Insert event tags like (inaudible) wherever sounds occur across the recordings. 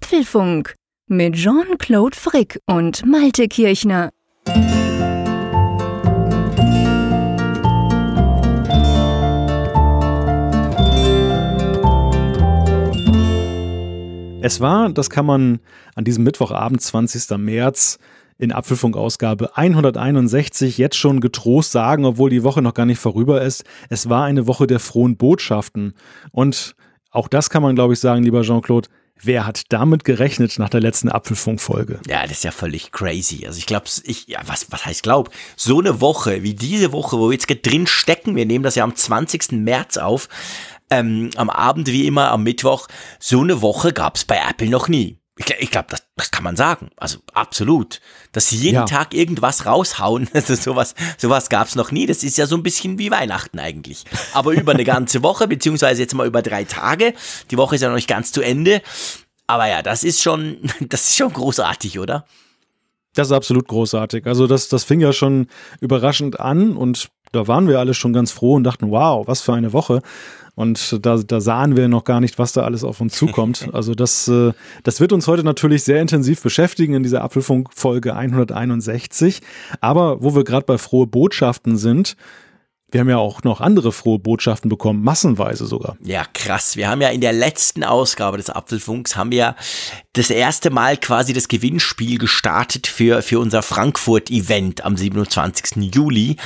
Apfelfunk mit Jean-Claude Frick und Malte Kirchner. Es war, das kann man an diesem Mittwochabend, 20. März, in Apfelfunk-Ausgabe 161 jetzt schon getrost sagen, obwohl die Woche noch gar nicht vorüber ist. Es war eine Woche der frohen Botschaften. Und auch das kann man, glaube ich, sagen, lieber Jean-Claude. Wer hat damit gerechnet nach der letzten Apfelfunk-Folge? Ja, das ist ja völlig crazy. Also ich glaube, ich, ja, was, was heißt glaub? So eine Woche wie diese Woche, wo wir jetzt drin stecken, wir nehmen das ja am 20. März auf, ähm, am Abend wie immer, am Mittwoch, so eine Woche gab's bei Apple noch nie. Ich, ich glaube, das, das kann man sagen. Also absolut. Dass sie jeden ja. Tag irgendwas raushauen, (laughs) also sowas, sowas gab's noch nie. Das ist ja so ein bisschen wie Weihnachten eigentlich. Aber über eine ganze Woche, beziehungsweise jetzt mal über drei Tage. Die Woche ist ja noch nicht ganz zu Ende. Aber ja, das ist schon, (laughs) das ist schon großartig, oder? Das ist absolut großartig. Also das, das fing ja schon überraschend an und da waren wir alle schon ganz froh und dachten, wow, was für eine Woche. Und da, da sahen wir noch gar nicht, was da alles auf uns zukommt. (laughs) Also das, äh, das wird uns heute natürlich sehr intensiv beschäftigen in dieser Apfelfunk-Folge 161. Aber wo wir gerade bei frohe Botschaften sind, wir haben ja auch noch andere frohe Botschaften bekommen, massenweise sogar. Ja, krass. Wir haben ja in der letzten Ausgabe des Apfelfunks haben wir das erste Mal quasi das Gewinnspiel gestartet für, für unser Frankfurt-Event am 27. Juli.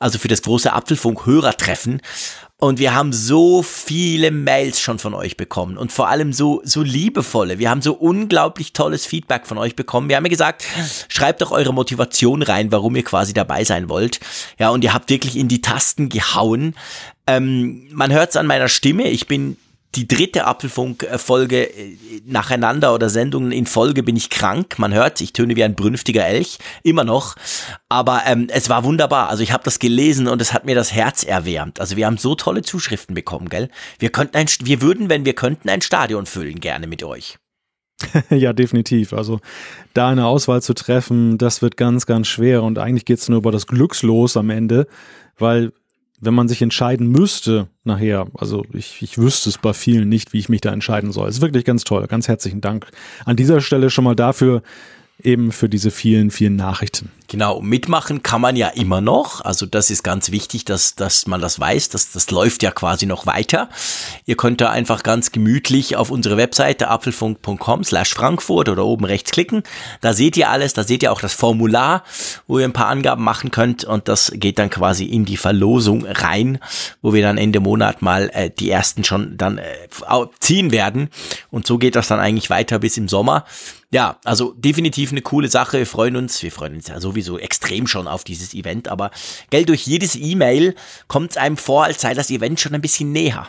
Also für das große Apfelfunk-Hörertreffen. Und wir haben so viele Mails schon von euch bekommen und vor allem so, so liebevolle. Wir haben so unglaublich tolles Feedback von euch bekommen. Wir haben ja gesagt, schreibt doch eure Motivation rein, warum ihr quasi dabei sein wollt. Ja, und ihr habt wirklich in die Tasten gehauen. Ähm, man hört es an meiner Stimme. Ich bin die dritte Apfelfunk-Folge äh, nacheinander oder Sendungen in Folge bin ich krank. Man hört, ich töne wie ein brünftiger Elch, immer noch. Aber ähm, es war wunderbar. Also ich habe das gelesen und es hat mir das Herz erwärmt. Also wir haben so tolle Zuschriften bekommen, gell? Wir könnten ein, wir würden, wenn wir könnten, ein Stadion füllen gerne mit euch. (laughs) ja, definitiv. Also da eine Auswahl zu treffen, das wird ganz, ganz schwer. Und eigentlich geht es nur über das Glückslos am Ende, weil wenn man sich entscheiden müsste nachher, also ich, ich wüsste es bei vielen nicht, wie ich mich da entscheiden soll. Ist wirklich ganz toll. Ganz herzlichen Dank an dieser Stelle schon mal dafür, eben für diese vielen, vielen Nachrichten. Genau, mitmachen kann man ja immer noch. Also das ist ganz wichtig, dass, dass man das weiß. Das, das läuft ja quasi noch weiter. Ihr könnt da einfach ganz gemütlich auf unsere Webseite apfelfunk.com slash Frankfurt oder oben rechts klicken. Da seht ihr alles, da seht ihr auch das Formular, wo ihr ein paar Angaben machen könnt und das geht dann quasi in die Verlosung rein, wo wir dann Ende Monat mal äh, die ersten schon dann äh, ziehen werden. Und so geht das dann eigentlich weiter bis im Sommer. Ja, also definitiv eine coole Sache. Wir freuen uns. Wir freuen uns ja sowieso extrem schon auf dieses Event. Aber Geld durch jedes E-Mail kommt es einem vor, als sei das Event schon ein bisschen näher.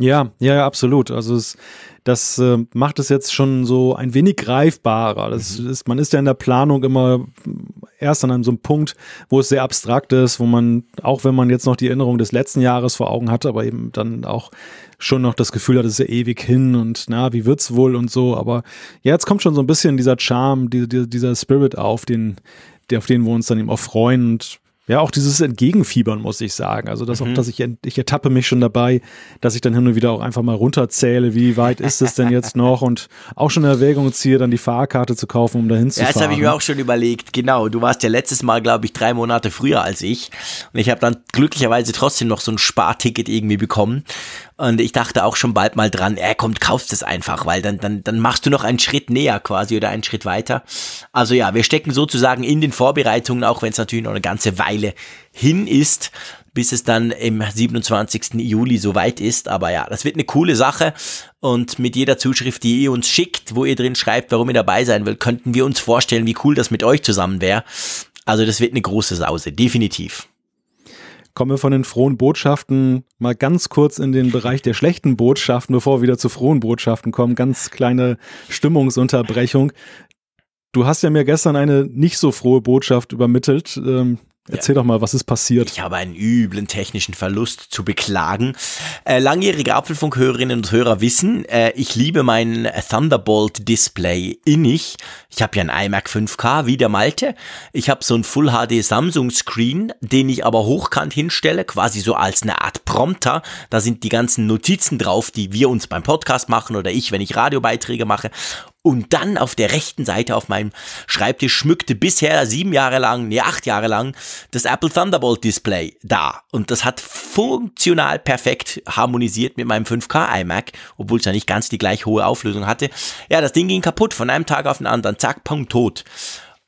Ja, ja, ja, absolut. Also es, das äh, macht es jetzt schon so ein wenig greifbarer. Das mhm. ist, man ist ja in der Planung immer erst an einem so einem Punkt, wo es sehr abstrakt ist, wo man, auch wenn man jetzt noch die Erinnerung des letzten Jahres vor Augen hat, aber eben dann auch schon noch das Gefühl hat, es ist ja ewig hin und na, wie wird's wohl und so. Aber ja, jetzt kommt schon so ein bisschen dieser Charme, die, die, dieser Spirit auf, den, der, auf den wir uns dann eben auch freuen. Und ja, auch dieses Entgegenfiebern, muss ich sagen. Also, dass mhm. auch, dass ich, ich ertappe mich schon dabei, dass ich dann hin und wieder auch einfach mal runterzähle, wie weit ist es denn jetzt noch und auch schon in Erwägung ziehe, dann die Fahrkarte zu kaufen, um dahin zu ja, fahren. Ja, das habe ich mir auch schon überlegt. Genau. Du warst ja letztes Mal, glaube ich, drei Monate früher als ich. Und ich habe dann glücklicherweise trotzdem noch so ein Sparticket irgendwie bekommen. Und ich dachte auch schon bald mal dran, er kommt, kaufst es einfach, weil dann, dann, dann machst du noch einen Schritt näher quasi oder einen Schritt weiter. Also ja, wir stecken sozusagen in den Vorbereitungen, auch wenn es natürlich noch eine ganze Weile hin ist, bis es dann im 27. Juli soweit ist. Aber ja, das wird eine coole Sache. Und mit jeder Zuschrift, die ihr uns schickt, wo ihr drin schreibt, warum ihr dabei sein wollt, könnten wir uns vorstellen, wie cool das mit euch zusammen wäre. Also das wird eine große Sause, definitiv. Kommen wir von den frohen Botschaften mal ganz kurz in den Bereich der schlechten Botschaften, bevor wir wieder zu frohen Botschaften kommen. Ganz kleine Stimmungsunterbrechung. Du hast ja mir gestern eine nicht so frohe Botschaft übermittelt. Ähm, Erzähl ja. doch mal, was ist passiert? Ich habe einen üblen technischen Verlust zu beklagen. Äh, langjährige Apfelfunkhörerinnen und Hörer wissen, äh, ich liebe mein Thunderbolt Display innig. Ich habe ja ein iMac 5K wie der Malte. Ich habe so ein Full HD Samsung Screen, den ich aber hochkant hinstelle, quasi so als eine Art Prompter. Da sind die ganzen Notizen drauf, die wir uns beim Podcast machen oder ich, wenn ich Radiobeiträge mache. Und dann auf der rechten Seite auf meinem Schreibtisch schmückte bisher sieben Jahre lang, nee, acht Jahre lang, das Apple Thunderbolt Display da. Und das hat funktional perfekt harmonisiert mit meinem 5K iMac, obwohl es ja nicht ganz die gleich hohe Auflösung hatte. Ja, das Ding ging kaputt von einem Tag auf den anderen. Zack, Punkt, tot.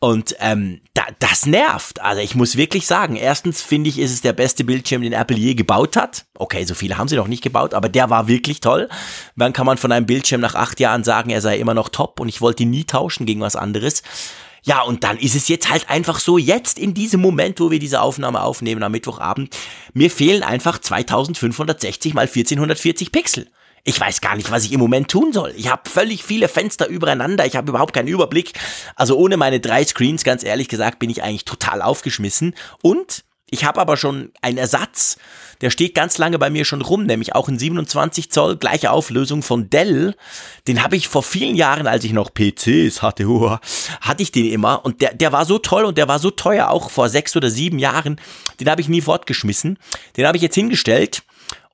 Und ähm, da, das nervt. Also ich muss wirklich sagen, erstens finde ich, ist es der beste Bildschirm, den Apple je gebaut hat. Okay, so viele haben sie noch nicht gebaut, aber der war wirklich toll. Dann kann man von einem Bildschirm nach acht Jahren sagen, er sei immer noch top und ich wollte ihn nie tauschen gegen was anderes. Ja, und dann ist es jetzt halt einfach so, jetzt in diesem Moment, wo wir diese Aufnahme aufnehmen am Mittwochabend, mir fehlen einfach 2560 mal 1440 Pixel. Ich weiß gar nicht, was ich im Moment tun soll. Ich habe völlig viele Fenster übereinander. Ich habe überhaupt keinen Überblick. Also ohne meine drei Screens, ganz ehrlich gesagt, bin ich eigentlich total aufgeschmissen. Und ich habe aber schon einen Ersatz, der steht ganz lange bei mir schon rum, nämlich auch ein 27 Zoll, gleiche Auflösung von Dell. Den habe ich vor vielen Jahren, als ich noch PCs hatte, (laughs) hatte ich den immer und der, der war so toll und der war so teuer, auch vor sechs oder sieben Jahren. Den habe ich nie fortgeschmissen. Den habe ich jetzt hingestellt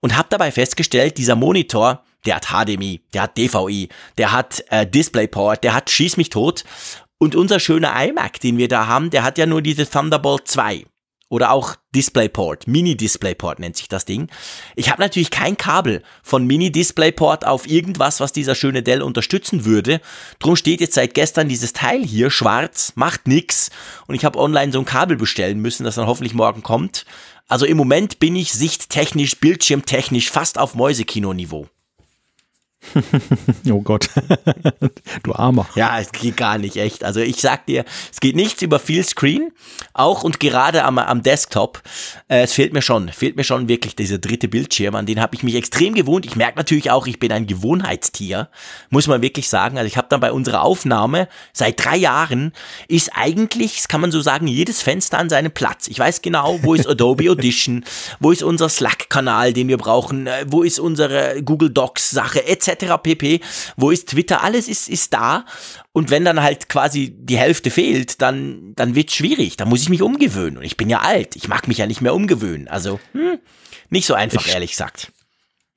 und habe dabei festgestellt, dieser Monitor, der hat HDMI, der hat DVI, der hat äh, DisplayPort, der hat Schieß mich tot. Und unser schöner iMac, den wir da haben, der hat ja nur diese Thunderbolt 2 oder auch DisplayPort, Mini-DisplayPort nennt sich das Ding. Ich habe natürlich kein Kabel von Mini-DisplayPort auf irgendwas, was dieser schöne Dell unterstützen würde. Drum steht jetzt seit gestern dieses Teil hier schwarz, macht nix und ich habe online so ein Kabel bestellen müssen, das dann hoffentlich morgen kommt. Also im Moment bin ich sichttechnisch, bildschirmtechnisch fast auf Mäusekino-Niveau. (laughs) oh Gott, (laughs) du Armer. Ja, es geht gar nicht echt. Also ich sag dir, es geht nichts über viel Screen, auch und gerade am, am Desktop. Äh, es fehlt mir schon, fehlt mir schon wirklich dieser dritte Bildschirm, an den habe ich mich extrem gewohnt. Ich merke natürlich auch, ich bin ein Gewohnheitstier, muss man wirklich sagen. Also ich habe dann bei unserer Aufnahme seit drei Jahren ist eigentlich, das kann man so sagen, jedes Fenster an seinem Platz. Ich weiß genau, wo ist Adobe Audition, wo ist unser Slack-Kanal, den wir brauchen, äh, wo ist unsere Google Docs-Sache etc pp. Wo ist Twitter? Alles ist, ist da. Und wenn dann halt quasi die Hälfte fehlt, dann, dann wird schwierig. Da muss ich mich umgewöhnen. Und ich bin ja alt. Ich mag mich ja nicht mehr umgewöhnen. Also, hm, nicht so einfach, ich, ehrlich gesagt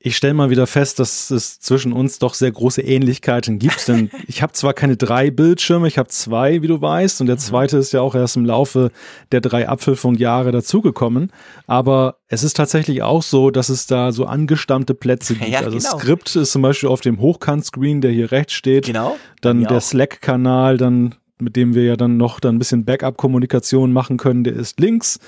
ich stelle mal wieder fest, dass es zwischen uns doch sehr große Ähnlichkeiten gibt. Denn (laughs) ich habe zwar keine drei Bildschirme, ich habe zwei, wie du weißt, und der mhm. zweite ist ja auch erst im Laufe der drei Apfelfunkjahre dazugekommen. Aber es ist tatsächlich auch so, dass es da so angestammte Plätze (laughs) gibt. Ja, also genau. Skript ist zum Beispiel auf dem Hochkant-Screen, der hier rechts steht. Genau. Dann der Slack-Kanal, dann mit dem wir ja dann noch dann ein bisschen Backup-Kommunikation machen können, der ist links.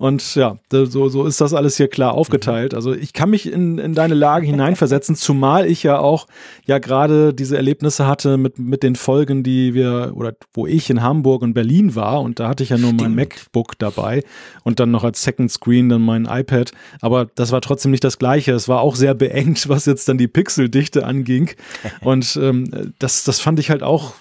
Und ja, so, so ist das alles hier klar aufgeteilt. Also ich kann mich in, in deine Lage hineinversetzen, (laughs) zumal ich ja auch ja gerade diese Erlebnisse hatte mit, mit den Folgen, die wir, oder wo ich in Hamburg und Berlin war und da hatte ich ja nur mein MacBook dabei und dann noch als Second Screen dann mein iPad. Aber das war trotzdem nicht das Gleiche. Es war auch sehr beengt, was jetzt dann die Pixeldichte anging. (laughs) Und ähm, das, das fand ich halt auch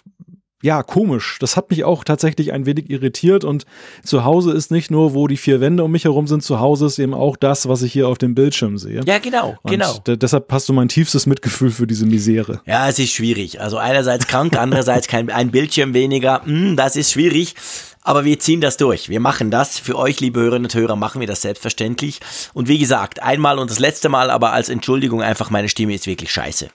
ja, komisch. Das hat mich auch tatsächlich ein wenig irritiert und zu Hause ist nicht nur, wo die vier Wände um mich herum sind, zu Hause ist eben auch das, was ich hier auf dem Bildschirm sehe. Ja, genau, und genau. Deshalb hast du mein tiefstes Mitgefühl für diese Misere. Ja, es ist schwierig. Also einerseits krank, (laughs) andererseits kein, ein Bildschirm weniger. Mm, das ist schwierig. Aber wir ziehen das durch. Wir machen das. Für euch, liebe Hörerinnen und Hörer, machen wir das selbstverständlich. Und wie gesagt, einmal und das letzte Mal, aber als Entschuldigung einfach, meine Stimme ist wirklich scheiße.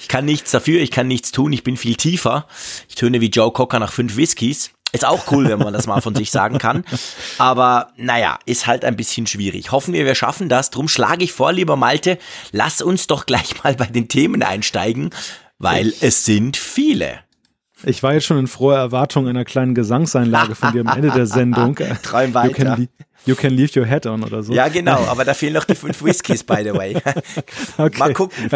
Ich kann nichts dafür, ich kann nichts tun, ich bin viel tiefer. Ich töne wie Joe Cocker nach fünf Whiskys. Ist auch cool, wenn man das mal von sich sagen kann. Aber naja, ist halt ein bisschen schwierig. Hoffen wir, wir schaffen das. Drum schlage ich vor, lieber Malte, lass uns doch gleich mal bei den Themen einsteigen, weil ich. es sind viele. Ich war jetzt schon in froher Erwartung einer kleinen Gesangseinlage von dir am Ende der Sendung. (laughs) Träum weiter. You can, you can leave your head on oder so. Ja, genau, aber da fehlen noch die fünf Whiskys, by the way. (laughs) okay. Mal gucken.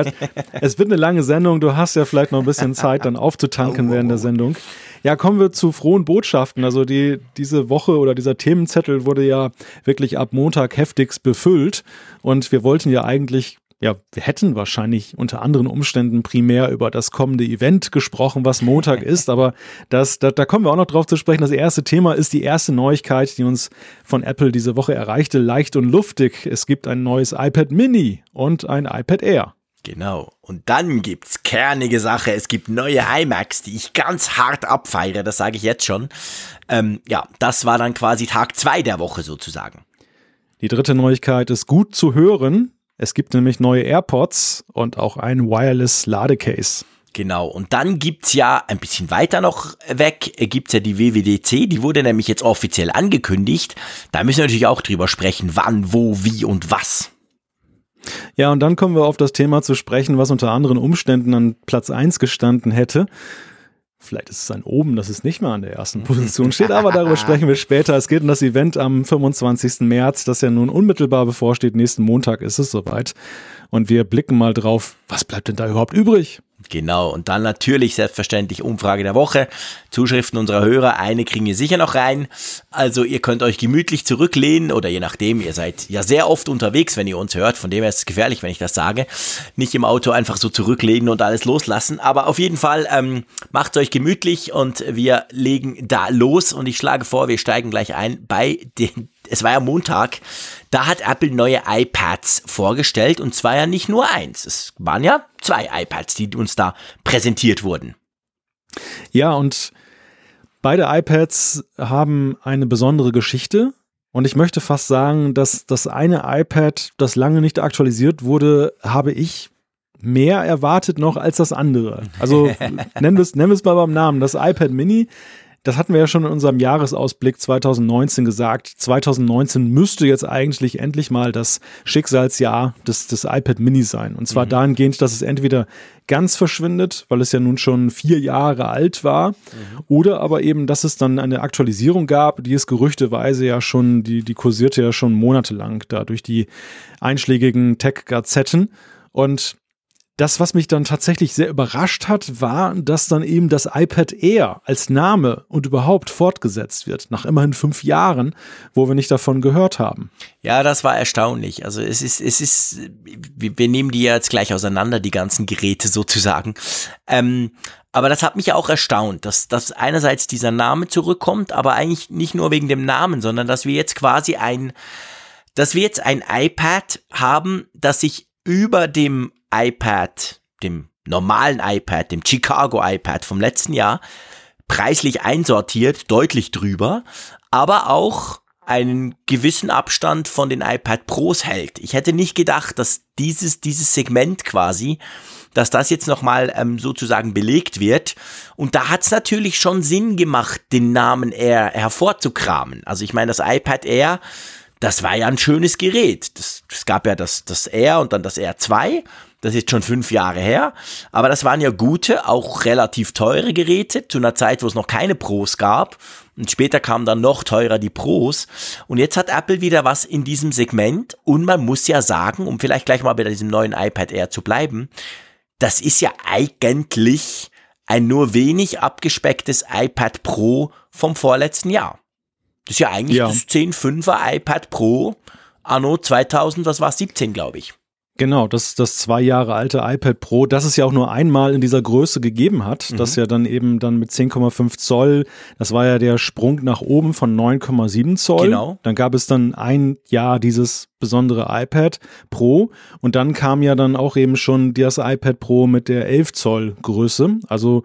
Es wird eine lange Sendung, du hast ja vielleicht noch ein bisschen Zeit, dann aufzutanken oh. während der Sendung. Ja, kommen wir zu frohen Botschaften. Also die, diese Woche oder dieser Themenzettel wurde ja wirklich ab Montag heftigst befüllt. Und wir wollten ja eigentlich ja, wir hätten wahrscheinlich unter anderen Umständen primär über das kommende Event gesprochen, was Montag (laughs) ist, aber das, da, da kommen wir auch noch drauf zu sprechen. Das erste Thema ist die erste Neuigkeit, die uns von Apple diese Woche erreichte, leicht und luftig. Es gibt ein neues iPad Mini und ein iPad Air. Genau. Und dann gibt's kernige Sache. Es gibt neue iMacs, die ich ganz hart abfeiere. Das sage ich jetzt schon. Ähm, ja, das war dann quasi Tag zwei der Woche sozusagen. Die dritte Neuigkeit ist gut zu hören. Es gibt nämlich neue AirPods und auch ein Wireless Ladecase. Genau, und dann gibt's ja ein bisschen weiter noch weg, gibt's ja die WWDC, die wurde nämlich jetzt offiziell angekündigt. Da müssen wir natürlich auch drüber sprechen, wann, wo, wie und was. Ja, und dann kommen wir auf das Thema zu sprechen, was unter anderen Umständen an Platz 1 gestanden hätte. Vielleicht ist es ein oben, dass es nicht mehr an der ersten Position steht, aber darüber sprechen wir später. Es geht um das Event am 25. März, das ja nun unmittelbar bevorsteht. Nächsten Montag ist es soweit. Und wir blicken mal drauf, was bleibt denn da überhaupt übrig? Genau, und dann natürlich selbstverständlich Umfrage der Woche. Zuschriften unserer Hörer, eine kriegen wir sicher noch rein. Also ihr könnt euch gemütlich zurücklehnen oder je nachdem, ihr seid ja sehr oft unterwegs, wenn ihr uns hört. Von dem her ist es gefährlich, wenn ich das sage. Nicht im Auto einfach so zurücklehnen und alles loslassen. Aber auf jeden Fall ähm, macht euch gemütlich und wir legen da los. Und ich schlage vor, wir steigen gleich ein bei den es war ja Montag, da hat Apple neue iPads vorgestellt und zwar ja nicht nur eins. Es waren ja zwei iPads, die uns da präsentiert wurden. Ja, und beide iPads haben eine besondere Geschichte. Und ich möchte fast sagen, dass das eine iPad, das lange nicht aktualisiert wurde, habe ich mehr erwartet noch als das andere. Also (laughs) nennen wir es nennen wir es mal beim Namen. Das iPad Mini das hatten wir ja schon in unserem Jahresausblick 2019 gesagt. 2019 müsste jetzt eigentlich endlich mal das Schicksalsjahr des, des iPad Mini sein. Und zwar mhm. dahingehend, dass es entweder ganz verschwindet, weil es ja nun schon vier Jahre alt war, mhm. oder aber eben, dass es dann eine Aktualisierung gab, die es gerüchteweise ja schon, die, die kursierte ja schon monatelang da durch die einschlägigen Tech-Gazetten. Und das, was mich dann tatsächlich sehr überrascht hat, war, dass dann eben das iPad Air als Name und überhaupt fortgesetzt wird, nach immerhin fünf Jahren, wo wir nicht davon gehört haben. Ja, das war erstaunlich. Also es ist, es ist, wir nehmen die ja jetzt gleich auseinander, die ganzen Geräte sozusagen. Ähm, aber das hat mich auch erstaunt, dass, dass einerseits dieser Name zurückkommt, aber eigentlich nicht nur wegen dem Namen, sondern dass wir jetzt quasi ein, dass wir jetzt ein iPad haben, das sich über dem iPad, dem normalen iPad, dem Chicago iPad vom letzten Jahr, preislich einsortiert, deutlich drüber, aber auch einen gewissen Abstand von den iPad Pros hält. Ich hätte nicht gedacht, dass dieses, dieses Segment quasi, dass das jetzt nochmal ähm, sozusagen belegt wird. Und da hat es natürlich schon Sinn gemacht, den Namen Air hervorzukramen. Also ich meine, das iPad Air, das war ja ein schönes Gerät. Es gab ja das, das Air und dann das Air 2 das ist schon fünf Jahre her. Aber das waren ja gute, auch relativ teure Geräte zu einer Zeit, wo es noch keine Pros gab. Und später kamen dann noch teurer die Pros. Und jetzt hat Apple wieder was in diesem Segment. Und man muss ja sagen, um vielleicht gleich mal bei diesem neuen iPad Air zu bleiben, das ist ja eigentlich ein nur wenig abgespecktes iPad Pro vom vorletzten Jahr. Das ist ja eigentlich ja. das 10.5er iPad Pro anno 2000, was war 17, glaube ich. Genau, das das zwei Jahre alte iPad Pro, das es ja auch nur einmal in dieser Größe gegeben hat, mhm. das ja dann eben dann mit 10,5 Zoll, das war ja der Sprung nach oben von 9,7 Zoll. Genau. Dann gab es dann ein Jahr dieses besondere iPad Pro und dann kam ja dann auch eben schon das iPad Pro mit der 11 Zoll Größe. Also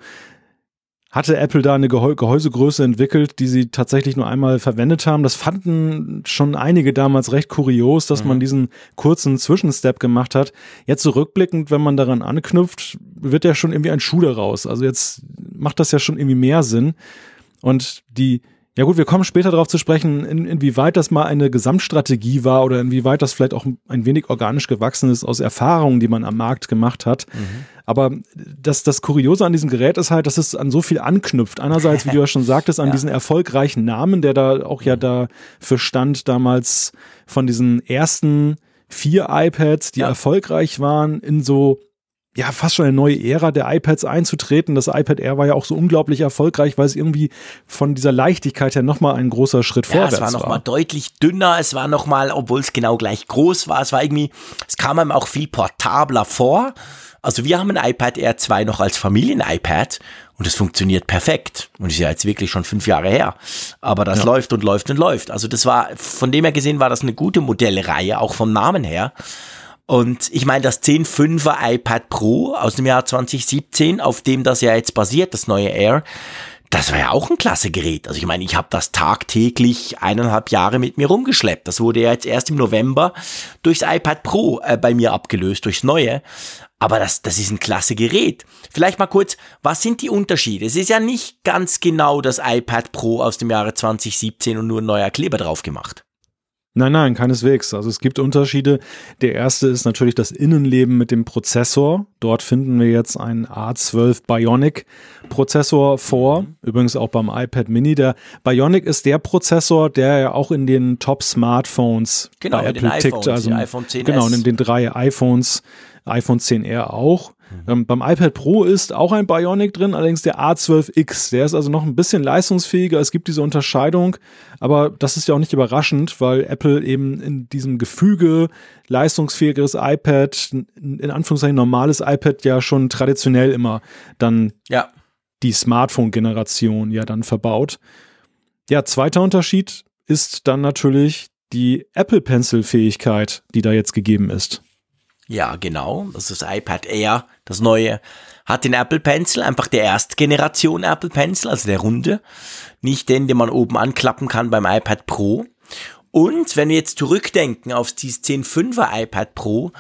hatte Apple da eine Gehäusegröße entwickelt, die sie tatsächlich nur einmal verwendet haben. Das fanden schon einige damals recht kurios, dass mhm. man diesen kurzen Zwischenstep gemacht hat. Jetzt zurückblickend, wenn man daran anknüpft, wird ja schon irgendwie ein Schuh daraus. Also jetzt macht das ja schon irgendwie mehr Sinn. Und die ja gut, wir kommen später darauf zu sprechen, in, inwieweit das mal eine Gesamtstrategie war oder inwieweit das vielleicht auch ein wenig organisch gewachsen ist aus Erfahrungen, die man am Markt gemacht hat. Mhm. Aber das, das Kuriose an diesem Gerät ist halt, dass es an so viel anknüpft. Einerseits, wie du ja schon sagtest, an (laughs) ja. diesen erfolgreichen Namen, der da auch ja mhm. dafür stand, damals von diesen ersten vier iPads, die ja. erfolgreich waren, in so ja, fast schon eine neue Ära der iPads einzutreten. Das iPad Air war ja auch so unglaublich erfolgreich, weil es irgendwie von dieser Leichtigkeit her nochmal ein großer Schritt ja, vorwärts war. Es war nochmal deutlich dünner, es war nochmal, obwohl es genau gleich groß war, es war irgendwie, es kam einem auch viel portabler vor. Also wir haben ein iPad Air 2 noch als Familien-iPad und es funktioniert perfekt. Und ist ja jetzt wirklich schon fünf Jahre her. Aber das ja. läuft und läuft und läuft. Also das war, von dem her gesehen war das eine gute Modellreihe, auch vom Namen her. Und ich meine, das 10.5er iPad Pro aus dem Jahr 2017, auf dem das ja jetzt basiert, das neue Air, das war ja auch ein klasse Gerät. Also ich meine, ich habe das tagtäglich eineinhalb Jahre mit mir rumgeschleppt. Das wurde ja jetzt erst im November durchs iPad Pro äh, bei mir abgelöst, durchs neue. Aber das, das ist ein klasse Gerät. Vielleicht mal kurz, was sind die Unterschiede? Es ist ja nicht ganz genau das iPad Pro aus dem Jahre 2017 und nur ein neuer Kleber drauf gemacht. Nein, nein, keineswegs. Also es gibt Unterschiede. Der erste ist natürlich das Innenleben mit dem Prozessor. Dort finden wir jetzt einen A12 Bionic Prozessor vor. Übrigens auch beim iPad Mini. Der Bionic ist der Prozessor, der ja auch in den Top Smartphones genau, bei Apple tickt. Also iPhone 10 genau, in den drei iPhones, iPhone 10R auch. Mhm. Ähm, beim iPad Pro ist auch ein Bionic drin, allerdings der A12X. Der ist also noch ein bisschen leistungsfähiger. Es gibt diese Unterscheidung, aber das ist ja auch nicht überraschend, weil Apple eben in diesem Gefüge leistungsfähigeres iPad, in Anführungszeichen normales iPad ja schon traditionell immer dann ja. die Smartphone-Generation ja dann verbaut. Ja, zweiter Unterschied ist dann natürlich die Apple Pencil-Fähigkeit, die da jetzt gegeben ist. Ja, genau. Das ist das iPad Air, das neue. Hat den Apple Pencil, einfach der erste Generation Apple Pencil, also der runde. Nicht den, den man oben anklappen kann beim iPad Pro. Und wenn wir jetzt zurückdenken auf dieses 10.5er iPad Pro,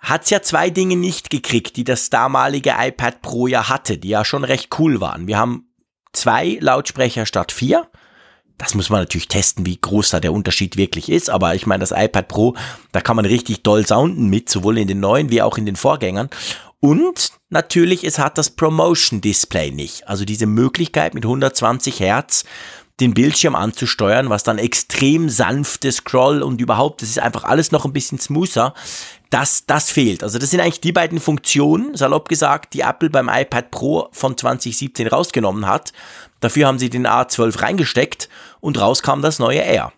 hat's ja zwei Dinge nicht gekriegt, die das damalige iPad Pro ja hatte, die ja schon recht cool waren. Wir haben zwei Lautsprecher statt vier. Das muss man natürlich testen, wie groß da der Unterschied wirklich ist. Aber ich meine, das iPad Pro, da kann man richtig doll sounden mit, sowohl in den neuen wie auch in den Vorgängern. Und natürlich, es hat das Promotion Display nicht. Also diese Möglichkeit mit 120 Hertz den Bildschirm anzusteuern, was dann extrem sanfte Scroll und überhaupt, das ist einfach alles noch ein bisschen smoother. Das, das fehlt. Also das sind eigentlich die beiden Funktionen, salopp gesagt, die Apple beim iPad Pro von 2017 rausgenommen hat. Dafür haben sie den A12 reingesteckt und raus kam das neue Air.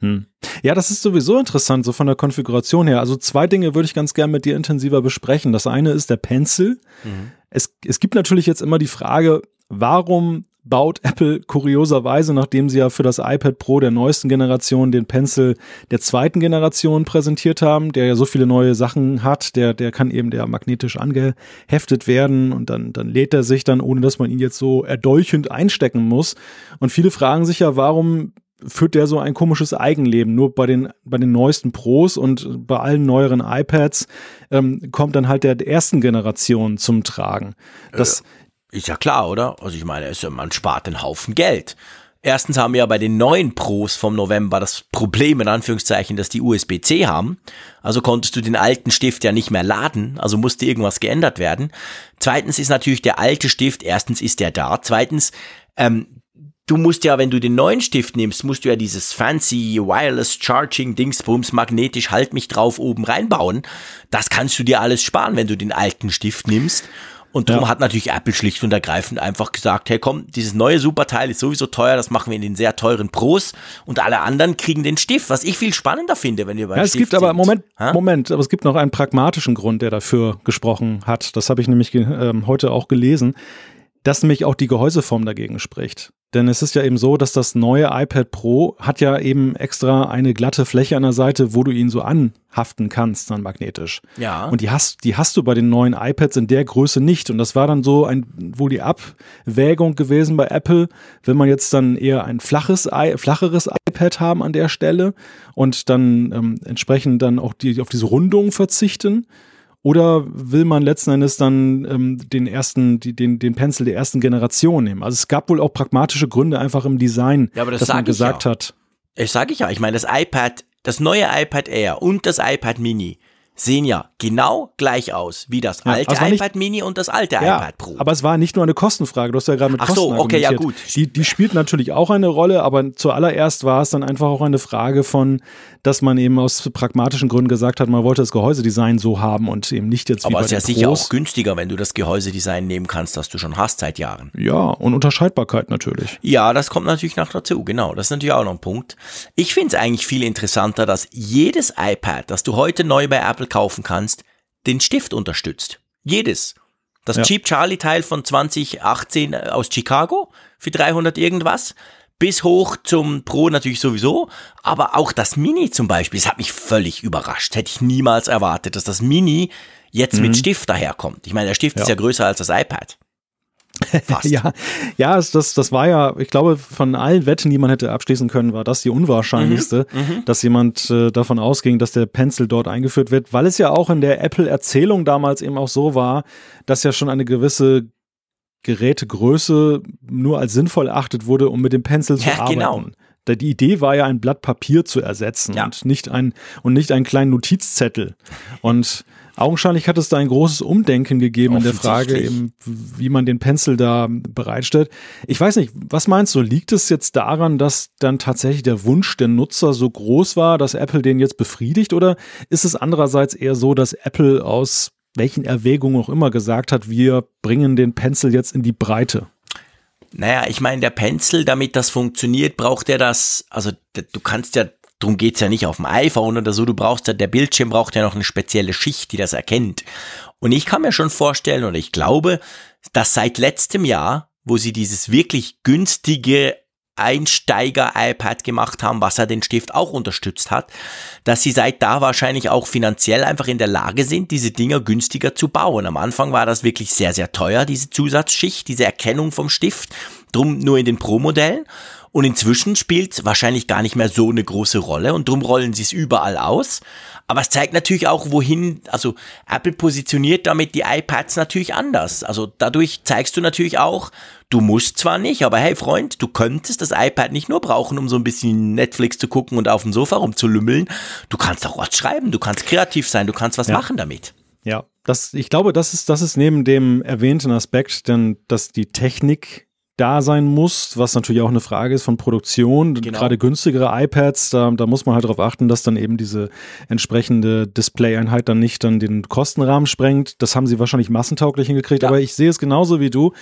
Hm. Ja, das ist sowieso interessant, so von der Konfiguration her. Also zwei Dinge würde ich ganz gern mit dir intensiver besprechen. Das eine ist der Pencil. Mhm. Es, es gibt natürlich jetzt immer die Frage, warum baut Apple kurioserweise, nachdem sie ja für das iPad Pro der neuesten Generation den Pencil der zweiten Generation präsentiert haben, der ja so viele neue Sachen hat, der, der kann eben der magnetisch angeheftet werden und dann, dann lädt er sich dann, ohne dass man ihn jetzt so erdolchend einstecken muss. Und viele fragen sich ja, warum führt der so ein komisches Eigenleben. Nur bei den, bei den neuesten Pros und bei allen neueren iPads ähm, kommt dann halt der ersten Generation zum Tragen. Das, äh, ist ja klar, oder? Also ich meine, man spart einen Haufen Geld. Erstens haben wir ja bei den neuen Pros vom November das Problem in Anführungszeichen, dass die USB-C haben. Also konntest du den alten Stift ja nicht mehr laden, also musste irgendwas geändert werden. Zweitens ist natürlich der alte Stift, erstens ist der da. Zweitens, ähm, du musst ja, wenn du den neuen Stift nimmst, musst du ja dieses fancy Wireless Charging Dingsbums magnetisch halt mich drauf oben reinbauen. Das kannst du dir alles sparen, wenn du den alten Stift nimmst. Und darum ja. hat natürlich Apple schlicht und ergreifend einfach gesagt, hey komm, dieses neue Superteil ist sowieso teuer, das machen wir in den sehr teuren Pros und alle anderen kriegen den Stift, was ich viel spannender finde, wenn wir bei ja, es Stift gibt aber Moment, ha? Moment, aber es gibt noch einen pragmatischen Grund, der dafür gesprochen hat. Das habe ich nämlich äh, heute auch gelesen, dass nämlich auch die Gehäuseform dagegen spricht. Denn es ist ja eben so, dass das neue iPad Pro hat ja eben extra eine glatte Fläche an der Seite, wo du ihn so anhaften kannst, dann magnetisch. Ja. Und die hast, die hast du bei den neuen iPads in der Größe nicht. Und das war dann so ein, wohl die Abwägung gewesen bei Apple, wenn man jetzt dann eher ein flaches, flacheres iPad haben an der Stelle und dann ähm, entsprechend dann auch die, auf diese Rundung verzichten oder will man letzten Endes dann ähm, den ersten, die, den, den Pencil der ersten Generation nehmen? Also es gab wohl auch pragmatische Gründe einfach im Design, ja, aber das dass man gesagt ja. hat. Ich sage ich ja, ich meine, das iPad, das neue iPad Air und das iPad Mini, sehen ja genau gleich aus wie das Ja, alte also war nicht- iPad Mini und das alte Ja, iPad Pro. aber es war nicht nur eine Kostenfrage. Du hast ja gerade mit Ach so, Kosten okay, ja, gut. Die, die spielt natürlich auch eine Rolle, aber zuallererst war es dann einfach auch eine Frage von, dass man eben aus pragmatischen Gründen gesagt hat, man wollte das Gehäusedesign so haben und eben nicht jetzt wie aber es ist ja sicher Pros. auch günstiger, wenn du das Gehäusedesign nehmen kannst, das du schon hast seit Jahren. Ja, und Unterscheidbarkeit natürlich. Ja, das kommt natürlich noch dazu, genau. Das ist natürlich auch noch ein Punkt. Ich finde es eigentlich viel interessanter, dass jedes iPad, das du heute neu bei Apple kaufen kannst, den Stift unterstützt. Jedes. Das Ja. Cheap Charlie Teil von 2018 aus Chicago für 300 irgendwas. Bis hoch zum Pro natürlich sowieso, aber auch das Mini zum Beispiel, das hat mich völlig überrascht. Hätte ich niemals erwartet, dass das Mini jetzt mit Stift daherkommt. Ich meine, der Stift ist ja Mhm. Ja. größer als das iPad. Fast. (laughs) Ja, ja, das, das war ja, ich glaube, von allen Wetten, die man hätte abschließen können, war das die unwahrscheinlichste, Mhm, dass jemand äh, davon ausging, dass der Pencil dort eingeführt wird, weil es ja auch in der Apple-Erzählung damals eben auch so war, dass ja schon eine gewisse Gerätegröße nur als sinnvoll erachtet wurde, um mit dem Pencil zu Ja, arbeiten. genau. Die Idee war ja, ein Blatt Papier zu ersetzen Ja. und nicht ein und nicht einen kleinen Notizzettel. Und augenscheinlich hat es da ein großes Umdenken gegeben in der Frage, eben, wie man den Pencil da bereitstellt. Ich weiß nicht, was meinst du? Liegt es jetzt daran, dass dann tatsächlich der Wunsch der Nutzer so groß war, dass Apple den jetzt befriedigt? Oder ist es andererseits eher so, dass Apple aus welchen Erwägungen auch immer gesagt hat, wir bringen den Pencil jetzt in die Breite? Naja, ich meine, der Pencil, damit das funktioniert, braucht er das, also du kannst ja, darum geht's ja nicht auf dem iPhone oder so, du brauchst ja, der Bildschirm braucht ja noch eine spezielle Schicht, die das erkennt. Und ich kann mir schon vorstellen, oder ich glaube, dass seit letztem Jahr, wo sie dieses wirklich günstige Einsteiger-iPad gemacht haben, was ja den Stift auch unterstützt hat, dass sie seit da wahrscheinlich auch finanziell einfach in der Lage sind, diese Dinger günstiger zu bauen. Am Anfang war das wirklich sehr, sehr teuer, diese Zusatzschicht, diese Erkennung vom Stift, drum nur in den Pro-Modellen. Und inzwischen spielt es wahrscheinlich gar nicht mehr so eine große Rolle und drum rollen sie es überall aus. Aber es zeigt natürlich auch, wohin, also Apple positioniert damit die iPads natürlich anders. Also dadurch zeigst du natürlich auch, du musst zwar nicht, aber hey Freund, du könntest das iPad nicht nur brauchen, um so ein bisschen Netflix zu gucken und auf dem Sofa rumzulümmeln. Du kannst auch was schreiben, du kannst kreativ sein, du kannst was Ja. machen damit. Ja, das, ich glaube, das ist, das ist neben dem erwähnten Aspekt, denn dass die Technik da sein muss, was natürlich auch eine Frage ist von Produktion. Genau. Gerade günstigere iPads, da, da muss man halt darauf achten, dass dann eben diese entsprechende Display-Einheit dann nicht dann den Kostenrahmen sprengt. Das haben sie wahrscheinlich massentauglich hingekriegt, Ja. aber ich sehe es genauso wie du.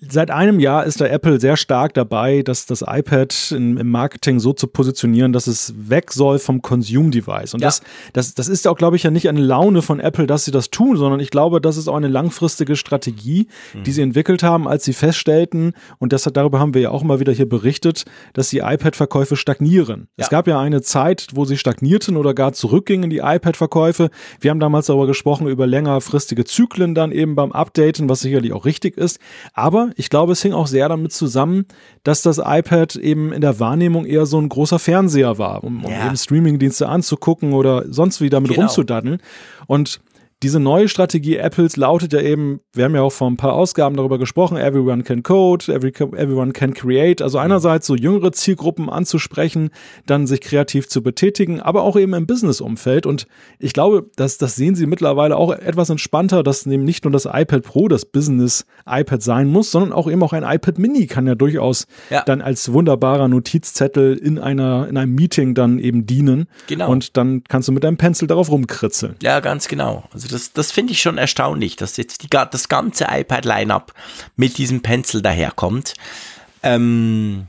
Seit einem Jahr ist der Apple sehr stark dabei, dass das iPad in, im Marketing so zu positionieren, dass es weg soll vom Consume-Device. Und Ja. das, das, das ist auch, glaube ich, ja nicht eine Laune von Apple, dass sie das tun, sondern ich glaube, das ist auch eine langfristige Strategie, die sie entwickelt haben, als sie feststellten, und das, darüber haben wir ja auch immer wieder hier berichtet, dass die iPad-Verkäufe stagnieren. Ja. Es gab ja eine Zeit, wo sie stagnierten oder gar zurückgingen, die iPad-Verkäufe. Wir haben damals darüber gesprochen, über längerfristige Zyklen dann eben beim Updaten, was sicherlich auch richtig ist. Aber ich glaube, es hing auch sehr damit zusammen, dass das iPad eben in der Wahrnehmung eher so ein großer Fernseher war, um, um Ja. eben Streamingdienste anzugucken oder sonst wie damit Genau. rumzudaddeln. Und diese neue Strategie Apples lautet ja eben, wir haben ja auch vor ein paar Ausgaben darüber gesprochen, everyone can code, every, everyone can create. Also einerseits so jüngere Zielgruppen anzusprechen, dann sich kreativ zu betätigen, aber auch eben im Business-Umfeld. Und ich glaube, das, das sehen sie mittlerweile auch etwas entspannter, dass eben nicht nur das iPad Pro das Business-iPad sein muss, sondern auch eben auch ein iPad Mini kann ja durchaus Ja. dann als wunderbarer Notizzettel in einer, in einem Meeting dann eben dienen. Genau. Und dann kannst du mit deinem Pencil darauf rumkritzeln. Ja, ganz genau. Also das, das finde ich schon erstaunlich, dass jetzt die, das ganze iPad-Line-Up mit diesem Pencil daherkommt. Ähm,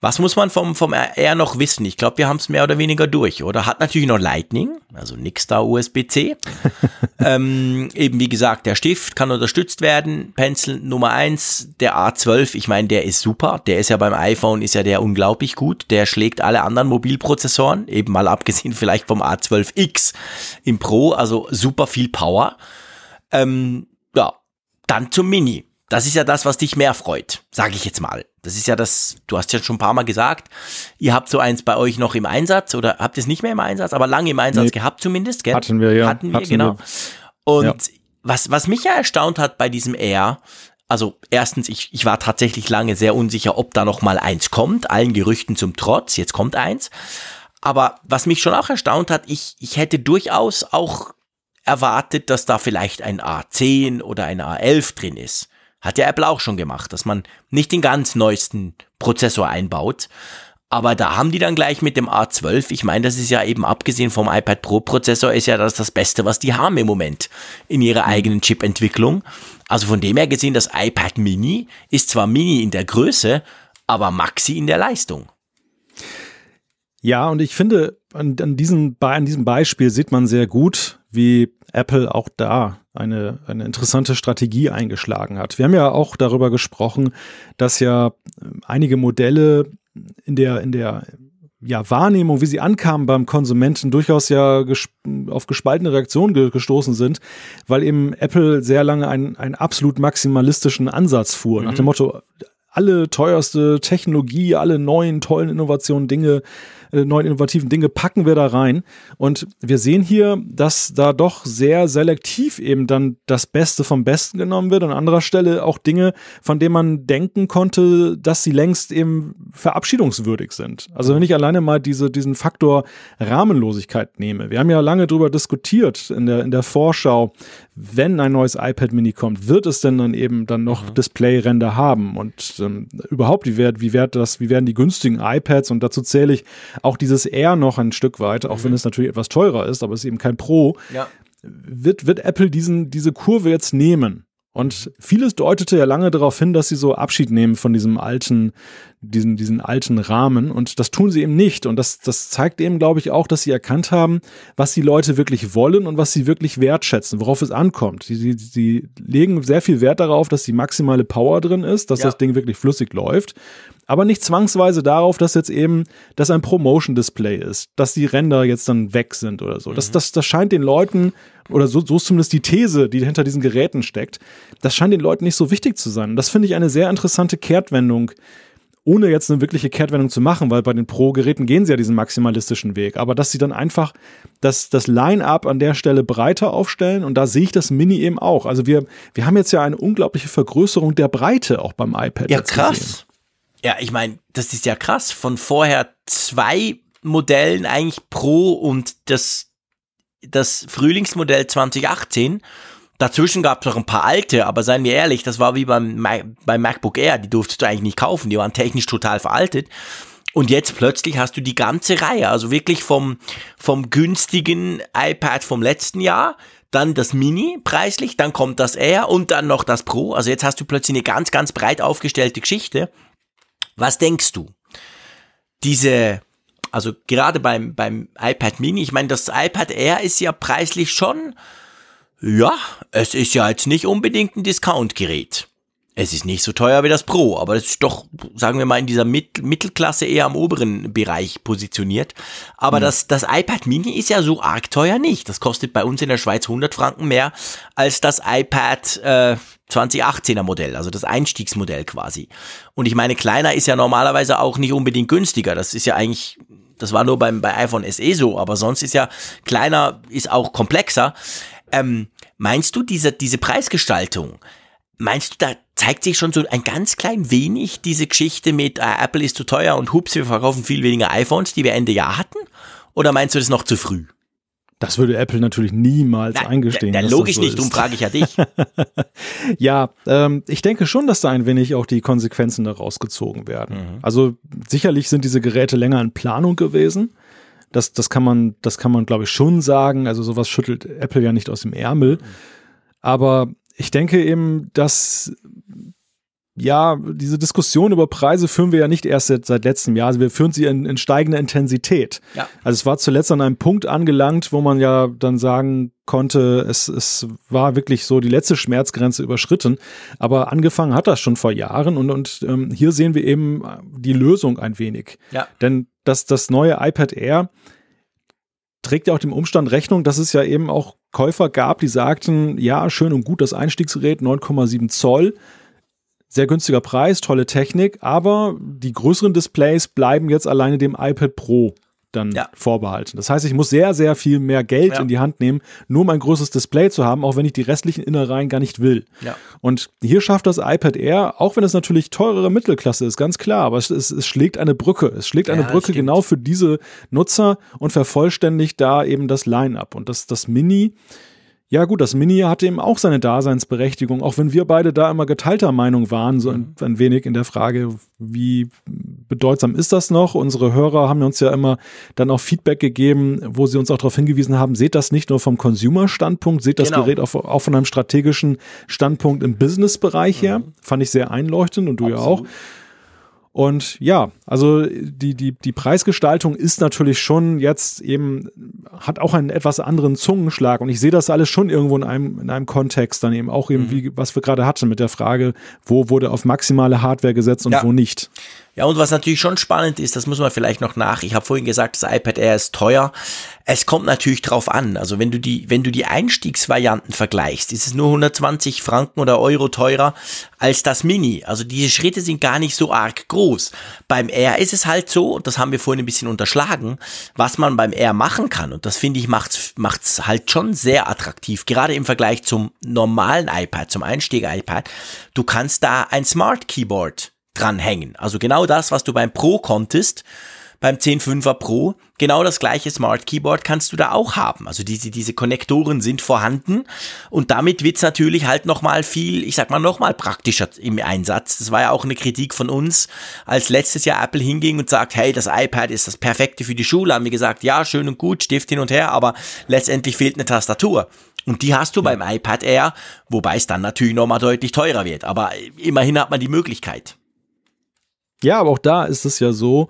was muss man vom, vom R noch wissen? Ich glaube, wir haben es mehr oder weniger durch, oder? Hat natürlich noch Lightning, also nix da USB-C. (laughs) ähm, eben wie gesagt, der Stift kann unterstützt werden. Pencil Nummer eins, der A12, ich meine, der ist super. Der ist ja beim iPhone, ist ja der unglaublich gut. Der schlägt alle anderen Mobilprozessoren, eben mal abgesehen vielleicht vom A12X im Pro, also super viel Power. Ähm, ja, dann zum Mini. Das ist ja das, was dich mehr freut, sage ich jetzt mal. Das ist ja das, du hast ja schon ein paar Mal gesagt, ihr habt so eins bei euch noch im Einsatz oder habt es nicht mehr im Einsatz, aber lange im Einsatz Nee. gehabt zumindest, gell? Hatten wir, ja. Hatten wir, Hatten genau. wir. Und Ja. was, was mich ja erstaunt hat bei diesem Air, also erstens, ich, ich war tatsächlich lange sehr unsicher, ob da noch mal eins kommt, allen Gerüchten zum Trotz, jetzt kommt eins. Aber was mich schon auch erstaunt hat, ich, ich hätte durchaus auch erwartet, dass da vielleicht ein A10 oder ein A11 drin ist. Hat ja Apple auch schon gemacht, dass man nicht den ganz neuesten Prozessor einbaut. Aber da haben die dann gleich mit dem A12, ich meine, das ist ja eben abgesehen vom iPad Pro Prozessor, ist ja das das Beste, was die haben im Moment in ihrer eigenen Chip-Entwicklung. Also von dem her gesehen, das iPad Mini ist zwar Mini in der Größe, aber Maxi in der Leistung. Ja, und ich finde, an, an, diesem, an diesem Beispiel sieht man sehr gut, wie Apple auch da eine, eine interessante Strategie eingeschlagen hat. Wir haben ja auch darüber gesprochen, dass ja einige Modelle in der, in der ja, Wahrnehmung, wie sie ankamen beim Konsumenten, durchaus ja ges auf gespaltene Reaktionen ge gestoßen sind, weil eben Apple sehr lange einen, einen absolut maximalistischen Ansatz fuhr, mhm. nach dem Motto, alle teuerste Technologie, alle neuen tollen Innovationen, Dinge äh, neuen innovativen Dinge packen wir da rein. Und wir sehen hier, dass da doch sehr selektiv eben dann das Beste vom Besten genommen wird. An anderer Stelle auch Dinge, von denen man denken konnte, dass sie längst eben verabschiedungswürdig sind. Also wenn ich alleine mal diese, diesen Faktor Rahmenlosigkeit nehme. Wir haben ja lange darüber diskutiert in der, in der Vorschau, wenn ein neues iPad Mini kommt, wird es denn dann eben dann noch mhm. Display-Ränder haben? Und ähm, überhaupt, wie, wird, wie, wird das, wie werden die günstigen iPads? Und dazu zähle ich auch dieses R noch ein Stück weit, auch mhm. wenn es natürlich etwas teurer ist, aber es ist eben kein Pro. Ja. Wird, wird Apple diesen, diese Kurve jetzt nehmen? Und vieles deutete ja lange darauf hin, dass sie so Abschied nehmen von diesem alten, diesen, diesen alten Rahmen. Und das tun sie eben nicht. Und das, das zeigt eben, glaube ich, auch, dass sie erkannt haben, was die Leute wirklich wollen und was sie wirklich wertschätzen, worauf es ankommt. Sie, sie, sie legen sehr viel Wert darauf, dass die maximale Power drin ist, dass ja. das Ding wirklich flüssig läuft aber nicht zwangsweise darauf, dass jetzt eben das ein Promotion-Display ist, dass die Ränder jetzt dann weg sind oder so. Mhm. Das, das, das scheint den Leuten, oder so, so ist zumindest die These, die hinter diesen Geräten steckt, das scheint den Leuten nicht so wichtig zu sein. Das finde ich eine sehr interessante Kehrtwendung, ohne jetzt eine wirkliche Kehrtwendung zu machen, weil bei den Pro-Geräten gehen sie ja diesen maximalistischen Weg, aber dass sie dann einfach das, das Line-Up an der Stelle breiter aufstellen und da sehe ich das Mini eben auch. Also wir, wir haben jetzt ja eine unglaubliche Vergrößerung der Breite auch beim iPad. Ja, krass. Gesehen. Ja, ich meine, das ist ja krass. Von vorher zwei Modellen eigentlich Pro und das, das Frühlingsmodell 2018. Dazwischen gab es noch ein paar alte, aber seien wir ehrlich, das war wie beim, beim MacBook Air, die durftest du eigentlich nicht kaufen, die waren technisch total veraltet. Und jetzt plötzlich hast du die ganze Reihe, also wirklich vom, vom günstigen iPad vom letzten Jahr, dann das Mini preislich, dann kommt das Air und dann noch das Pro. Also jetzt hast du plötzlich eine ganz, ganz breit aufgestellte Geschichte. Was denkst du? Diese, also gerade beim, beim iPad Mini, ich meine, das iPad Air ist ja preislich schon, ja, es ist ja jetzt nicht unbedingt ein Discount-Gerät. Es ist nicht so teuer wie das Pro, aber es ist doch, sagen wir mal, in dieser Mit Mittelklasse eher am oberen Bereich positioniert. Aber mhm. das, das iPad Mini ist ja so arg teuer nicht. Das kostet bei uns in der Schweiz 100 Franken mehr als das iPad äh, 2018er Modell, also das Einstiegsmodell quasi. Und ich meine, kleiner ist ja normalerweise auch nicht unbedingt günstiger. Das ist ja eigentlich, das war nur beim, bei iPhone SE so, aber sonst ist ja kleiner, ist auch komplexer. Ähm, meinst du, diese, diese Preisgestaltung, meinst du, da zeigt sich schon so ein ganz klein wenig diese Geschichte mit äh, Apple ist zu teuer und hups, wir verkaufen viel weniger iPhones, die wir Ende Jahr hatten? Oder meinst du das noch zu früh? Das würde Apple natürlich niemals Na, eingestehen. Na, logisch so nicht, darum frage ich ja dich. (laughs) ja, ähm, ich denke schon, dass da ein wenig auch die Konsequenzen daraus gezogen werden. Mhm. Also sicherlich sind diese Geräte länger in Planung gewesen. Das, das kann man, das kann man, glaube ich, schon sagen. Also sowas schüttelt Apple ja nicht aus dem Ärmel. Aber ich denke eben, dass ja, diese Diskussion über Preise führen wir ja nicht erst seit, seit letztem Jahr, also wir führen sie in, in steigender Intensität. Ja. Also es war zuletzt an einem Punkt angelangt, wo man ja dann sagen konnte, es, es war wirklich so die letzte Schmerzgrenze überschritten. Aber angefangen hat das schon vor Jahren und, und ähm, hier sehen wir eben die Lösung ein wenig. Ja. Denn das, das neue iPad Air trägt ja auch dem Umstand Rechnung, dass es ja eben auch Käufer gab, die sagten, ja, schön und gut, das Einstiegsgerät 9,7 Zoll, sehr günstiger Preis, tolle Technik, aber die größeren Displays bleiben jetzt alleine dem iPad Pro dann ja. vorbehalten. Das heißt, ich muss sehr, sehr viel mehr Geld ja. in die Hand nehmen, nur um ein größeres Display zu haben, auch wenn ich die restlichen Innereien gar nicht will. Ja. Und hier schafft das iPad Air, auch wenn es natürlich teurere Mittelklasse ist, ganz klar, aber es, es, es schlägt eine Brücke. Es schlägt eine Brücke genau für diese Nutzer und vervollständigt da eben das Line-up. Und das, das Mini ja gut, das Mini hatte eben auch seine Daseinsberechtigung, auch wenn wir beide da immer geteilter Meinung waren, so ein, ein, wenig in der Frage, wie bedeutsam ist das noch? Unsere Hörer haben uns ja immer dann auch Feedback gegeben, wo sie uns auch darauf hingewiesen haben, seht das nicht nur vom Consumer-Standpunkt, seht das genau. Gerät auch, auch, von einem strategischen Standpunkt im Business-Bereich her. Mhm. Fand ich sehr einleuchtend und du Absolut. ja auch. Und ja, also die, die, die Preisgestaltung ist natürlich schon jetzt eben, hat auch einen etwas anderen Zungenschlag. Und ich sehe das alles schon irgendwo in einem, in einem Kontext dann eben auch eben, mhm. wie, was wir gerade hatten mit der Frage, wo wurde auf maximale Hardware gesetzt und ja. wo nicht. Ja, und was natürlich schon spannend ist, das muss man vielleicht noch nach. Ich habe vorhin gesagt, das iPad Air ist teuer. Es kommt natürlich drauf an. Also wenn du die, wenn du die Einstiegsvarianten vergleichst, ist es nur 120 Franken oder Euro teurer als das Mini. Also diese Schritte sind gar nicht so arg groß. Beim Air ist es halt so, und das haben wir vorhin ein bisschen unterschlagen, was man beim Air machen kann. Und das finde ich macht's, macht's halt schon sehr attraktiv. Gerade im Vergleich zum normalen iPad, zum Einstieg-iPad. Du kannst da ein Smart Keyboard dranhängen. Also genau das, was du beim Pro konntest, beim 10.5er Pro, genau das gleiche Smart Keyboard kannst du da auch haben. Also diese, diese Konnektoren sind vorhanden und damit wird's natürlich halt nochmal viel, ich sag mal, nochmal praktischer im Einsatz. Das war ja auch eine Kritik von uns, als letztes Jahr Apple hinging und sagt, hey, das iPad ist das Perfekte für die Schule, haben wir gesagt, ja, schön und gut, Stift hin und her, aber letztendlich fehlt eine Tastatur. Und die hast du beim iPad Air, wobei es dann natürlich nochmal deutlich teurer wird. Aber immerhin hat man die Möglichkeit. Ja, aber auch da ist es ja so,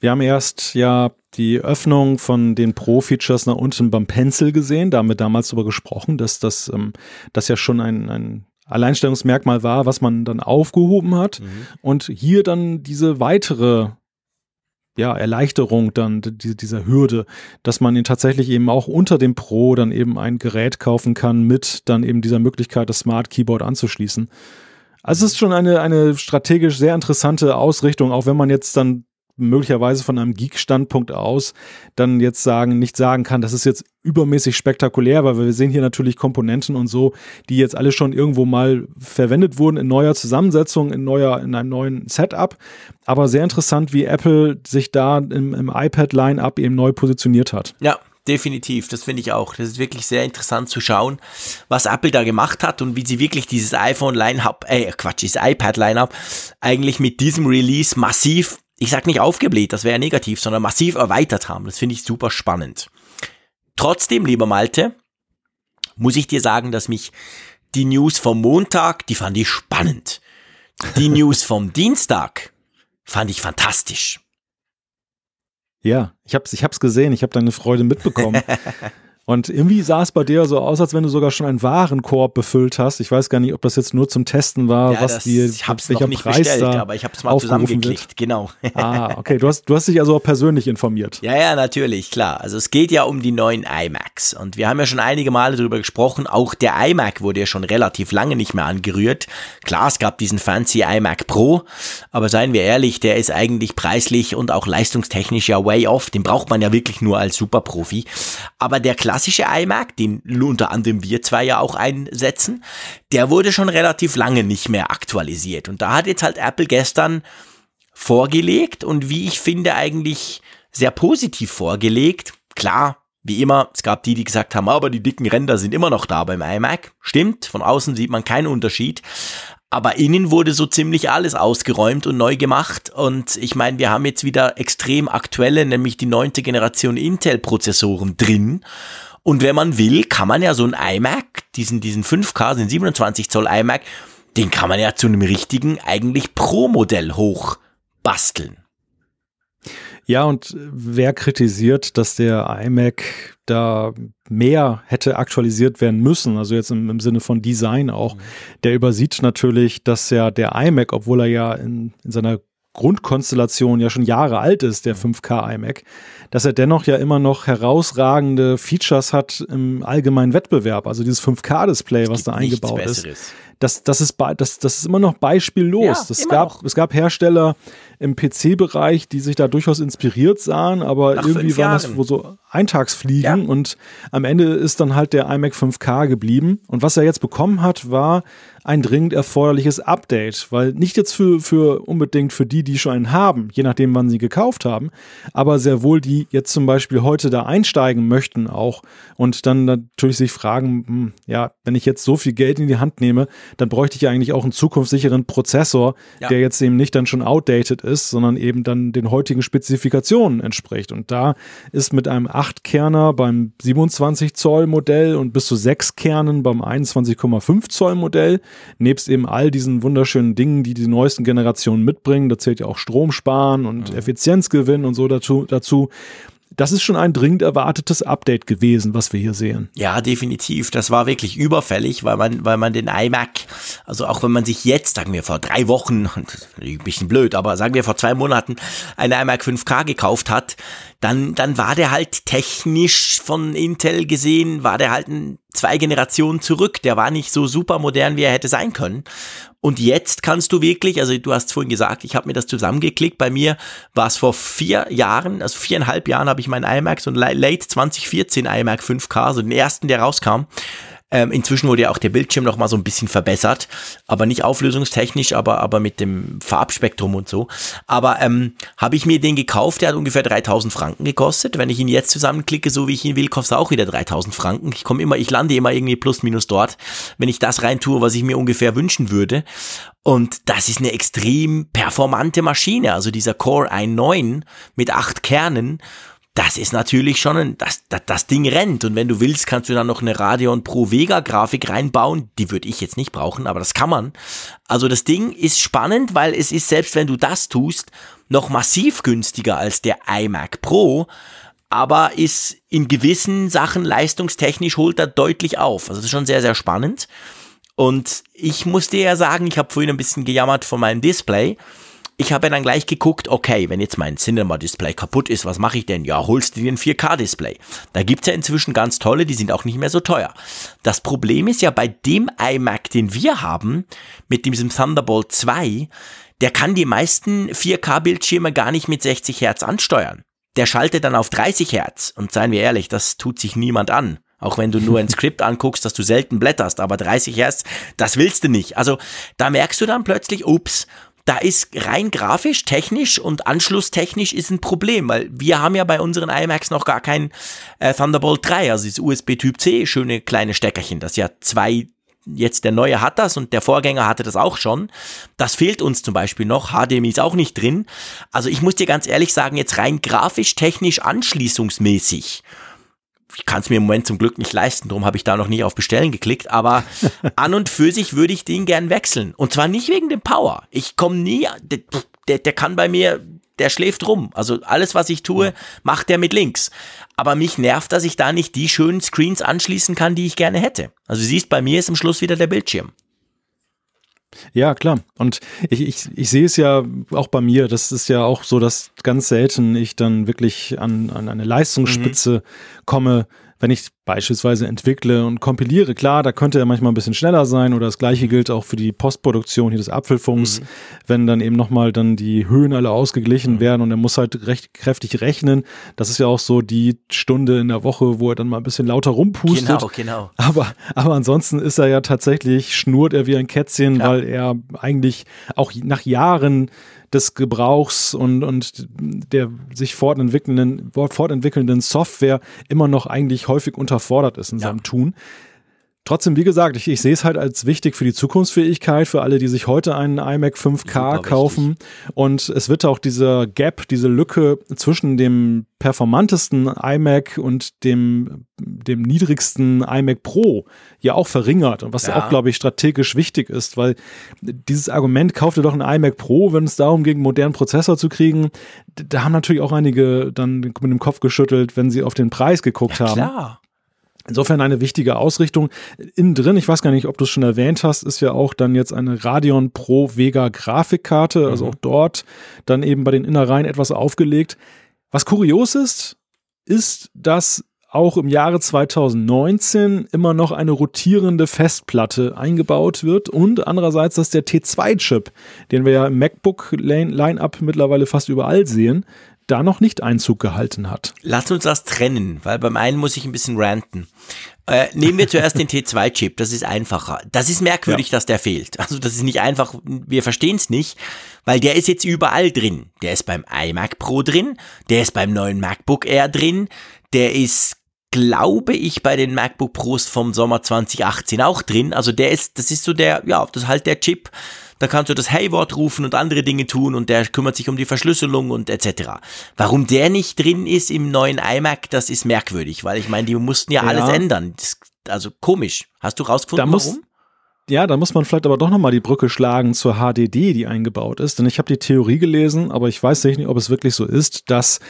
wir haben erst ja die Öffnung von den Pro-Features nach unten beim Pencil gesehen. Da haben wir damals darüber gesprochen, dass das, ähm, das ja schon ein, ein Alleinstellungsmerkmal war, was man dann aufgehoben hat. Mhm. Und hier dann diese weitere ja, Erleichterung dann die, dieser Hürde, dass man ihn tatsächlich eben auch unter dem Pro dann eben ein Gerät kaufen kann mit dann eben dieser Möglichkeit, das Smart Keyboard anzuschließen. Also es ist schon eine, eine strategisch sehr interessante Ausrichtung, auch wenn man jetzt dann möglicherweise von einem Geek-Standpunkt aus dann jetzt sagen, nicht sagen kann, das ist jetzt übermäßig spektakulär, weil wir sehen hier natürlich Komponenten und so, die jetzt alle schon irgendwo mal verwendet wurden in neuer Zusammensetzung, in neuer, in einem neuen Setup. Aber sehr interessant, wie Apple sich da im, im iPad-Line-Up eben neu positioniert hat. Ja, definitiv. Das finde ich auch. Das ist wirklich sehr interessant zu schauen, was Apple da gemacht hat und wie sie wirklich dieses iPhone Line-Up, äh, Quatsch, dieses iPad Line-Up eigentlich mit diesem Release massiv, ich sag nicht aufgebläht, das wäre negativ, sondern massiv erweitert haben. Das finde ich super spannend. Trotzdem, lieber Malte, muss ich dir sagen, dass mich die News vom Montag, die fand ich spannend. Die (laughs) News vom Dienstag fand ich fantastisch. Ja, ich hab's, ich hab's gesehen, ich habe deine Freude mitbekommen. (laughs) Und irgendwie sah es bei dir so aus, als wenn du sogar schon einen Warenkorb befüllt hast. Ich weiß gar nicht, ob das jetzt nur zum Testen war, ja, was das, ich hab's welcher noch nicht Preis bestellt, da aber ich habe es mal zusammengeklickt, wird. genau. Ah, okay, du hast, du hast dich also auch persönlich informiert. Ja, ja, natürlich, klar. Also es geht ja um die neuen iMacs und wir haben ja schon einige Male darüber gesprochen. Auch der iMac wurde ja schon relativ lange nicht mehr angerührt. Klar, es gab diesen fancy iMac Pro, aber seien wir ehrlich, der ist eigentlich preislich und auch leistungstechnisch ja way off. Den braucht man ja wirklich nur als Superprofi. Aber der Klasse klassische iMac, den unter anderem wir zwei ja auch einsetzen, der wurde schon relativ lange nicht mehr aktualisiert. Und da hat jetzt halt Apple gestern vorgelegt und wie ich finde eigentlich sehr positiv vorgelegt. Klar, wie immer, es gab die, die gesagt haben, aber die dicken Ränder sind immer noch da beim iMac. Stimmt, von außen sieht man keinen Unterschied. Aber innen wurde so ziemlich alles ausgeräumt und neu gemacht. Und ich meine, wir haben jetzt wieder extrem aktuelle, nämlich die neunte Generation Intel-Prozessoren drin. Und wenn man will, kann man ja so ein iMac, diesen, diesen 5K, den 27 Zoll iMac, den kann man ja zu einem richtigen, eigentlich Pro-Modell hoch basteln. Ja, und wer kritisiert, dass der iMac da mehr hätte aktualisiert werden müssen, also jetzt im, im Sinne von Design auch, mhm. der übersieht natürlich, dass ja der iMac, obwohl er ja in, in seiner Grundkonstellation ja schon Jahre alt ist, der 5K iMac, dass er dennoch ja immer noch herausragende Features hat im allgemeinen Wettbewerb. Also dieses 5K-Display, was da eingebaut ist. Das, das, ist, das, das ist immer noch beispiellos. Ja, immer gab, noch. Es gab Hersteller im PC-Bereich, die sich da durchaus inspiriert sahen, aber Nach irgendwie waren das wo so Eintagsfliegen Ja. und am Ende ist dann halt der iMac 5K geblieben. Und was er jetzt bekommen hat, war ein dringend erforderliches Update, weil nicht jetzt für, für unbedingt für die, die schon einen haben, je nachdem, wann sie gekauft haben, aber sehr wohl die jetzt zum Beispiel heute da einsteigen möchten auch und dann natürlich sich fragen, hm, ja, wenn ich jetzt so viel Geld in die Hand nehme, dann bräuchte ich ja eigentlich auch einen zukunftssicheren Prozessor, Ja. der jetzt eben nicht dann schon outdated ist, sondern eben dann den heutigen Spezifikationen entspricht. Und da ist mit einem 8-Kerner beim 27 Zoll Modell und bis zu 6 Kernen beim 21,5 Zoll Modell, nebst eben all diesen wunderschönen Dingen, die die neuesten Generationen mitbringen, da zählt ja auch Strom sparen und Effizienzgewinn und so dazu, dazu. Das ist schon ein dringend erwartetes Update gewesen, was wir hier sehen. Ja, definitiv. Das war wirklich überfällig, weil man, weil man den iMac, also auch wenn man sich jetzt, sagen wir vor drei Wochen, (laughs) ein bisschen blöd, aber sagen wir vor zwei Monaten einen iMac 5K gekauft hat, dann, dann war der halt technisch von Intel gesehen, war der halt ein, zwei Generationen zurück. Der war nicht so super modern, wie er hätte sein können. Und jetzt kannst du wirklich, also du hast vorhin gesagt, ich habe mir das zusammengeklickt. Bei mir war es vor vier Jahren, also viereinhalb Jahren habe ich meinen iMac, so ein late 2014 iMac 5K, so den ersten, der rauskam. Ähm, inzwischen wurde ja auch der Bildschirm noch mal so ein bisschen verbessert, aber nicht auflösungstechnisch, aber, aber mit dem Farbspektrum und so. Aber ähm, habe ich mir den gekauft, der hat ungefähr 3000 Franken gekostet. Wenn ich ihn jetzt zusammenklicke, so wie ich ihn will, kostet er auch wieder 3000 Franken. Ich komme immer, ich lande immer irgendwie plus minus dort, wenn ich das rein tue, was ich mir ungefähr wünschen würde. Und das ist eine extrem performante Maschine. Also dieser Core i9 mit acht Kernen das ist natürlich schon ein, das, das, das Ding rennt. Und wenn du willst, kannst du dann noch eine Radeon Pro Vega Grafik reinbauen. Die würde ich jetzt nicht brauchen, aber das kann man. Also das Ding ist spannend, weil es ist, selbst wenn du das tust, noch massiv günstiger als der iMac Pro. Aber ist in gewissen Sachen leistungstechnisch holt er deutlich auf. Also das ist schon sehr, sehr spannend. Und ich muss dir ja sagen, ich habe vorhin ein bisschen gejammert von meinem Display. Ich habe dann gleich geguckt, okay, wenn jetzt mein Cinema-Display kaputt ist, was mache ich denn? Ja, holst du dir ein 4K-Display. Da gibt's ja inzwischen ganz tolle, die sind auch nicht mehr so teuer. Das Problem ist ja bei dem iMac, den wir haben, mit diesem Thunderbolt 2, der kann die meisten 4K-Bildschirme gar nicht mit 60 Hertz ansteuern. Der schaltet dann auf 30 Hertz. Und seien wir ehrlich, das tut sich niemand an. Auch wenn du nur ein (laughs) Skript anguckst, dass du selten blätterst, aber 30 Hertz, das willst du nicht. Also da merkst du dann plötzlich, ups, da ist rein grafisch, technisch und anschlusstechnisch ist ein Problem, weil wir haben ja bei unseren iMacs noch gar kein äh, Thunderbolt 3, also das USB Typ C, schöne kleine Steckerchen, das ja zwei Jetzt der neue hat das und der Vorgänger hatte das auch schon. Das fehlt uns zum Beispiel noch. HDMI ist auch nicht drin. Also ich muss dir ganz ehrlich sagen, jetzt rein grafisch, technisch, anschließungsmäßig ich kann es mir im Moment zum Glück nicht leisten, darum habe ich da noch nie auf Bestellen geklickt, aber (laughs) an und für sich würde ich den gern wechseln. Und zwar nicht wegen dem Power. Ich komme nie, der, der, der kann bei mir, der schläft rum. Also alles, was ich tue, macht der mit links. Aber mich nervt, dass ich da nicht die schönen Screens anschließen kann, die ich gerne hätte. Also siehst, bei mir ist am Schluss wieder der Bildschirm. Ja, klar. Und ich, ich, ich sehe es ja auch bei mir. Das ist ja auch so, dass ganz selten ich dann wirklich an, an eine Leistungsspitze komme, wenn ich beispielsweise entwickle und kompiliere. Klar, da könnte er manchmal ein bisschen schneller sein oder das gleiche gilt auch für die Postproduktion hier des Apfelfunks, wenn dann eben nochmal dann die Höhen alle ausgeglichen werden und er muss halt recht kräftig rechnen. Das ist ja auch so die Stunde in der Woche, wo er dann mal ein bisschen lauter rumpustet. Genau, genau. Aber, aber ansonsten ist er ja tatsächlich, schnurrt er wie ein Kätzchen, Klar. weil er eigentlich auch nach Jahren des Gebrauchs und, und der sich fortentwickelnden, fortentwickelnden Software immer noch eigentlich häufig unterfordert ist in Ja. seinem Tun. Trotzdem, wie gesagt, ich, ich sehe es halt als wichtig für die Zukunftsfähigkeit, für alle, die sich heute einen iMac 5K Super wichtig. kaufen. Und es wird auch dieser Gap, diese Lücke zwischen dem performantesten iMac und dem, dem niedrigsten iMac Pro ja auch verringert. Und was Ja. auch, glaube ich, strategisch wichtig ist, weil dieses Argument, kauft ihr doch einen iMac Pro, wenn es darum ging, einen modernen Prozessor zu kriegen, da haben natürlich auch einige dann mit dem Kopf geschüttelt, wenn sie auf den Preis geguckt haben. Klar. Insofern eine wichtige Ausrichtung. Innen drin, ich weiß gar nicht, ob du es schon erwähnt hast, ist ja auch dann jetzt eine Radeon Pro Vega Grafikkarte, also auch dort dann eben bei den Innereien etwas aufgelegt. Was kurios ist, ist, dass auch im Jahre 2019 immer noch eine rotierende Festplatte eingebaut wird und andererseits, dass der T2-Chip, den wir ja im MacBook-Line-Up mittlerweile fast überall sehen, da noch nicht Einzug gehalten hat. Lass uns das trennen, weil beim einen muss ich ein bisschen ranten. Äh, nehmen wir zuerst den (laughs) T2-Chip, das ist einfacher. Das ist merkwürdig, ja. dass der fehlt. Also das ist nicht einfach, wir verstehen es nicht, weil der ist jetzt überall drin. Der ist beim iMac Pro drin, der ist beim neuen MacBook Air drin, der ist glaube ich, bei den MacBook Pros vom Sommer 2018 auch drin. Also der ist, das ist so der, ja, das ist halt der Chip. Da kannst du das Hey-Wort rufen und andere Dinge tun und der kümmert sich um die Verschlüsselung und etc. Warum der nicht drin ist im neuen iMac, das ist merkwürdig, weil ich meine, die mussten ja, ja. alles ändern. Das, also komisch. Hast du rausgefunden, da muss, warum? Ja, da muss man vielleicht aber doch nochmal die Brücke schlagen zur HDD, die eingebaut ist. Denn ich habe die Theorie gelesen, aber ich weiß nicht, ob es wirklich so ist, dass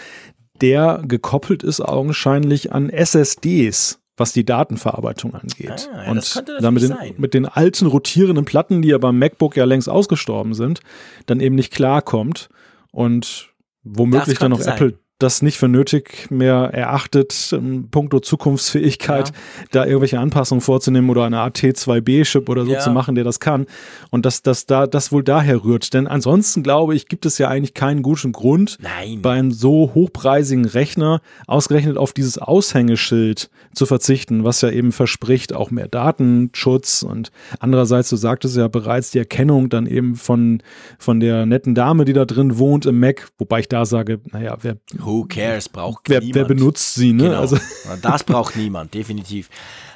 der gekoppelt ist augenscheinlich an SSDs was die Datenverarbeitung angeht. Ah, ja, und dann mit den, mit den alten rotierenden Platten, die ja beim MacBook ja längst ausgestorben sind, dann eben nicht klarkommt und womöglich dann noch Apple das nicht für nötig mehr erachtet, in puncto Zukunftsfähigkeit, ja. da irgendwelche Anpassungen vorzunehmen oder eine AT2B-Chip oder so ja. zu machen, der das kann. Und dass das da das wohl daher rührt. Denn ansonsten glaube ich, gibt es ja eigentlich keinen guten Grund, Nein. bei einem so hochpreisigen Rechner ausgerechnet auf dieses Aushängeschild zu verzichten, was ja eben verspricht, auch mehr Datenschutz und andererseits, du sagtest ja bereits, die Erkennung dann eben von, von der netten Dame, die da drin wohnt im Mac, wobei ich da sage, naja, wer Who cares? Braucht wer, niemand. Wer benutzt sie, ne? Genau. Also. Das braucht niemand, (laughs) definitiv.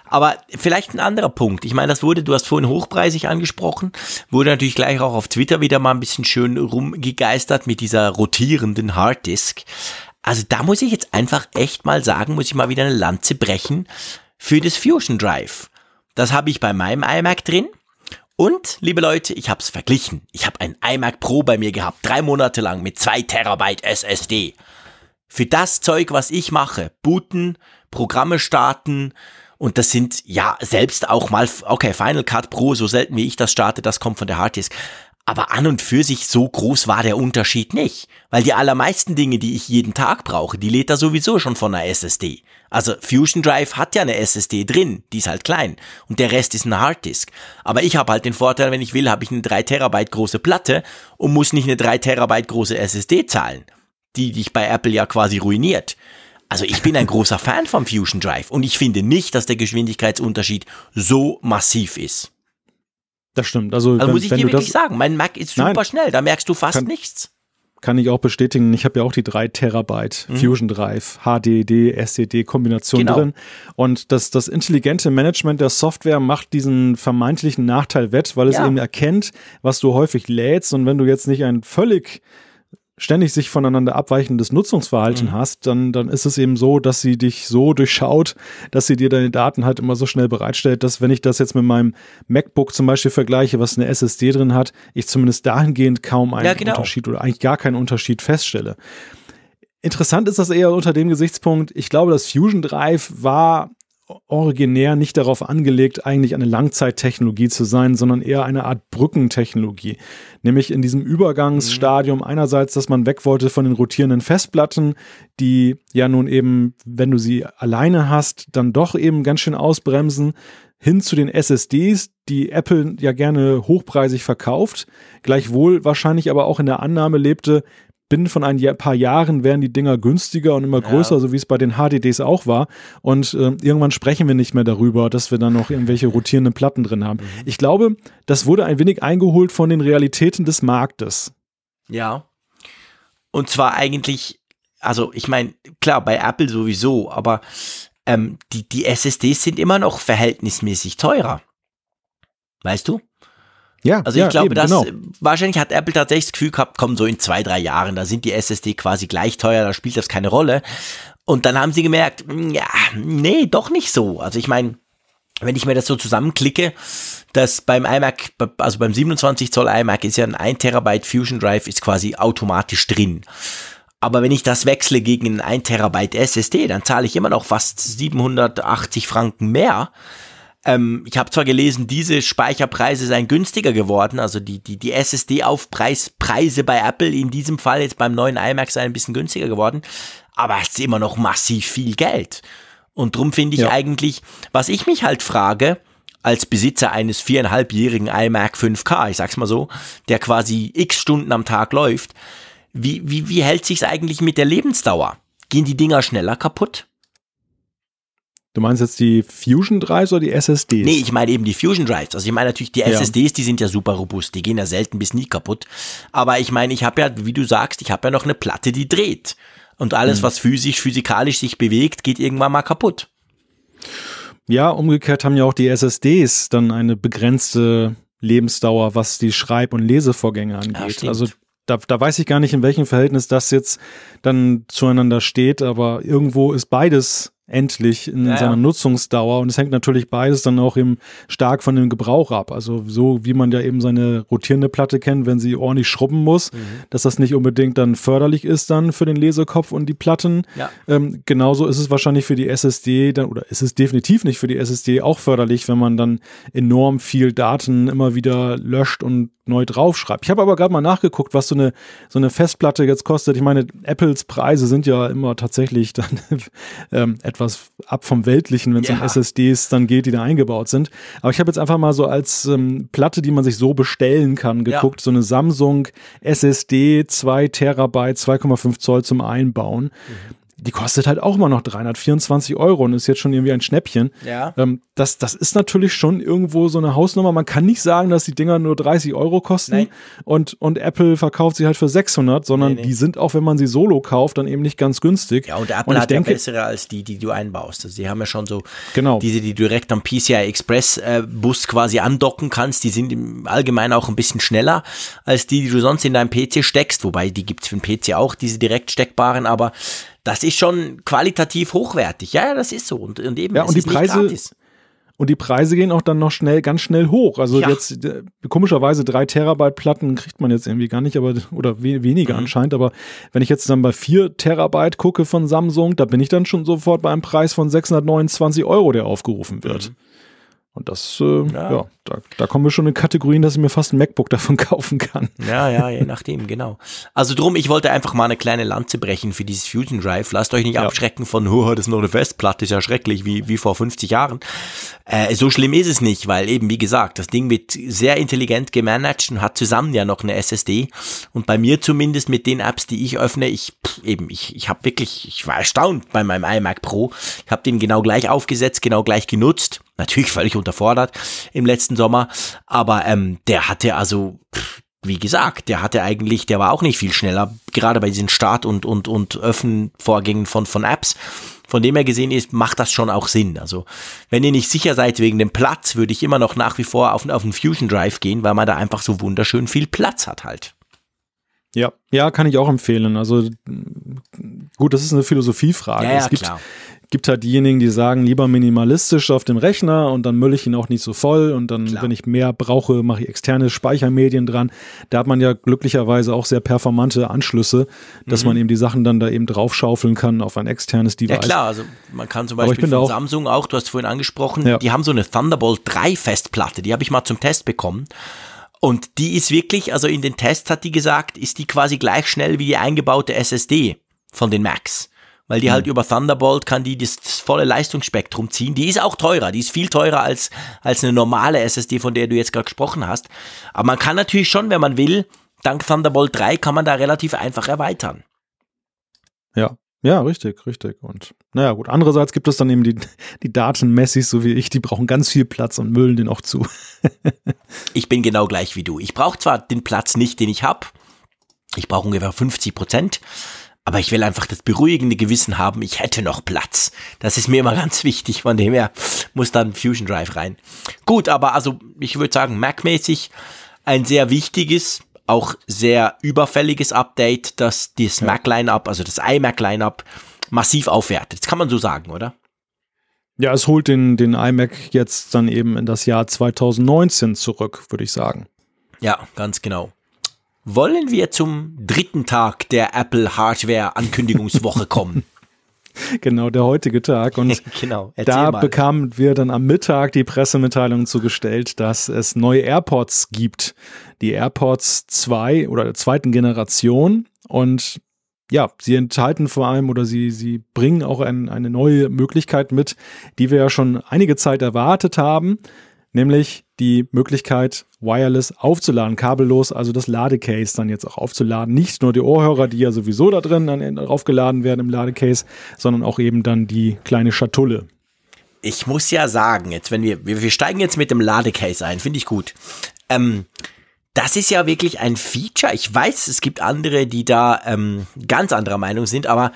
Aber vielleicht ein anderer Punkt. Ich meine, das wurde, du hast vorhin hochpreisig angesprochen, wurde natürlich gleich auch auf Twitter wieder mal ein bisschen schön rumgegeistert mit dieser rotierenden Harddisk. Also da muss ich jetzt einfach echt mal sagen, muss ich mal wieder eine Lanze brechen für das Fusion Drive. Das habe ich bei meinem iMac drin. Und, liebe Leute, ich habe es verglichen. Ich habe ein iMac Pro bei mir gehabt, drei Monate lang mit zwei Terabyte SSD für das Zeug, was ich mache, booten, Programme starten und das sind ja selbst auch mal, okay, Final Cut Pro, so selten wie ich das starte, das kommt von der Harddisk. Aber an und für sich so groß war der Unterschied nicht, weil die allermeisten Dinge, die ich jeden Tag brauche, die lädt er sowieso schon von einer SSD. Also Fusion Drive hat ja eine SSD drin, die ist halt klein und der Rest ist eine Harddisk. Aber ich habe halt den Vorteil, wenn ich will, habe ich eine 3 Terabyte große Platte und muss nicht eine 3 Terabyte große SSD zahlen die dich bei Apple ja quasi ruiniert. Also ich bin ein großer Fan vom Fusion Drive und ich finde nicht, dass der Geschwindigkeitsunterschied so massiv ist. Das stimmt. Also, also wenn, muss ich dir wirklich sagen, mein Mac ist super Nein, schnell, da merkst du fast kann, nichts. Kann ich auch bestätigen. Ich habe ja auch die 3 Terabyte mhm. Fusion Drive, HDD, SSD Kombination genau. drin. Und das, das intelligente Management der Software macht diesen vermeintlichen Nachteil wett, weil es ja. eben erkennt, was du häufig lädst. Und wenn du jetzt nicht ein völlig ständig sich voneinander abweichendes Nutzungsverhalten mhm. hast, dann, dann ist es eben so, dass sie dich so durchschaut, dass sie dir deine Daten halt immer so schnell bereitstellt, dass wenn ich das jetzt mit meinem MacBook zum Beispiel vergleiche, was eine SSD drin hat, ich zumindest dahingehend kaum einen ja, genau. Unterschied oder eigentlich gar keinen Unterschied feststelle. Interessant ist das eher unter dem Gesichtspunkt, ich glaube, das Fusion Drive war originär nicht darauf angelegt, eigentlich eine Langzeittechnologie zu sein, sondern eher eine Art Brückentechnologie. Nämlich in diesem Übergangsstadium mhm. einerseits, dass man weg wollte von den rotierenden Festplatten, die ja nun eben, wenn du sie alleine hast, dann doch eben ganz schön ausbremsen, hin zu den SSDs, die Apple ja gerne hochpreisig verkauft, gleichwohl wahrscheinlich aber auch in der Annahme lebte, binnen von ein paar Jahren werden die Dinger günstiger und immer größer, ja. so wie es bei den HDDs auch war. Und äh, irgendwann sprechen wir nicht mehr darüber, dass wir dann noch irgendwelche rotierenden Platten drin haben. Mhm. Ich glaube, das wurde ein wenig eingeholt von den Realitäten des Marktes. Ja. Und zwar eigentlich, also ich meine, klar, bei Apple sowieso, aber ähm, die, die SSDs sind immer noch verhältnismäßig teurer. Weißt du? Ja, also ich ja, glaube, eben, dass genau. wahrscheinlich hat Apple tatsächlich das Gefühl gehabt, komm, so in zwei, drei Jahren, da sind die SSD quasi gleich teuer, da spielt das keine Rolle. Und dann haben sie gemerkt, hm, ja, nee, doch nicht so. Also ich meine, wenn ich mir das so zusammenklicke, dass beim iMac, also beim 27 Zoll iMac ist ja ein 1 Terabyte Fusion Drive ist quasi automatisch drin. Aber wenn ich das wechsle gegen einen 1 Terabyte SSD, dann zahle ich immer noch fast 780 Franken mehr ähm, ich habe zwar gelesen, diese Speicherpreise seien günstiger geworden, also die, die, die SSD-Aufpreispreise bei Apple in diesem Fall jetzt beim neuen iMac seien ein bisschen günstiger geworden, aber es ist immer noch massiv viel Geld. Und drum finde ich Ja. eigentlich, was ich mich halt frage, als Besitzer eines viereinhalbjährigen iMac 5K, ich sag's mal so, der quasi x Stunden am Tag läuft, wie, wie, wie hält sich's eigentlich mit der Lebensdauer? Gehen die Dinger schneller kaputt? Du meinst jetzt die Fusion Drives oder die SSDs? Nee, ich meine eben die Fusion Drives. Also ich meine natürlich die Ja. SSDs, die sind ja super robust, die gehen ja selten bis nie kaputt. Aber ich meine, ich habe ja, wie du sagst, ich habe ja noch eine Platte, die dreht. Und alles, was physisch, physikalisch sich bewegt, geht irgendwann mal kaputt. Ja, umgekehrt haben ja auch die SSDs dann eine begrenzte Lebensdauer, was die Schreib- und Lesevorgänge angeht. stimmt. also da, da weiß ich gar nicht, in welchem Verhältnis das jetzt dann zueinander steht, aber irgendwo ist beides endlich in Ja, ja. seiner Nutzungsdauer und es hängt natürlich beides dann auch eben stark von dem Gebrauch ab. Also so wie man ja eben seine rotierende Platte kennt, wenn sie ordentlich schrubben muss, Mhm. dass das nicht unbedingt dann förderlich ist dann für den Lesekopf und die Platten. Ja. Ähm, genauso ist es wahrscheinlich für die SSD dann, oder ist es definitiv nicht für die SSD auch förderlich, wenn man dann enorm viel Daten immer wieder löscht und neu draufschreibt. Ich habe aber gerade mal nachgeguckt, was so eine, so eine Festplatte jetzt kostet. Ich meine, Apples Preise sind ja immer tatsächlich dann (laughs) ähm, etwas ab vom Weltlichen, wenn es Ja. um SSDs dann geht, die da eingebaut sind. Aber ich habe jetzt einfach mal so als ähm, Platte, die man sich so bestellen kann, Ja. geguckt, so eine Samsung SSD 2 Terabyte, 2,5 Zoll zum Einbauen. Die kostet halt auch immer noch 324 Euro und ist jetzt schon irgendwie ein Schnäppchen. Ja. Ähm, das, das ist natürlich schon irgendwo so eine Hausnummer. Man kann nicht sagen, dass die Dinger nur 30 Euro kosten Nein. und, und Apple verkauft sie halt für 600, sondern Nee, nee. die sind auch, wenn man sie solo kauft, dann eben nicht ganz günstig. Ja, und Apple Und ich hat denke- ja bessere als die, die du einbaust. Also die haben ja schon so Genau. diese, die du direkt am PCI Express äh, Bus quasi andocken kannst. Die sind im Allgemeinen auch ein bisschen schneller als die, die du sonst in deinem PC steckst. Wobei die gibt's für den PC auch, diese direkt steckbaren, aber das ist schon qualitativ hochwertig. Ja, ja, das ist so. Und, und eben, Ja, es und die Preise-. Und die Preise gehen auch dann noch schnell, ganz schnell hoch. Also Ja. jetzt, äh, komischerweise drei Terabyte Platten kriegt man jetzt irgendwie gar nicht, aber, oder we weniger Mhm. anscheinend. Aber wenn ich jetzt dann bei vier Terabyte gucke von Samsung, da bin ich dann schon sofort bei einem Preis von 629 Euro, der aufgerufen wird. Und das, äh, ja. Ja. da, da kommen wir schon in Kategorien, dass ich mir fast ein MacBook davon (laughs) kaufen kann. Ja, ja, je nachdem, genau. Also drum, ich wollte einfach mal eine kleine Lanze brechen für dieses Fusion Drive. Lasst euch nicht Ja. abschrecken von, oh, das ist nur eine Festplatte, ist ja schrecklich, wie, wie vor 50 Jahren. Äh, so schlimm ist es nicht, weil eben, wie gesagt, das Ding wird sehr intelligent gemanagt und hat zusammen ja noch eine SSD. Und bei mir zumindest mit den Apps, die ich öffne, ich pff, eben, ich, ich habe wirklich, ich war erstaunt bei meinem iMac Pro. Ich habe den genau gleich aufgesetzt, genau gleich genutzt. Natürlich völlig unterfordert im letzten Sommer, aber ähm, der hatte also pff, wie gesagt, der hatte eigentlich, der war auch nicht viel schneller, gerade bei diesen Start- und, und, und Öffnen-Vorgängen von, von Apps. Von dem her gesehen ist, macht das schon auch Sinn. Also, wenn ihr nicht sicher seid wegen dem Platz, würde ich immer noch nach wie vor auf, auf den Fusion Drive gehen, weil man da einfach so wunderschön viel Platz hat halt. Ja, ja, kann ich auch empfehlen. Also gut, das ist eine Philosophiefrage. Ja, ja, es gibt, klar. Gibt halt diejenigen, die sagen, lieber minimalistisch auf den Rechner und dann müll ich ihn auch nicht so voll und dann, Klar. wenn ich mehr brauche, mache ich externe Speichermedien dran. Da hat man ja glücklicherweise auch sehr performante Anschlüsse, dass man eben die Sachen dann da eben draufschaufeln kann auf ein externes Device. Mhm. Ja klar, also man kann zum Beispiel von auch- Samsung auch, du hast vorhin angesprochen, Ja. die haben so eine Thunderbolt 3 Festplatte, die habe ich mal zum Test bekommen. Und die ist wirklich, also in den Tests hat die gesagt, ist die quasi gleich schnell wie die eingebaute SSD von den Macs. Weil die halt über Thunderbolt kann die das, das volle Leistungsspektrum ziehen. Die ist auch teurer, die ist viel teurer als, als eine normale SSD, von der du jetzt gerade gesprochen hast. Aber man kann natürlich schon, wenn man will, dank Thunderbolt 3 kann man da relativ einfach erweitern. Ja. Ja, richtig, richtig. Und naja, gut. Andererseits gibt es dann eben die, die Datenmessis, so wie ich, die brauchen ganz viel Platz und müllen den auch zu. (laughs) Ich bin genau gleich wie du. Ich brauche zwar den Platz nicht, den ich habe. Ich brauche ungefähr 50 Prozent. Aber ich will einfach das beruhigende Gewissen haben, ich hätte noch Platz. Das ist mir immer (laughs) ganz wichtig. Von dem her muss dann Fusion Drive rein. Gut, aber also ich würde sagen, Mac-mäßig ein sehr wichtiges, auch sehr überfälliges Update, das das Mac-Line-Up, also das iMac-Line-Up massiv aufwertet. Das kann man so sagen, oder? Ja, es holt den, den iMac jetzt dann eben in das Jahr 2019 zurück, würde ich sagen. Ja, ganz genau. Wollen wir zum dritten Tag der Apple Hardware Ankündigungswoche kommen? (laughs) Genau, der heutige Tag. Und (laughs) genau. da bekamen wir dann am Mittag die Pressemitteilung zugestellt, dass es neue AirPods gibt. Die AirPods 2 oder der zweiten Generation. Und ja, sie enthalten vor allem oder sie, sie bringen auch ein, eine neue Möglichkeit mit, die wir ja schon einige Zeit erwartet haben, nämlich die Möglichkeit, wireless aufzuladen, kabellos, also das Ladecase dann jetzt auch aufzuladen. Nicht nur die Ohrhörer, die ja sowieso da drin dann aufgeladen werden im Ladecase, sondern auch eben dann die kleine Schatulle. Ich muss ja sagen, jetzt, wenn wir, wir, steigen jetzt mit dem Ladecase ein, finde ich gut. Ähm, das ist ja wirklich ein Feature. Ich weiß, es gibt andere, die da ähm, ganz anderer Meinung sind, aber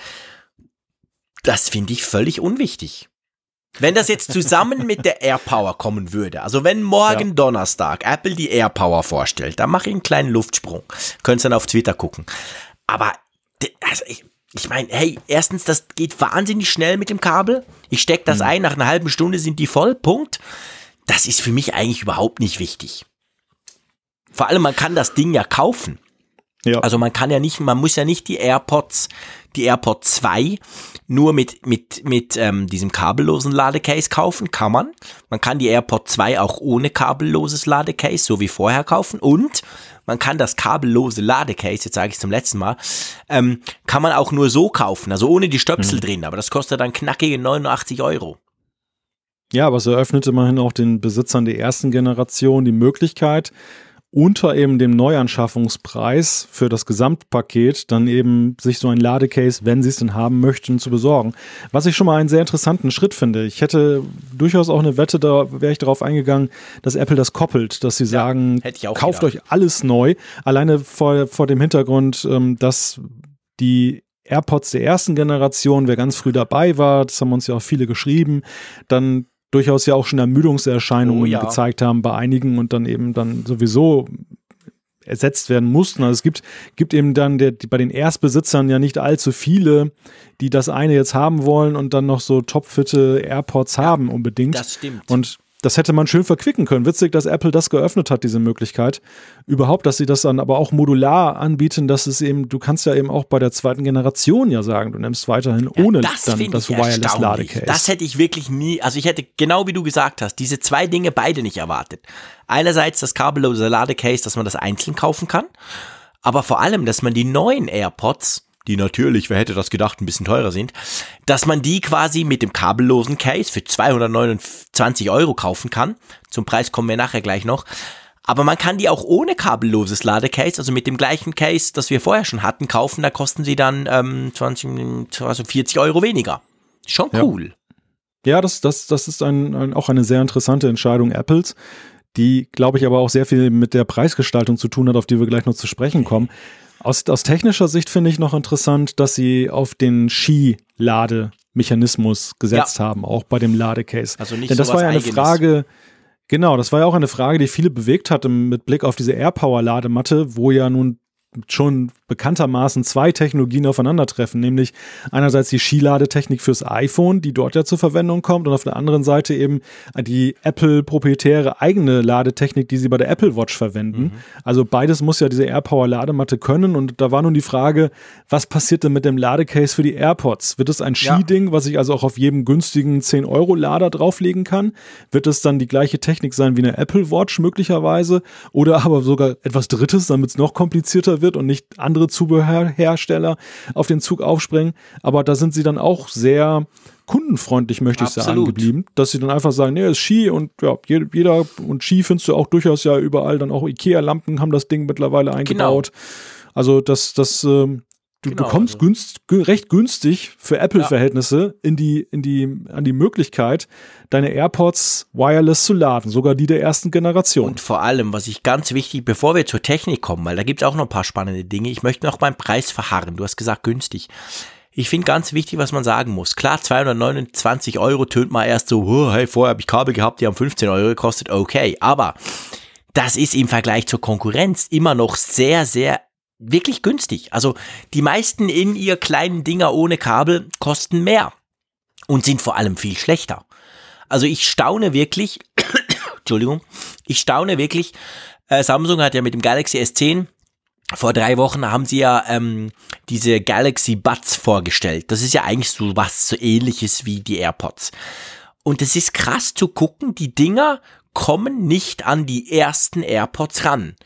das finde ich völlig unwichtig. Wenn das jetzt zusammen mit der AirPower kommen würde, also wenn morgen ja. Donnerstag Apple die AirPower vorstellt, dann mache ich einen kleinen Luftsprung. Könnt ihr dann auf Twitter gucken. Aber also ich, ich meine, hey, erstens, das geht wahnsinnig schnell mit dem Kabel. Ich stecke das mhm. ein, nach einer halben Stunde sind die voll, Punkt. Das ist für mich eigentlich überhaupt nicht wichtig. Vor allem, man kann das Ding ja kaufen. Ja. Also man kann ja nicht, man muss ja nicht die AirPods, die AirPod 2 nur mit, mit, mit ähm, diesem kabellosen Ladecase kaufen, kann man. Man kann die AirPod 2 auch ohne kabelloses Ladecase, so wie vorher kaufen. Und man kann das kabellose Ladecase, jetzt sage ich zum letzten Mal, ähm, kann man auch nur so kaufen, also ohne die Stöpsel mhm. drin, aber das kostet dann knackige 89 Euro. Ja, aber es eröffnet immerhin auch den Besitzern der ersten Generation die Möglichkeit, unter eben dem Neuanschaffungspreis für das Gesamtpaket dann eben sich so ein Ladecase, wenn sie es denn haben möchten, zu besorgen. Was ich schon mal einen sehr interessanten Schritt finde. Ich hätte durchaus auch eine Wette, da wäre ich darauf eingegangen, dass Apple das koppelt, dass sie ja, sagen, kauft gedacht. euch alles neu. Alleine vor, vor dem Hintergrund, ähm, dass die AirPods der ersten Generation, wer ganz früh dabei war, das haben uns ja auch viele geschrieben, dann durchaus ja auch schon Ermüdungserscheinungen oh, ja. gezeigt haben bei einigen und dann eben dann sowieso ersetzt werden mussten. Also es gibt, gibt eben dann der, bei den Erstbesitzern ja nicht allzu viele, die das eine jetzt haben wollen und dann noch so topfitte AirPods haben unbedingt. Das stimmt. Und das hätte man schön verquicken können. Witzig, dass Apple das geöffnet hat, diese Möglichkeit. Überhaupt, dass sie das dann aber auch modular anbieten, dass es eben, du kannst ja eben auch bei der zweiten Generation ja sagen, du nimmst weiterhin ja, ohne das dann das Wireless Ladecase. Das hätte ich wirklich nie, also ich hätte genau wie du gesagt hast, diese zwei Dinge beide nicht erwartet. Einerseits das kabellose Ladecase, dass man das einzeln kaufen kann, aber vor allem, dass man die neuen AirPods die natürlich, wer hätte das gedacht, ein bisschen teurer sind, dass man die quasi mit dem kabellosen Case für 229 Euro kaufen kann. Zum Preis kommen wir nachher gleich noch. Aber man kann die auch ohne kabelloses Ladecase, also mit dem gleichen Case, das wir vorher schon hatten, kaufen. Da kosten sie dann ähm, 20, also 40 Euro weniger. Schon cool. Ja, ja das, das, das ist ein, ein, auch eine sehr interessante Entscheidung Apples die, glaube ich, aber auch sehr viel mit der Preisgestaltung zu tun hat, auf die wir gleich noch zu sprechen kommen. Aus, aus technischer Sicht finde ich noch interessant, dass sie auf den Ski-Lademechanismus gesetzt ja. haben, auch bei dem Ladecase. Also nicht Denn das war ja eine Eigenes. Frage, genau, das war ja auch eine Frage, die viele bewegt hatte mit Blick auf diese AirPower-Ladematte, wo ja nun schon bekanntermaßen zwei Technologien aufeinandertreffen, nämlich einerseits die Skiladetechnik fürs iPhone, die dort ja zur Verwendung kommt, und auf der anderen Seite eben die Apple proprietäre eigene Ladetechnik, die sie bei der Apple Watch verwenden. Mhm. Also beides muss ja diese AirPower Ladematte können und da war nun die Frage, was passiert denn mit dem Ladecase für die AirPods? Wird es ein Skiding, ja. was ich also auch auf jedem günstigen 10 Euro Lader drauflegen kann? Wird es dann die gleiche Technik sein wie eine Apple Watch möglicherweise oder aber sogar etwas Drittes, damit es noch komplizierter wird und nicht andere Zubehörhersteller auf den Zug aufspringen. Aber da sind sie dann auch sehr kundenfreundlich, möchte ich sagen, geblieben, dass sie dann einfach sagen, nee, ist Ski und ja, jeder und Ski findest du auch durchaus ja überall, dann auch Ikea-Lampen haben das Ding mittlerweile eingebaut. Genau. Also das, das ähm, Du genau, bekommst also. günst, recht günstig für Apple-Verhältnisse ja. in die, in die, an die Möglichkeit, deine AirPods wireless zu laden, sogar die der ersten Generation. Und vor allem, was ich ganz wichtig, bevor wir zur Technik kommen, weil da gibt es auch noch ein paar spannende Dinge, ich möchte noch beim Preis verharren. Du hast gesagt günstig. Ich finde ganz wichtig, was man sagen muss. Klar, 229 Euro tönt mal erst so, oh, hey, vorher habe ich Kabel gehabt, die haben 15 Euro gekostet, okay. Aber das ist im Vergleich zur Konkurrenz immer noch sehr, sehr wirklich günstig. Also die meisten in ihr kleinen Dinger ohne Kabel kosten mehr und sind vor allem viel schlechter. Also ich staune wirklich, (coughs) Entschuldigung, ich staune wirklich, äh, Samsung hat ja mit dem Galaxy S10 vor drei Wochen haben sie ja ähm, diese Galaxy Buds vorgestellt. Das ist ja eigentlich so was so ähnliches wie die AirPods. Und es ist krass zu gucken, die Dinger kommen nicht an die ersten AirPods ran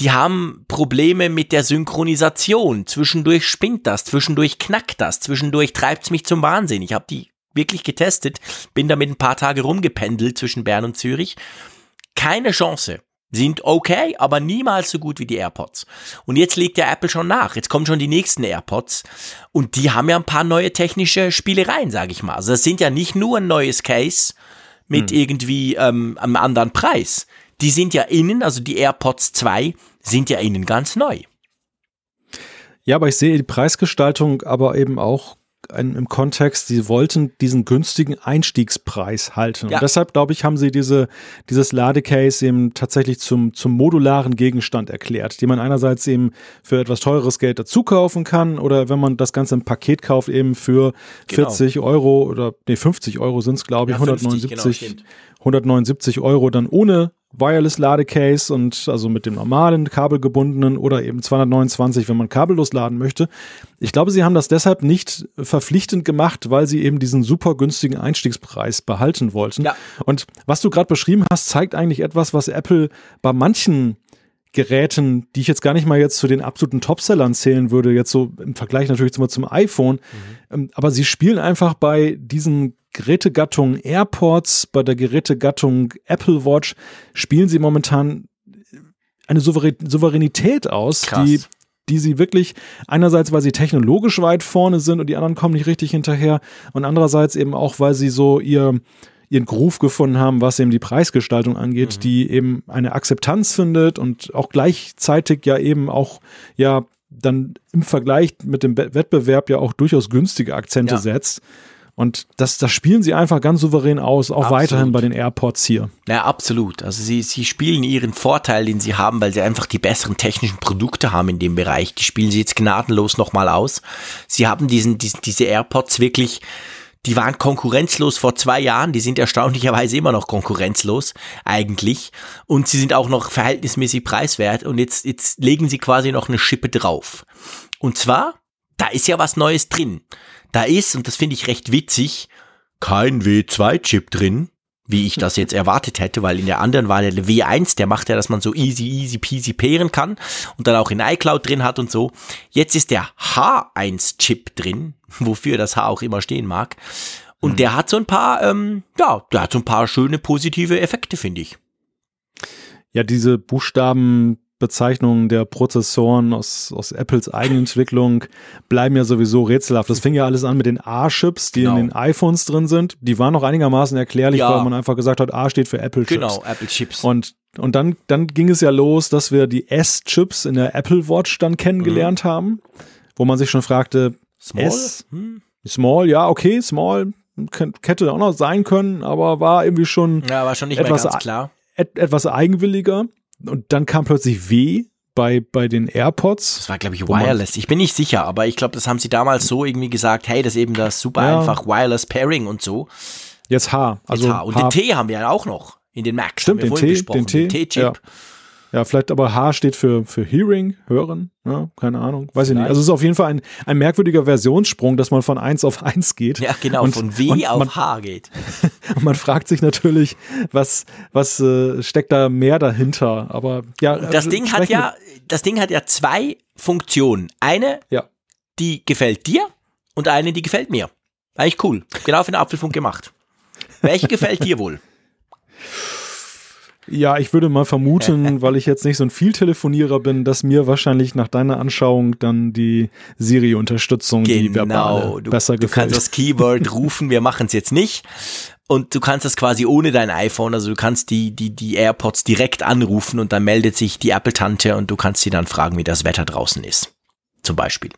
die haben Probleme mit der Synchronisation. Zwischendurch spinnt das, zwischendurch knackt das, zwischendurch treibt's mich zum Wahnsinn. Ich habe die wirklich getestet, bin damit ein paar Tage rumgependelt zwischen Bern und Zürich. Keine Chance. Sind okay, aber niemals so gut wie die AirPods. Und jetzt legt ja Apple schon nach. Jetzt kommen schon die nächsten AirPods. Und die haben ja ein paar neue technische Spielereien, sage ich mal. Also das sind ja nicht nur ein neues Case mit hm. irgendwie ähm, einem anderen Preis. Die sind ja innen, also die AirPods 2 sind ja innen ganz neu. Ja, aber ich sehe die Preisgestaltung aber eben auch im Kontext, sie wollten diesen günstigen Einstiegspreis halten. Ja. Und deshalb, glaube ich, haben sie diese, dieses Ladecase eben tatsächlich zum, zum modularen Gegenstand erklärt, den man einerseits eben für etwas teures Geld dazu kaufen kann oder wenn man das Ganze im Paket kauft, eben für genau. 40 Euro oder nee, 50 Euro sind es, glaube ich, ja, 179, 50, genau, 179 Euro dann ohne Wireless Ladecase und also mit dem normalen kabelgebundenen oder eben 229, wenn man kabellos laden möchte. Ich glaube, sie haben das deshalb nicht verpflichtend gemacht, weil sie eben diesen super günstigen Einstiegspreis behalten wollten. Ja. Und was du gerade beschrieben hast, zeigt eigentlich etwas, was Apple bei manchen Geräten, die ich jetzt gar nicht mal jetzt zu den absoluten Topsellern zählen würde, jetzt so im Vergleich natürlich zum, zum iPhone, mhm. Ähm, aber sie spielen einfach bei diesen Gerätegattung AirPods, bei der Gerätegattung Apple Watch spielen sie momentan eine Souveränität aus, Krass. die die sie wirklich einerseits, weil sie technologisch weit vorne sind und die anderen kommen nicht richtig hinterher und andererseits eben auch, weil sie so ihr ihren Groove gefunden haben, was eben die Preisgestaltung angeht, mhm. die eben eine Akzeptanz findet und auch gleichzeitig ja eben auch ja dann im Vergleich mit dem Wettbewerb ja auch durchaus günstige Akzente ja. setzt. Und das, das spielen sie einfach ganz souverän aus, auch absolut. weiterhin bei den AirPods hier. Ja, absolut. Also sie, sie spielen ihren Vorteil, den sie haben, weil sie einfach die besseren technischen Produkte haben in dem Bereich. Die spielen sie jetzt gnadenlos nochmal aus. Sie haben diesen, diesen, diese AirPods wirklich die waren konkurrenzlos vor zwei Jahren, die sind erstaunlicherweise immer noch konkurrenzlos eigentlich und sie sind auch noch verhältnismäßig preiswert und jetzt, jetzt legen sie quasi noch eine Schippe drauf. Und zwar, da ist ja was Neues drin. Da ist, und das finde ich recht witzig, kein W2-Chip drin, wie ich das jetzt erwartet hätte, weil in der anderen war der W1, der macht ja, dass man so easy, easy peasy peeren kann und dann auch in iCloud drin hat und so. Jetzt ist der H1-Chip drin, (laughs) wofür das H auch immer stehen mag. Und mhm. der hat so ein paar, ähm, ja, der hat so ein paar schöne positive Effekte, finde ich. Ja, diese Buchstaben Bezeichnungen der Prozessoren aus, aus Apples Eigenentwicklung bleiben ja sowieso rätselhaft. Das fing ja alles an mit den A-Chips, die genau. in den iPhones drin sind. Die waren noch einigermaßen erklärlich, ja. weil man einfach gesagt hat, A steht für Apple-Chips. Genau, Apple-Chips. Und, und dann, dann ging es ja los, dass wir die S-Chips in der Apple Watch dann kennengelernt mhm. haben, wo man sich schon fragte, Small? S, hm? Small, ja, okay, Small, hätte auch noch sein können, aber war irgendwie schon, ja, war schon nicht etwas, mehr ganz klar. Et, etwas eigenwilliger und dann kam plötzlich W bei, bei den AirPods. Das war, glaube ich, Wireless. Ich bin nicht sicher, aber ich glaube, das haben sie damals so irgendwie gesagt, hey, das ist eben das super ja. einfach Wireless Pairing und so. Jetzt H. Also Jetzt H. Und H. den T haben wir ja auch noch in den Macs. Stimmt, den T, den T, den T-Chip. Ja. Ja, vielleicht aber H steht für, für Hearing, Hören, ja, keine Ahnung, weiß ich nicht. Also es ist auf jeden Fall ein, ein merkwürdiger Versionssprung, dass man von 1 auf 1 geht. Ja, genau, und, von (laughs) W auf man, H geht. (laughs) und man fragt sich natürlich, was, was äh, steckt da mehr dahinter, aber ja. Das äh, Ding hat ja, das Ding hat ja zwei Funktionen. Eine, ja. die gefällt dir und eine, die gefällt mir. Eigentlich cool. Genau für den Apfelfunk gemacht. Welche gefällt dir wohl? (laughs) Ja, ich würde mal vermuten, (laughs) weil ich jetzt nicht so ein Vieltelefonierer bin, dass mir wahrscheinlich nach deiner Anschauung dann die Siri-Unterstützung, genau, die verbale, du, besser gefällt. Du kannst das Keyword (laughs) rufen, wir machen es jetzt nicht. Und du kannst das quasi ohne dein iPhone, also du kannst die, die, die AirPods direkt anrufen und dann meldet sich die Apple-Tante und du kannst sie dann fragen, wie das Wetter draußen ist. Zum Beispiel.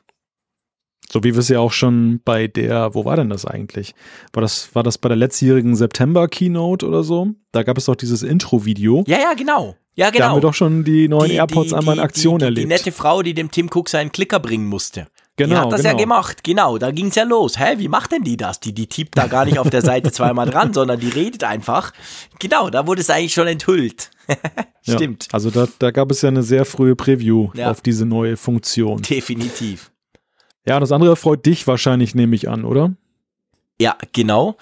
So wie wir es ja auch schon bei der, wo war denn das eigentlich? War das, war das bei der letztjährigen September-Keynote oder so? Da gab es doch dieses Intro-Video. Ja, ja, genau. Ja, genau. Da haben wir doch schon die neuen die, AirPods die, einmal in Aktion die, erlebt. Die nette Frau, die dem Tim Cook seinen Klicker bringen musste. Genau. Die hat das genau. ja gemacht, genau. Da ging es ja los. Hä, wie macht denn die das? Die, die tippt da gar nicht auf der Seite (laughs) zweimal dran, sondern die redet einfach. Genau, da wurde es eigentlich schon enthüllt. (laughs) Stimmt. Ja, also da, da gab es ja eine sehr frühe Preview ja. auf diese neue Funktion. Definitiv. Ja, das andere freut dich wahrscheinlich, nehme ich an, oder? Ja, genau.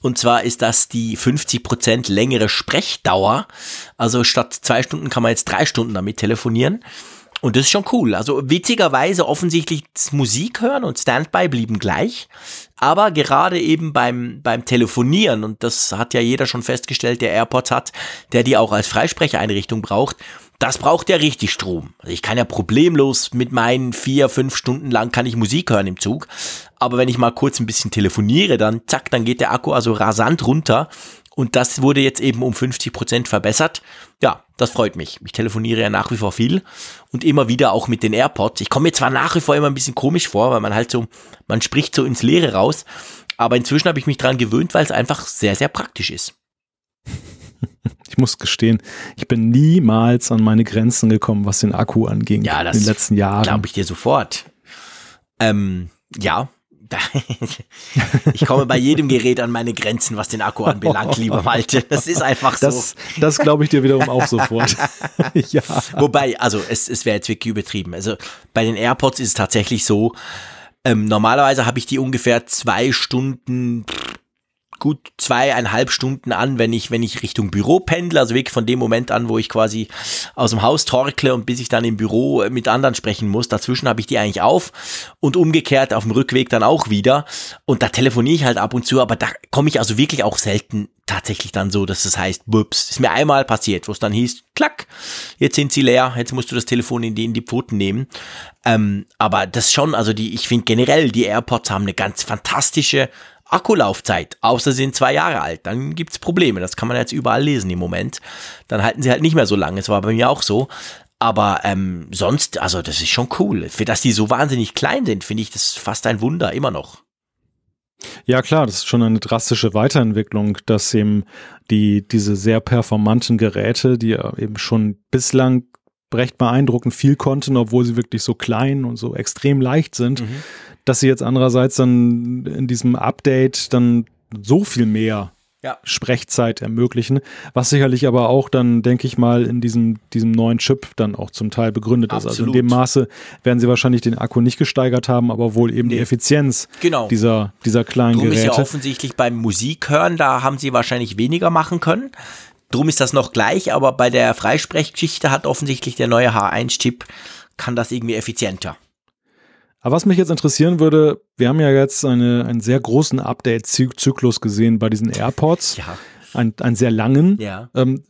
Und zwar ist das die 50% längere Sprechdauer. Also statt zwei Stunden kann man jetzt drei Stunden damit telefonieren. Und das ist schon cool. Also witzigerweise offensichtlich Musik hören und Standby blieben gleich. Aber gerade eben beim, beim Telefonieren, und das hat ja jeder schon festgestellt, der AirPods hat, der die auch als Freisprecheinrichtung braucht, das braucht ja richtig Strom. Also ich kann ja problemlos mit meinen vier, fünf Stunden lang kann ich Musik hören im Zug. Aber wenn ich mal kurz ein bisschen telefoniere, dann zack, dann geht der Akku also rasant runter. Und das wurde jetzt eben um 50 Prozent verbessert. Ja, das freut mich. Ich telefoniere ja nach wie vor viel und immer wieder auch mit den AirPods. Ich komme mir zwar nach wie vor immer ein bisschen komisch vor, weil man halt so, man spricht so ins Leere raus. Aber inzwischen habe ich mich dran gewöhnt, weil es einfach sehr, sehr praktisch ist. Ich muss gestehen, ich bin niemals an meine Grenzen gekommen, was den Akku anging ja, das in den letzten Jahren. Glaube ich dir sofort. Ähm, ja, ich komme bei jedem Gerät an meine Grenzen, was den Akku anbelangt, (laughs) lieber Malte. Das ist einfach so. Das, das glaube ich dir wiederum auch sofort. (laughs) ja. Wobei, also es, es wäre jetzt wirklich übertrieben. Also bei den AirPods ist es tatsächlich so, ähm, normalerweise habe ich die ungefähr zwei Stunden gut zweieinhalb Stunden an, wenn ich, wenn ich Richtung Büro pendle, also wirklich von dem Moment an, wo ich quasi aus dem Haus torkle und bis ich dann im Büro mit anderen sprechen muss. Dazwischen habe ich die eigentlich auf und umgekehrt auf dem Rückweg dann auch wieder. Und da telefoniere ich halt ab und zu, aber da komme ich also wirklich auch selten tatsächlich dann so, dass das heißt, bups, ist mir einmal passiert, wo es dann hieß, klack, jetzt sind sie leer, jetzt musst du das Telefon in die, in die Pfoten nehmen. Ähm, aber das schon, also die, ich finde generell, die AirPods haben eine ganz fantastische Akkulaufzeit, außer sie sind zwei Jahre alt, dann gibt's Probleme. Das kann man jetzt überall lesen im Moment. Dann halten sie halt nicht mehr so lange. Es war bei mir auch so. Aber ähm, sonst, also das ist schon cool. Für dass die so wahnsinnig klein sind, finde ich das fast ein Wunder, immer noch. Ja, klar, das ist schon eine drastische Weiterentwicklung, dass eben die, diese sehr performanten Geräte, die eben schon bislang recht beeindruckend viel konnten, obwohl sie wirklich so klein und so extrem leicht sind, mhm dass sie jetzt andererseits dann in diesem Update dann so viel mehr ja. Sprechzeit ermöglichen, was sicherlich aber auch dann, denke ich mal, in diesem, diesem neuen Chip dann auch zum Teil begründet Absolut. ist. Also in dem Maße werden sie wahrscheinlich den Akku nicht gesteigert haben, aber wohl eben nee. die Effizienz genau. dieser, dieser kleinen Drum Geräte. ist ja offensichtlich beim Musikhören, da haben sie wahrscheinlich weniger machen können. Drum ist das noch gleich, aber bei der Freisprechgeschichte hat offensichtlich der neue H1-Chip kann das irgendwie effizienter. Aber was mich jetzt interessieren würde, wir haben ja jetzt eine, einen sehr großen Update-Zyklus gesehen bei diesen AirPods. Ja. Ein, einen sehr langen. Ja. Ähm,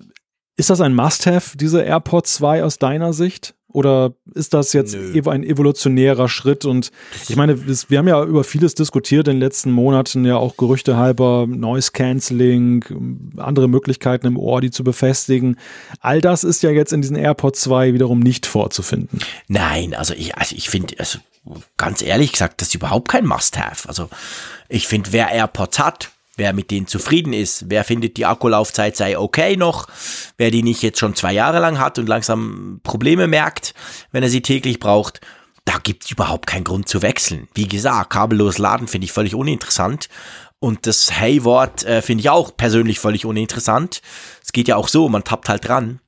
ist das ein Must-Have, diese AirPods 2 aus deiner Sicht? Oder ist das jetzt Nö. ein evolutionärer Schritt? Und ich meine, wir haben ja über vieles diskutiert in den letzten Monaten, ja auch Gerüchte halber, Noise Cancelling, andere Möglichkeiten im Ohr, die zu befestigen. All das ist ja jetzt in diesen AirPods 2 wiederum nicht vorzufinden. Nein, also ich, also ich finde, also ganz ehrlich gesagt, das ist überhaupt kein Must-Have. Also ich finde, wer AirPods hat, wer mit denen zufrieden ist, wer findet die Akkulaufzeit sei okay noch, wer die nicht jetzt schon zwei Jahre lang hat und langsam Probleme merkt, wenn er sie täglich braucht, da gibt's überhaupt keinen Grund zu wechseln. Wie gesagt, kabellos laden finde ich völlig uninteressant. Und das Hey-Wort äh, finde ich auch persönlich völlig uninteressant. Es geht ja auch so, man tappt halt dran.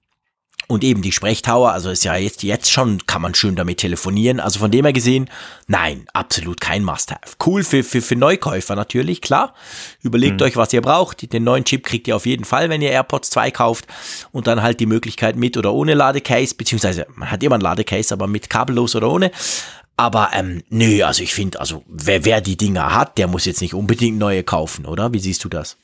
Und eben die Sprechtower, also ist ja jetzt, jetzt schon, kann man schön damit telefonieren. Also von dem her gesehen, nein, absolut kein Must-Have. Cool für, für, für Neukäufer natürlich, klar. Überlegt mhm. euch, was ihr braucht. Den neuen Chip kriegt ihr auf jeden Fall, wenn ihr AirPods 2 kauft. Und dann halt die Möglichkeit mit oder ohne Ladecase, beziehungsweise man hat immer ein Ladecase, aber mit kabellos oder ohne. Aber ähm, nö, also ich finde, also wer, wer die Dinger hat, der muss jetzt nicht unbedingt neue kaufen, oder? Wie siehst du das?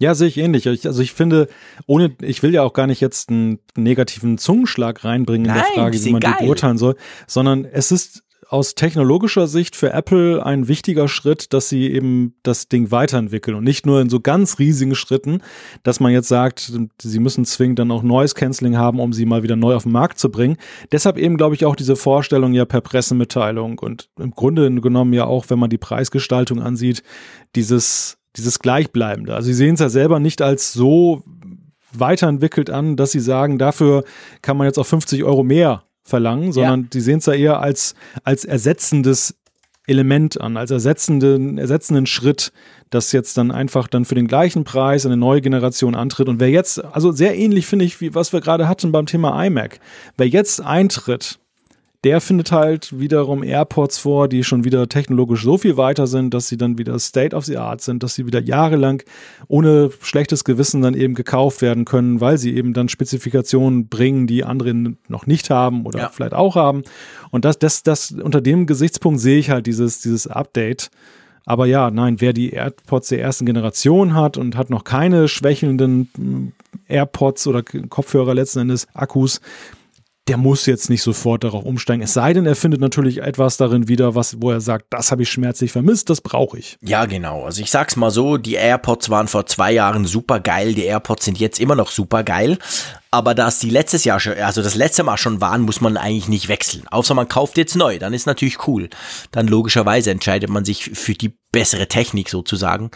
Ja, sehe ich ähnlich. Ich, also ich finde, ohne, ich will ja auch gar nicht jetzt einen negativen Zungenschlag reinbringen Nein, in der Frage, wie man geil. die beurteilen soll, sondern es ist aus technologischer Sicht für Apple ein wichtiger Schritt, dass sie eben das Ding weiterentwickeln und nicht nur in so ganz riesigen Schritten, dass man jetzt sagt, sie müssen zwingend dann auch Noise Cancelling haben, um sie mal wieder neu auf den Markt zu bringen. Deshalb eben, glaube ich, auch diese Vorstellung ja per Pressemitteilung und im Grunde genommen ja auch, wenn man die Preisgestaltung ansieht, dieses dieses Gleichbleibende. Also sie sehen es ja selber nicht als so weiterentwickelt an, dass sie sagen, dafür kann man jetzt auch 50 Euro mehr verlangen, sondern ja. die sehen es ja eher als, als ersetzendes Element an, als ersetzenden, ersetzenden Schritt, das jetzt dann einfach dann für den gleichen Preis eine neue Generation antritt. Und wer jetzt, also sehr ähnlich finde ich, wie was wir gerade hatten beim Thema iMac, wer jetzt eintritt, der findet halt wiederum AirPods vor, die schon wieder technologisch so viel weiter sind, dass sie dann wieder State of the Art sind, dass sie wieder jahrelang ohne schlechtes Gewissen dann eben gekauft werden können, weil sie eben dann Spezifikationen bringen, die andere noch nicht haben oder ja. vielleicht auch haben. Und das, das, das, unter dem Gesichtspunkt sehe ich halt dieses, dieses Update. Aber ja, nein, wer die AirPods der ersten Generation hat und hat noch keine schwächelnden hm, AirPods oder Kopfhörer letzten Endes Akkus, der muss jetzt nicht sofort darauf umsteigen. Es sei denn, er findet natürlich etwas darin wieder, was, wo er sagt, das habe ich schmerzlich vermisst, das brauche ich. Ja, genau. Also ich sag's mal so, die AirPods waren vor zwei Jahren super geil, die AirPods sind jetzt immer noch super geil. Aber dass die letztes Jahr schon, also das letzte Mal schon waren, muss man eigentlich nicht wechseln. Außer man kauft jetzt neu, dann ist natürlich cool. Dann logischerweise entscheidet man sich für die bessere Technik sozusagen.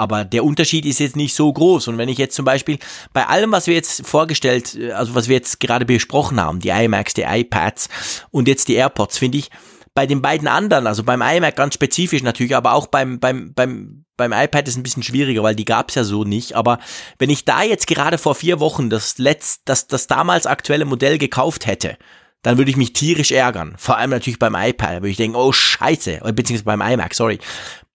Aber der Unterschied ist jetzt nicht so groß. Und wenn ich jetzt zum Beispiel bei allem, was wir jetzt vorgestellt, äh, also was wir jetzt gerade besprochen haben, die iMacs, die iPads und jetzt die AirPods, finde ich, bei den beiden anderen, also beim iMac ganz spezifisch natürlich, aber auch beim, beim, beim, beim iPad ist ein bisschen schwieriger, weil die gab es ja so nicht. Aber wenn ich da jetzt gerade vor vier Wochen das letzt, das, das damals aktuelle Modell gekauft hätte, dann würde ich mich tierisch ärgern. Vor allem natürlich beim iPad, würde ich denken, oh scheiße, beziehungsweise beim iMac, sorry.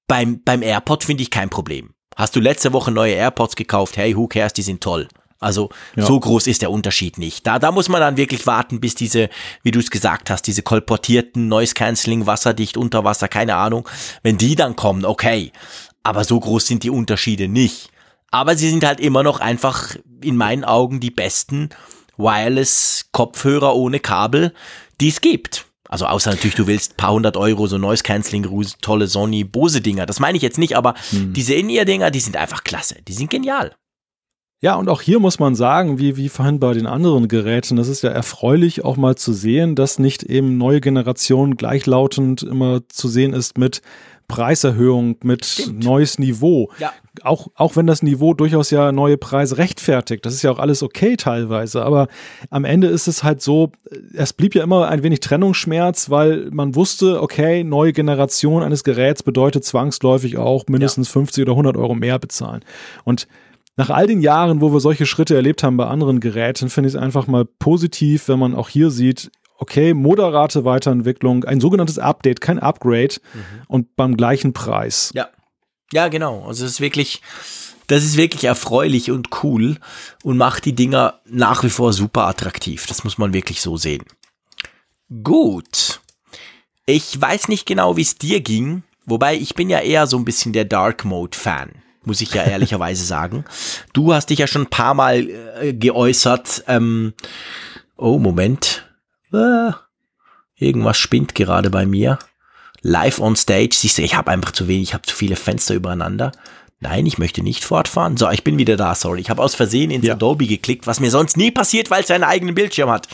Beim, beim AirPod finde ich kein Problem. Hast du letzte Woche neue AirPods gekauft? Hey, who cares, die sind toll. Also ja. so groß ist der Unterschied nicht. Da, da muss man dann wirklich warten, bis diese, wie du es gesagt hast, diese kolportierten Noise Cancelling, wasserdicht, unter Wasser, keine Ahnung, wenn die dann kommen, okay. Aber so groß sind die Unterschiede nicht. Aber sie sind halt immer noch einfach in meinen Augen die besten Wireless Kopfhörer ohne Kabel, die es gibt. Also außer natürlich, du willst paar hundert Euro, so Noise Cancelling, tolle Sony, Bose Dinger. Das meine ich jetzt nicht, aber hm. diese In-Ear-Dinger, die sind einfach klasse. Die sind genial. Ja, und auch hier muss man sagen, wie, wie vorhin bei den anderen Geräten, das ist ja erfreulich auch mal zu sehen, dass nicht eben neue Generationen gleichlautend immer zu sehen ist mit Preiserhöhung, mit Stimmt. neues Niveau. Ja. Auch, auch wenn das Niveau durchaus ja neue Preise rechtfertigt. Das ist ja auch alles okay teilweise. Aber am Ende ist es halt so, es blieb ja immer ein wenig Trennungsschmerz, weil man wusste, okay, neue Generation eines Geräts bedeutet zwangsläufig auch mindestens ja. 50 oder 100 Euro mehr bezahlen. Und nach all den Jahren, wo wir solche Schritte erlebt haben bei anderen Geräten, finde ich es einfach mal positiv, wenn man auch hier sieht, okay, moderate Weiterentwicklung, ein sogenanntes Update, kein Upgrade mhm. und beim gleichen Preis. Ja. Ja, genau. Also es ist wirklich, das ist wirklich erfreulich und cool und macht die Dinger nach wie vor super attraktiv. Das muss man wirklich so sehen. Gut. Ich weiß nicht genau, wie es dir ging, wobei ich bin ja eher so ein bisschen der Dark Mode Fan, muss ich ja (laughs) ehrlicherweise sagen. Du hast dich ja schon ein paar Mal äh, geäußert. Ähm, oh, Moment äh, irgendwas spinnt gerade bei mir. Live on stage, siehst du, ich habe einfach zu wenig, ich habe zu viele Fenster übereinander. Nein, ich möchte nicht fortfahren. So, ich bin wieder da, sorry. Ich habe aus Versehen ins ja. Adobe geklickt, was mir sonst nie passiert, weil es seinen eigenen Bildschirm hat.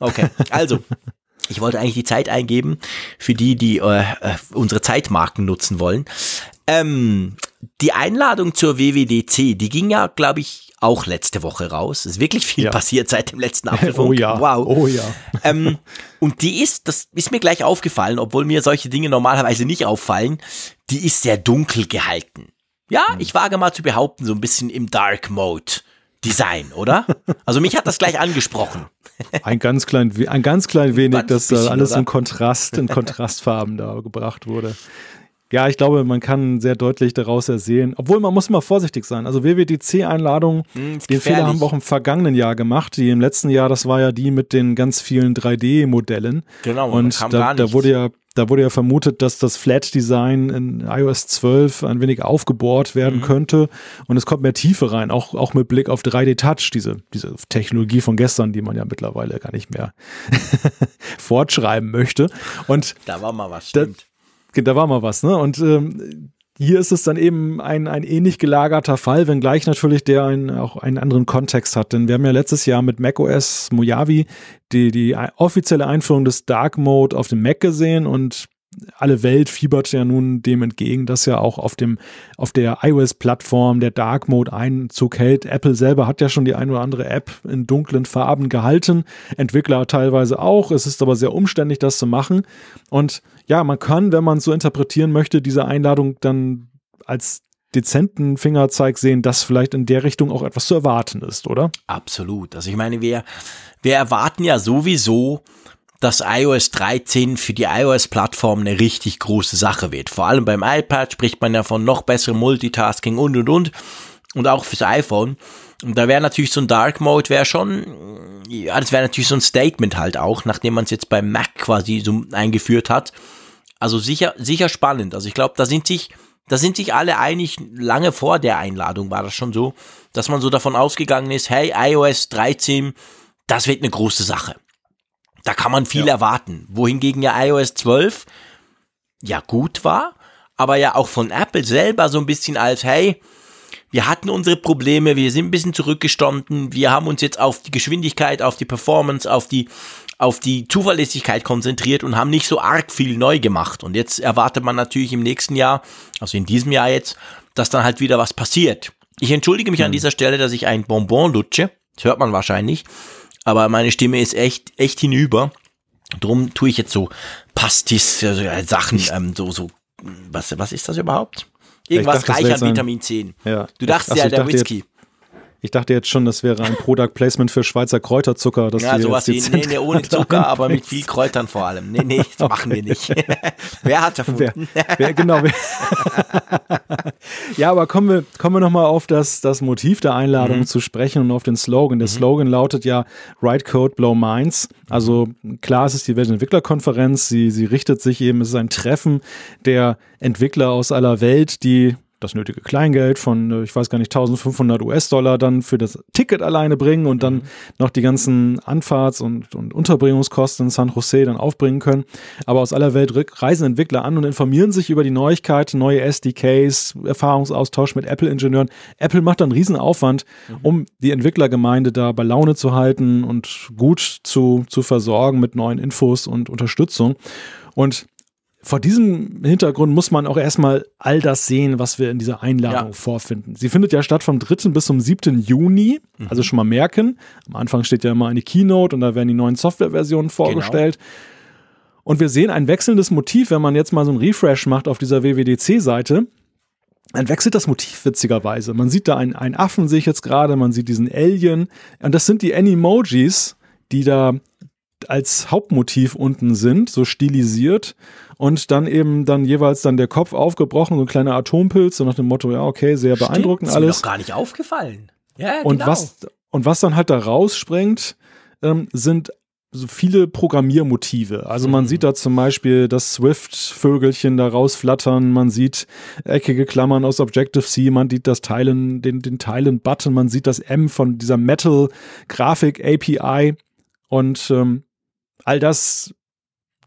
Okay, also. (laughs) Ich wollte eigentlich die Zeit eingeben für die, die äh, äh unsere Zeitmarken nutzen wollen. Ähm, die Einladung zur WWDC, die ging ja, glaube ich, auch letzte Woche raus. Es ist wirklich viel ja. passiert seit dem letzten (laughs) Apfelfunk. Oh ja. Wow. Oh ja. (laughs) ähm, und die ist, das ist mir gleich aufgefallen, obwohl mir solche Dinge normalerweise nicht auffallen, die ist sehr dunkel gehalten. Ja, hm. ich wage mal zu behaupten, so ein bisschen im Dark Mode. Design, oder? Also mich hat das gleich angesprochen. (laughs) Ein ganz klein, ein ganz klein wenig, dass da alles oder? im Kontrast, in Kontrastfarben da gebracht wurde. Ja, ich glaube, man kann sehr deutlich daraus ersehen, obwohl man muss immer vorsichtig sein. Also WWDC-Einladungen, hm, den Fehler haben wir auch im vergangenen Jahr gemacht. Die im letzten Jahr, das war ja die mit den ganz vielen 3D-Modellen. Genau, und da, da wurde ja da wurde ja vermutet, dass das Flat-Design in iOS 12 ein wenig aufgebohrt werden mhm. könnte und es kommt mehr Tiefe rein, auch, auch mit Blick auf 3D-Touch, diese, diese Technologie von gestern, die man ja mittlerweile gar nicht mehr (laughs) fortschreiben möchte. Und da war mal was, stimmt da war mal was, ne? Und ähm, hier ist es dann eben ein, ein ähnlich gelagerter Fall, wenngleich natürlich der ein, auch einen anderen Kontext hat. Denn wir haben ja letztes Jahr mit macOS Mojave die, die offizielle Einführung des Dark Mode auf dem Mac gesehen und alle Welt fiebert ja nun dem entgegen, dass ja auch auf dem, auf der iOS-Plattform der Dark Mode Einzug hält. Apple selber hat ja schon die ein oder andere App in dunklen Farben gehalten. Entwickler teilweise auch. Es ist aber sehr umständlich, das zu machen. Und ja, man kann, wenn man so interpretieren möchte, diese Einladung dann als dezenten Fingerzeig sehen, dass vielleicht in der Richtung auch etwas zu erwarten ist, oder? Absolut. Also ich meine, wir, wir erwarten ja sowieso, dass iOS 13 für die iOS-Plattform eine richtig große Sache wird. Vor allem beim iPad spricht man ja von noch besserem Multitasking und und und. Und auch fürs iPhone. Und da wäre natürlich so ein Dark Mode wäre schon, ja, das wäre natürlich so ein Statement halt auch, nachdem man es jetzt beim Mac quasi so eingeführt hat. Also sicher, sicher spannend. Also ich glaube, da sind sich, da sind sich alle einig, lange vor der Einladung war das schon so, dass man so davon ausgegangen ist, hey, iOS 13, das wird eine große Sache. Da kann man viel ja. erwarten. Wohingegen ja iOS 12 ja gut war, aber ja auch von Apple selber so ein bisschen als, hey, wir hatten unsere Probleme, wir sind ein bisschen zurückgestanden, wir haben uns jetzt auf die Geschwindigkeit, auf die Performance, auf die, auf die Zuverlässigkeit konzentriert und haben nicht so arg viel neu gemacht. Und jetzt erwartet man natürlich im nächsten Jahr, also in diesem Jahr jetzt, dass dann halt wieder was passiert. Ich entschuldige mich mhm. an dieser Stelle, dass ich ein Bonbon lutsche. Das hört man wahrscheinlich aber meine Stimme ist echt, echt hinüber. Drum tue ich jetzt so Pastis, also Sachen, ähm, so, so, was, was ist das überhaupt? Irgendwas dachte, reich an Vitamin 10. Ja. Du dachtest ja, der Whisky. Jetzt, ich dachte jetzt schon, das wäre ein Product Placement für Schweizer Kräuterzucker. Dass ja, sowas wie, nee, nee, ohne (laughs) Zucker, aber mit viel Kräutern vor allem. Nee, nee, das (laughs) okay. machen wir nicht. (laughs) wer hat erfunden? Wer, wer, genau. Wer ja, aber kommen wir, kommen wir nochmal auf das, das Motiv der Einladung mhm. zu sprechen und auf den Slogan. Der mhm. Slogan lautet ja Write Code, Blow Minds. Also klar, es ist die Weltentwicklerkonferenz. Sie, sie richtet sich eben, es ist ein Treffen der Entwickler aus aller Welt, die das nötige Kleingeld von, äh, ich weiß gar nicht, 1500 US-Dollar dann für das Ticket alleine bringen und dann mhm. noch die ganzen Anfahrts- und, und Unterbringungskosten in San Jose dann aufbringen können. Aber aus aller Welt reisen Entwickler an und informieren sich über die Neuigkeiten, neue SDKs, Erfahrungsaustausch mit Apple-Ingenieuren. Apple macht dann riesen Aufwand, mhm. um die Entwicklergemeinde da bei Laune zu halten und gut zu, zu versorgen mit neuen Infos und Unterstützung. Und vor diesem Hintergrund muss man auch erstmal all das sehen, was wir in dieser Einladung ja. vorfinden. Sie findet ja statt vom 3. bis zum 7. Juni, mhm. also schon mal merken. Am Anfang steht ja immer eine Keynote und da werden die neuen Softwareversionen vorgestellt. Genau. Und wir sehen ein wechselndes Motiv, wenn man jetzt mal so einen Refresh macht auf dieser WWDC-Seite. Dann wechselt das Motiv witzigerweise. Man sieht da einen, einen Affen, sehe ich jetzt gerade, man sieht diesen Alien. Und das sind die Animojis, die da als Hauptmotiv unten sind, so stilisiert und dann eben dann jeweils dann der Kopf aufgebrochen, so ein kleiner Atompilz, so nach dem Motto, ja, okay, sehr Stimmt, beeindruckend alles. Ist mir doch gar nicht aufgefallen. Ja, und genau. was und was dann halt da rausspringt, ähm, sind so viele Programmiermotive. Also man mhm. sieht da zum Beispiel das Swift-Vögelchen da rausflattern, man sieht eckige Klammern aus Objective-C, man sieht das Teilen, den, den Teilen-Button, man sieht das M von dieser Metal-Grafik-API und ähm, all das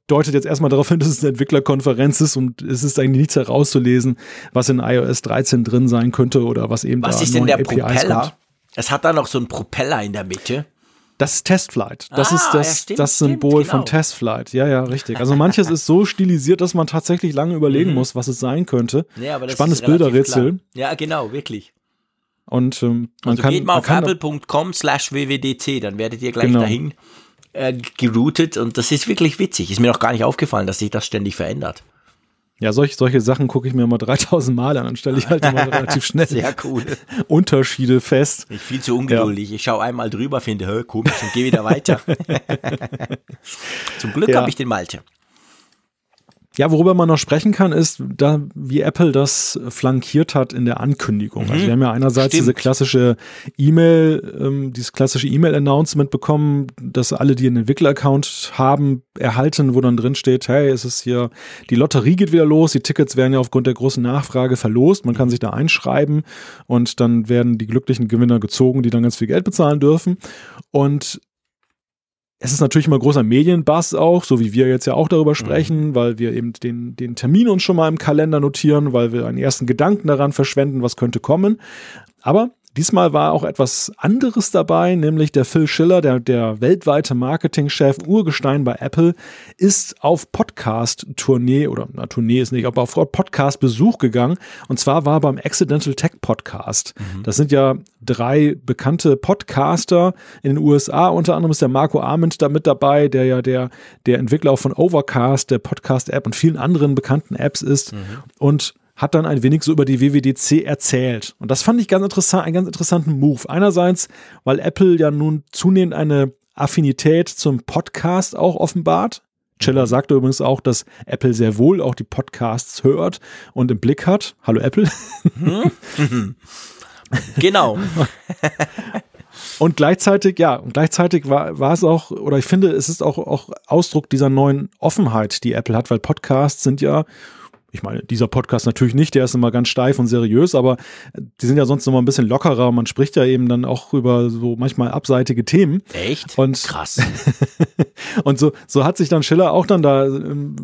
deutet jetzt erstmal darauf hin, dass es eine Entwicklerkonferenz ist und es ist eigentlich nichts herauszulesen, was in iOS 13 drin sein könnte oder was eben was da ist denn der APIs Propeller? Kommt. Es hat da noch so einen Propeller in der Mitte. Das ist Testflight. Das ah, ist das, ja, stimmt, das Symbol stimmt, genau. von Testflight. Ja, ja, richtig. Also manches ist so stilisiert, dass man tatsächlich lange überlegen mhm. muss, was es sein könnte. Ja, Spannendes Bilderrätsel. Ja, genau, wirklich. Und ähm, man also kann, geht mal auf apple.com slash wwdc, dann werdet ihr gleich genau. dahin äh, geroutet und das ist wirklich witzig. Ist mir noch gar nicht aufgefallen, dass sich das ständig verändert. Ja, solche, solche Sachen gucke ich mir immer 3000 Mal an, dann stelle ich halt immer relativ schnell (laughs) Sehr cool. (laughs) Unterschiede fest. Ich viel zu ungeduldig. Ja. Ich schaue einmal drüber, finde, komisch und gehe wieder weiter. (laughs) Zum Glück ja. habe ich den Malte. Ja, worüber man noch sprechen kann, ist, da, wie Apple das flankiert hat in der Ankündigung. Also mhm. Also wir haben ja einerseits Stimmt. diese klassische E-Mail, ähm, dieses klassische E-Mail-Announcement bekommen, dass alle, die einen Entwickler-Account haben, erhalten, wo dann drin steht, hey, es ist hier, die Lotterie geht wieder los, die Tickets werden ja aufgrund der großen Nachfrage verlost, man kann sich da einschreiben und dann werden die glücklichen Gewinner gezogen, die dann ganz viel Geld bezahlen dürfen. Und es ist natürlich immer großer Medienbass auch, so wie wir jetzt ja auch darüber mhm. sprechen, mhm. weil wir eben den, den Termin uns schon mal im Kalender notieren, weil wir einen ersten Gedanken daran verschwenden, was könnte kommen. Aber Diesmal war auch etwas anderes dabei, nämlich der Phil Schiller, der, der weltweite Marketingchef, Urgestein bei Apple, ist auf Podcast-Tournee oder na, Tournee ist nicht, aber auf Podcast-Besuch gegangen. Und zwar war er beim Accidental Tech Podcast. Mhm. Das sind ja drei bekannte Podcaster in den USA. Unter anderem ist der Marco Arment da mit dabei, der ja der, der Entwickler auch von Overcast, der Podcast-App und vielen anderen bekannten Apps ist. Mhm. Und hat dann ein wenig so über die WWDC erzählt. Und das fand ich ganz interessant, einen ganz interessanten Move. Einerseits, weil Apple ja nun zunehmend eine Affinität zum Podcast auch offenbart. Chiller sagte übrigens auch, dass Apple sehr wohl auch die Podcasts hört und im Blick hat. Hallo Apple. (laughs) genau. Und gleichzeitig, ja, und gleichzeitig war, war es auch, oder ich finde, es ist auch, auch Ausdruck dieser neuen Offenheit, die Apple hat, weil Podcasts sind ja, ich meine, dieser Podcast natürlich nicht, der ist immer ganz steif und seriös, aber die sind ja sonst immer ein bisschen lockerer. Man spricht ja eben dann auch über so manchmal abseitige Themen. Echt? Und Krass. (laughs) und so, so hat sich dann Schiller auch dann da ähm,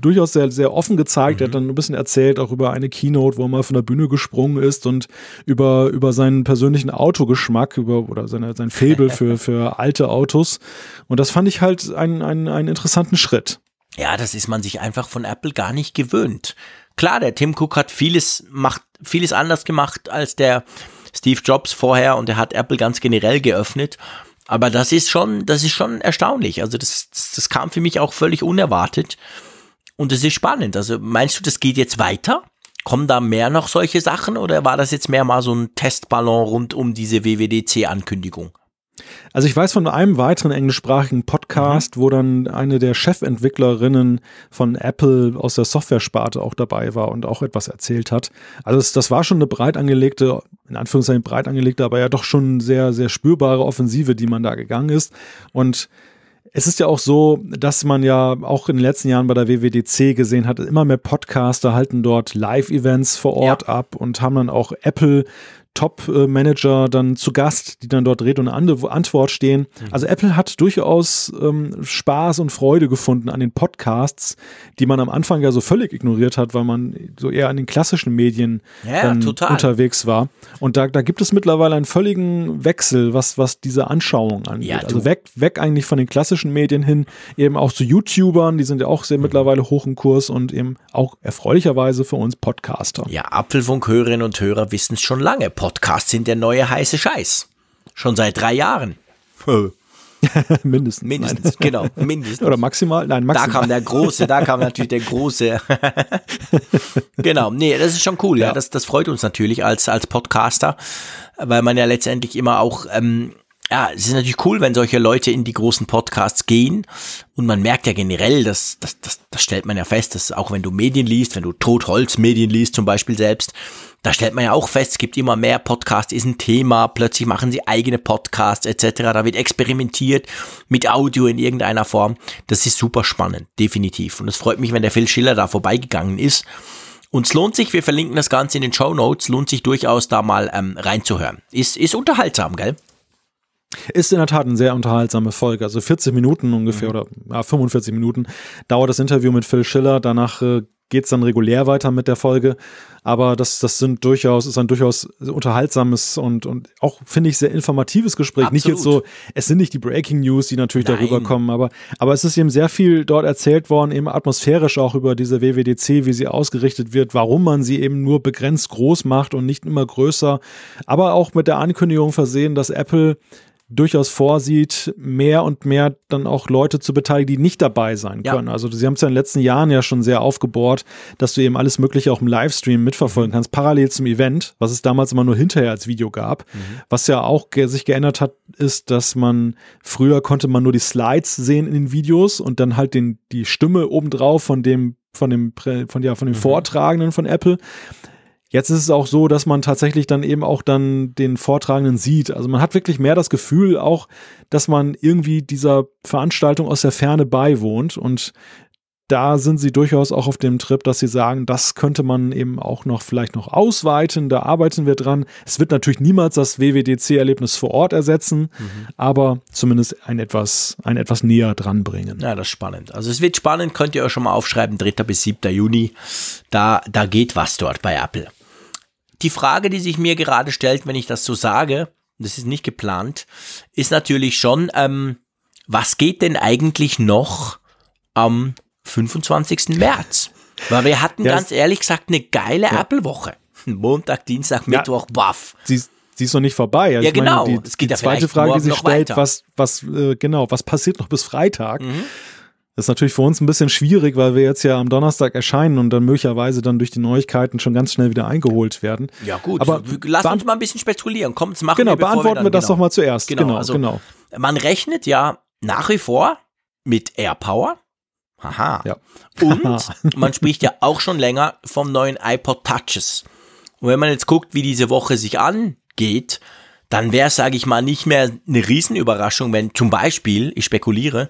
durchaus sehr, sehr offen gezeigt. Mhm. Er hat dann ein bisschen erzählt, auch über eine Keynote, wo er mal von der Bühne gesprungen ist und über, über seinen persönlichen Autogeschmack, über, oder seine, sein Faible für, für (laughs) alte Autos. Und das fand ich halt einen, einen, einen interessanten Schritt. Ja, das ist man sich einfach von Apple gar nicht gewöhnt. Klar, der Tim Cook hat vieles, macht vieles anders gemacht als der Steve Jobs vorher und er hat Apple ganz generell geöffnet. Aber das ist schon, das ist schon erstaunlich. Also das, das kam für mich auch völlig unerwartet. Und es ist spannend. Also meinst du, das geht jetzt weiter? Kommen da mehr noch solche Sachen oder war das jetzt mehr mal so ein Testballon rund um diese WWDC-Ankündigung? Also ich weiß von einem weiteren englischsprachigen Podcast, mhm. wo dann eine der Chefentwicklerinnen von Apple aus der Software-Sparte auch dabei war und auch etwas erzählt hat. Also das, das war schon eine breit angelegte, in Anführungszeichen breit angelegte, aber ja doch schon sehr, sehr spürbare Offensive, die man da gegangen ist. Und es ist ja auch so, dass man ja auch in den letzten Jahren bei der WWDC gesehen hat, immer mehr Podcaster halten dort Live-Events vor Ort ja. ab und haben dann auch Apple Top-Manager dann zu Gast, die dann dort Rede und Antwort stehen. Mhm. Also Apple hat durchaus ähm, Spaß und Freude gefunden an den Podcasts, die man am Anfang ja so völlig ignoriert hat, weil man so eher an den klassischen Medien ja, unterwegs war. Und da, da gibt es mittlerweile einen völligen Wechsel, was, was diese Anschauung angeht. Ja, also weg, weg eigentlich von den klassischen Medien hin, eben auch zu YouTubern, die sind ja auch sehr mhm. mittlerweile hoch im Kurs und eben auch erfreulicherweise für uns Podcaster. Ja, Apfelfunk-Hörerinnen und Hörer wissen es schon lange. Podcasts sind der neue heiße Scheiß. Schon seit drei Jahren. (laughs) mindestens. Mindestens, genau. Mindestens. Oder maximal? Nein, maximal. Da kam der große, da kam natürlich der große. (laughs) genau. Nee, das ist schon cool, ja. ja. Das, das freut uns natürlich als, als Podcaster, weil man ja letztendlich immer auch ähm, ja, es ist natürlich cool, wenn solche Leute in die großen Podcasts gehen. Und man merkt ja generell, das, das, das, das stellt man ja fest, dass auch wenn du Medien liest, wenn du Totholz-Medien liest zum Beispiel selbst, da stellt man ja auch fest, es gibt immer mehr Podcasts, ist ein Thema, plötzlich machen sie eigene Podcasts etc. Da wird experimentiert mit Audio in irgendeiner Form. Das ist super spannend, definitiv. Und es freut mich, wenn der Phil Schiller da vorbeigegangen ist. Und es lohnt sich, wir verlinken das Ganze in den Show Notes, lohnt sich durchaus da mal ähm, reinzuhören. Ist, ist unterhaltsam, gell? Ist in der Tat eine sehr unterhaltsame Folge. Also 40 Minuten ungefähr mhm. oder ja, 45 Minuten dauert das Interview mit Phil Schiller. Danach äh, geht es dann regulär weiter mit der Folge. Aber das, das sind durchaus, ist ein durchaus unterhaltsames und, und auch, finde ich, sehr informatives Gespräch. Absolut. Nicht jetzt so, es sind nicht die Breaking News, die natürlich Nein. darüber kommen, aber, aber es ist eben sehr viel dort erzählt worden, eben atmosphärisch auch über diese WWDC, wie sie ausgerichtet wird, warum man sie eben nur begrenzt groß macht und nicht immer größer. Aber auch mit der Ankündigung versehen, dass Apple durchaus vorsieht, mehr und mehr dann auch Leute zu beteiligen, die nicht dabei sein können. Ja. Also sie haben es ja in den letzten Jahren ja schon sehr aufgebohrt, dass du eben alles Mögliche auch im Livestream mitverfolgen kannst, parallel zum Event, was es damals immer nur hinterher als Video gab. Mhm. Was ja auch ge sich geändert hat, ist, dass man früher konnte man nur die Slides sehen in den Videos und dann halt den, die Stimme obendrauf von dem von dem, von, ja, von dem mhm. Vortragenden von Apple. Jetzt ist es auch so, dass man tatsächlich dann eben auch dann den Vortragenden sieht. Also man hat wirklich mehr das Gefühl auch, dass man irgendwie dieser Veranstaltung aus der Ferne beiwohnt und da sind sie durchaus auch auf dem Trip, dass sie sagen, das könnte man eben auch noch vielleicht noch ausweiten, da arbeiten wir dran. Es wird natürlich niemals das WWDC-Erlebnis vor Ort ersetzen, mhm. aber zumindest ein etwas, ein etwas näher dran bringen. Ja, das ist spannend. Also es wird spannend, könnt ihr euch schon mal aufschreiben, 3. bis 7. Juni, da, da geht was dort bei Apple. Die Frage, die sich mir gerade stellt, wenn ich das so sage, das ist nicht geplant, ist natürlich schon, ähm, was geht denn eigentlich noch am 25. März. Weil wir hatten ja, ganz ehrlich gesagt eine geile ja. Apple-Woche. Montag, Dienstag, Mittwoch, baff. Sie, sie ist noch nicht vorbei. Ja, ja genau. Meine, die, es geht die zweite Frage, die sich stellt, was, was, äh, genau, was passiert noch bis Freitag? Mhm. Das ist natürlich für uns ein bisschen schwierig, weil wir jetzt ja am Donnerstag erscheinen und dann möglicherweise dann durch die Neuigkeiten schon ganz schnell wieder eingeholt werden. Ja gut, aber lass uns mal ein bisschen spekulieren. Komm, machen genau, wir, beantworten wir, dann, wir das genau. doch mal zuerst. Genau, genau. Also, genau. man rechnet ja nach wie vor mit AirPower. Haha. Ja. Und (laughs) man spricht ja auch schon länger vom neuen iPod Touches. Und wenn man jetzt guckt, wie diese Woche sich angeht, dann wäre es, sage ich mal, nicht mehr eine Riesenüberraschung, wenn zum Beispiel, ich spekuliere,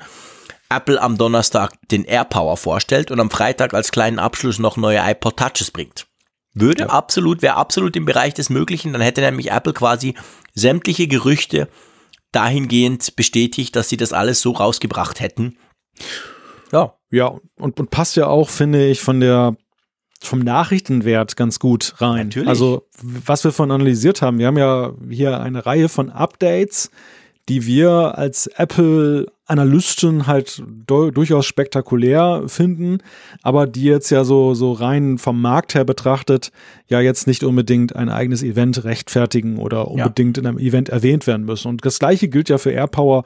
Apple am Donnerstag den AirPower vorstellt und am Freitag als kleinen Abschluss noch neue iPod Touches bringt. Würde Ja. absolut, wäre absolut im Bereich des Möglichen, dann hätte nämlich Apple quasi sämtliche Gerüchte dahingehend bestätigt, dass sie das alles so rausgebracht hätten. Ja, Ja, und, und passt ja auch, finde ich, von der vom Nachrichtenwert ganz gut rein. Natürlich. Also, was wir von analysiert haben, wir haben ja hier eine Reihe von Updates, die wir als Apple-Analysten halt du durchaus spektakulär finden, aber die jetzt ja so, so rein vom Markt her betrachtet, ja jetzt nicht unbedingt ein eigenes Event rechtfertigen oder unbedingt in einem Event erwähnt werden müssen. Und das gleiche gilt ja für AirPower.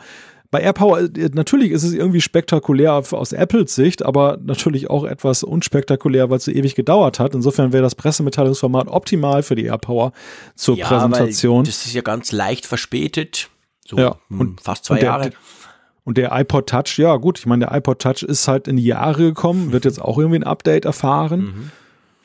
Bei AirPower, äh, natürlich ist es irgendwie spektakulär aus Apples Sicht, aber natürlich auch etwas unspektakulär, weil es so ewig gedauert hat. Insofern wäre das Pressemitteilungsformat optimal für die AirPower zur ja, Präsentation. Weil das ist ja ganz leicht verspätet. So Ja, hm, und- fast zwei und der- Jahre. Und der iPod Touch, ja gut, ich meine, der iPod Touch ist halt in die Jahre gekommen, wird jetzt auch irgendwie ein Update erfahren. Mhm.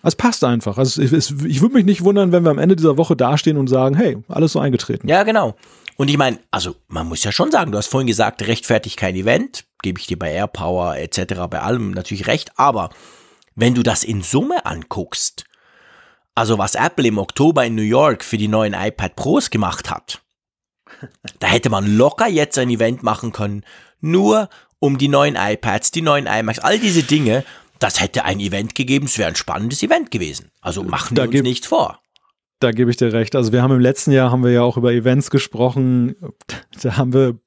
Es passt einfach. Also es, ich würde mich nicht wundern, wenn wir am Ende dieser Woche dastehen und sagen, hey, alles so eingetreten. Ja, genau. Und ich meine, also man muss ja schon sagen, du hast vorhin gesagt, rechtfertigt kein Event, gebe ich dir bei AirPower etc. bei allem natürlich recht, aber wenn du das in Summe anguckst, also was Apple im Oktober in New York für die neuen iPad Pros gemacht hat, (laughs) da hätte man locker jetzt ein Event machen können, nur um die neuen iPads, die neuen iMacs, all diese Dinge, das hätte ein Event gegeben, es wäre ein spannendes Event gewesen. Also machen Da wir uns nichts vor. Da gebe ich dir recht. Also wir haben im letzten Jahr haben wir ja auch über Events gesprochen. (laughs) Da haben wir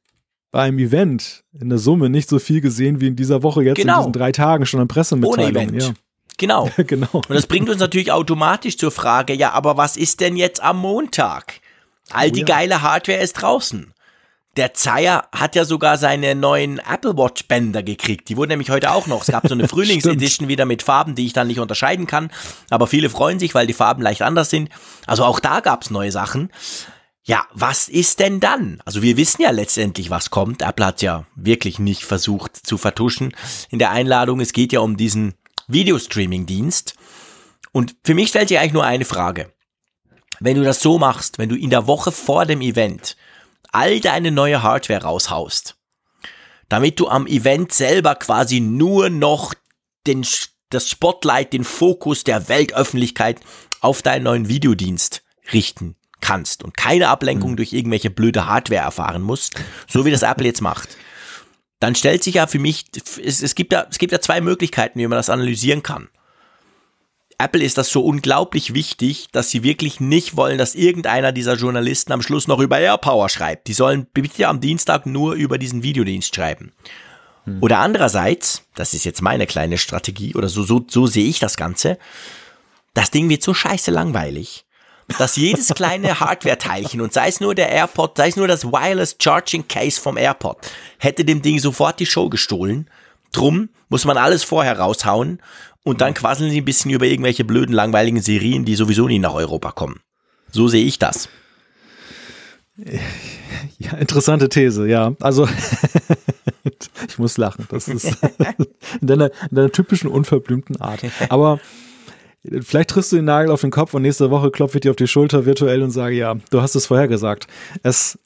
beim Event in der Summe nicht so viel gesehen wie in dieser Woche jetzt Genau. in diesen drei Tagen schon an Ohne Pressemitteilungen. Event. Genau. Ja, (laughs) genau. Und das bringt uns natürlich automatisch zur Frage, ja, aber was ist denn jetzt am Montag? All die ja. geile Hardware ist draußen. Der Zeier hat ja sogar seine neuen Apple Watch Bänder gekriegt. Die wurden nämlich heute auch noch. Es gab so eine (laughs) Frühlingsedition wieder mit Farben, die ich dann nicht unterscheiden kann. Aber viele freuen sich, weil die Farben leicht anders sind. Also auch da gab's neue Sachen. Ja, was ist denn dann? Also wir wissen ja letztendlich, was kommt. Apple hat ja wirklich nicht versucht zu vertuschen in der Einladung. Es geht ja um diesen Videostreaming-Dienst. Und für mich stellt sich eigentlich nur eine Frage. Wenn du das so machst, wenn du in der Woche vor dem Event all deine neue Hardware raushaust, damit du am Event selber quasi nur noch den, das Spotlight, den Fokus der Weltöffentlichkeit auf deinen neuen Videodienst richten kannst und keine Ablenkung durch irgendwelche blöde Hardware erfahren musst, so wie das Apple jetzt macht, dann stellt sich ja für mich, es, es, gibt ja, es gibt ja zwei Möglichkeiten, wie man das analysieren kann. Apple ist das so unglaublich wichtig, dass sie wirklich nicht wollen, dass irgendeiner dieser Journalisten am Schluss noch über AirPower schreibt. Die sollen bitte am Dienstag nur über diesen Videodienst schreiben. Oder andererseits, das ist jetzt meine kleine Strategie, oder so, so, so sehe ich das Ganze, das Ding wird so scheiße langweilig, dass jedes kleine (laughs) Hardware-Teilchen und sei es nur der AirPod, sei es nur das Wireless Charging Case vom AirPod, hätte dem Ding sofort die Show gestohlen. Drum muss man alles vorher raushauen und dann quasseln sie ein bisschen über irgendwelche blöden, langweiligen Serien, die sowieso nie nach Europa kommen. So sehe ich das. (laughs) Ja, interessante These, ja. Also (laughs) ich muss lachen. Das ist (laughs) in deiner, in deiner typischen unverblümten Art. Aber vielleicht triffst du den Nagel auf den Kopf und nächste Woche klopfe ich dir auf die Schulter virtuell und sage, ja, du hast es vorher gesagt. Es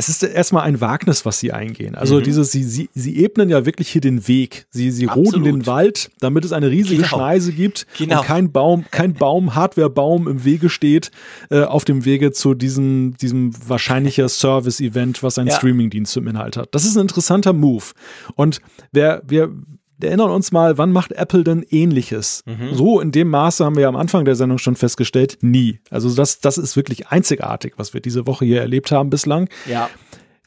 es ist erstmal ein Wagnis, was sie eingehen. Also Mhm. dieses, sie, sie, sie ebnen ja wirklich hier den Weg. Sie, sie roden den Wald, damit es eine riesige Genau. Schneise gibt Genau. und kein Baum, kein Baum, Hardwarebaum im Wege steht, äh, auf dem Wege zu diesem, diesem wahrscheinlicher Service-Event, was ein Ja. Streaming-Dienst zum Inhalt hat. Das ist ein interessanter Move. Und wer, wir erinnern uns mal, wann macht Apple denn ähnliches? Mhm. So in dem Maße haben wir am Anfang der Sendung schon festgestellt, nie. Also das, das ist wirklich einzigartig, was wir diese Woche hier erlebt haben bislang. Ja.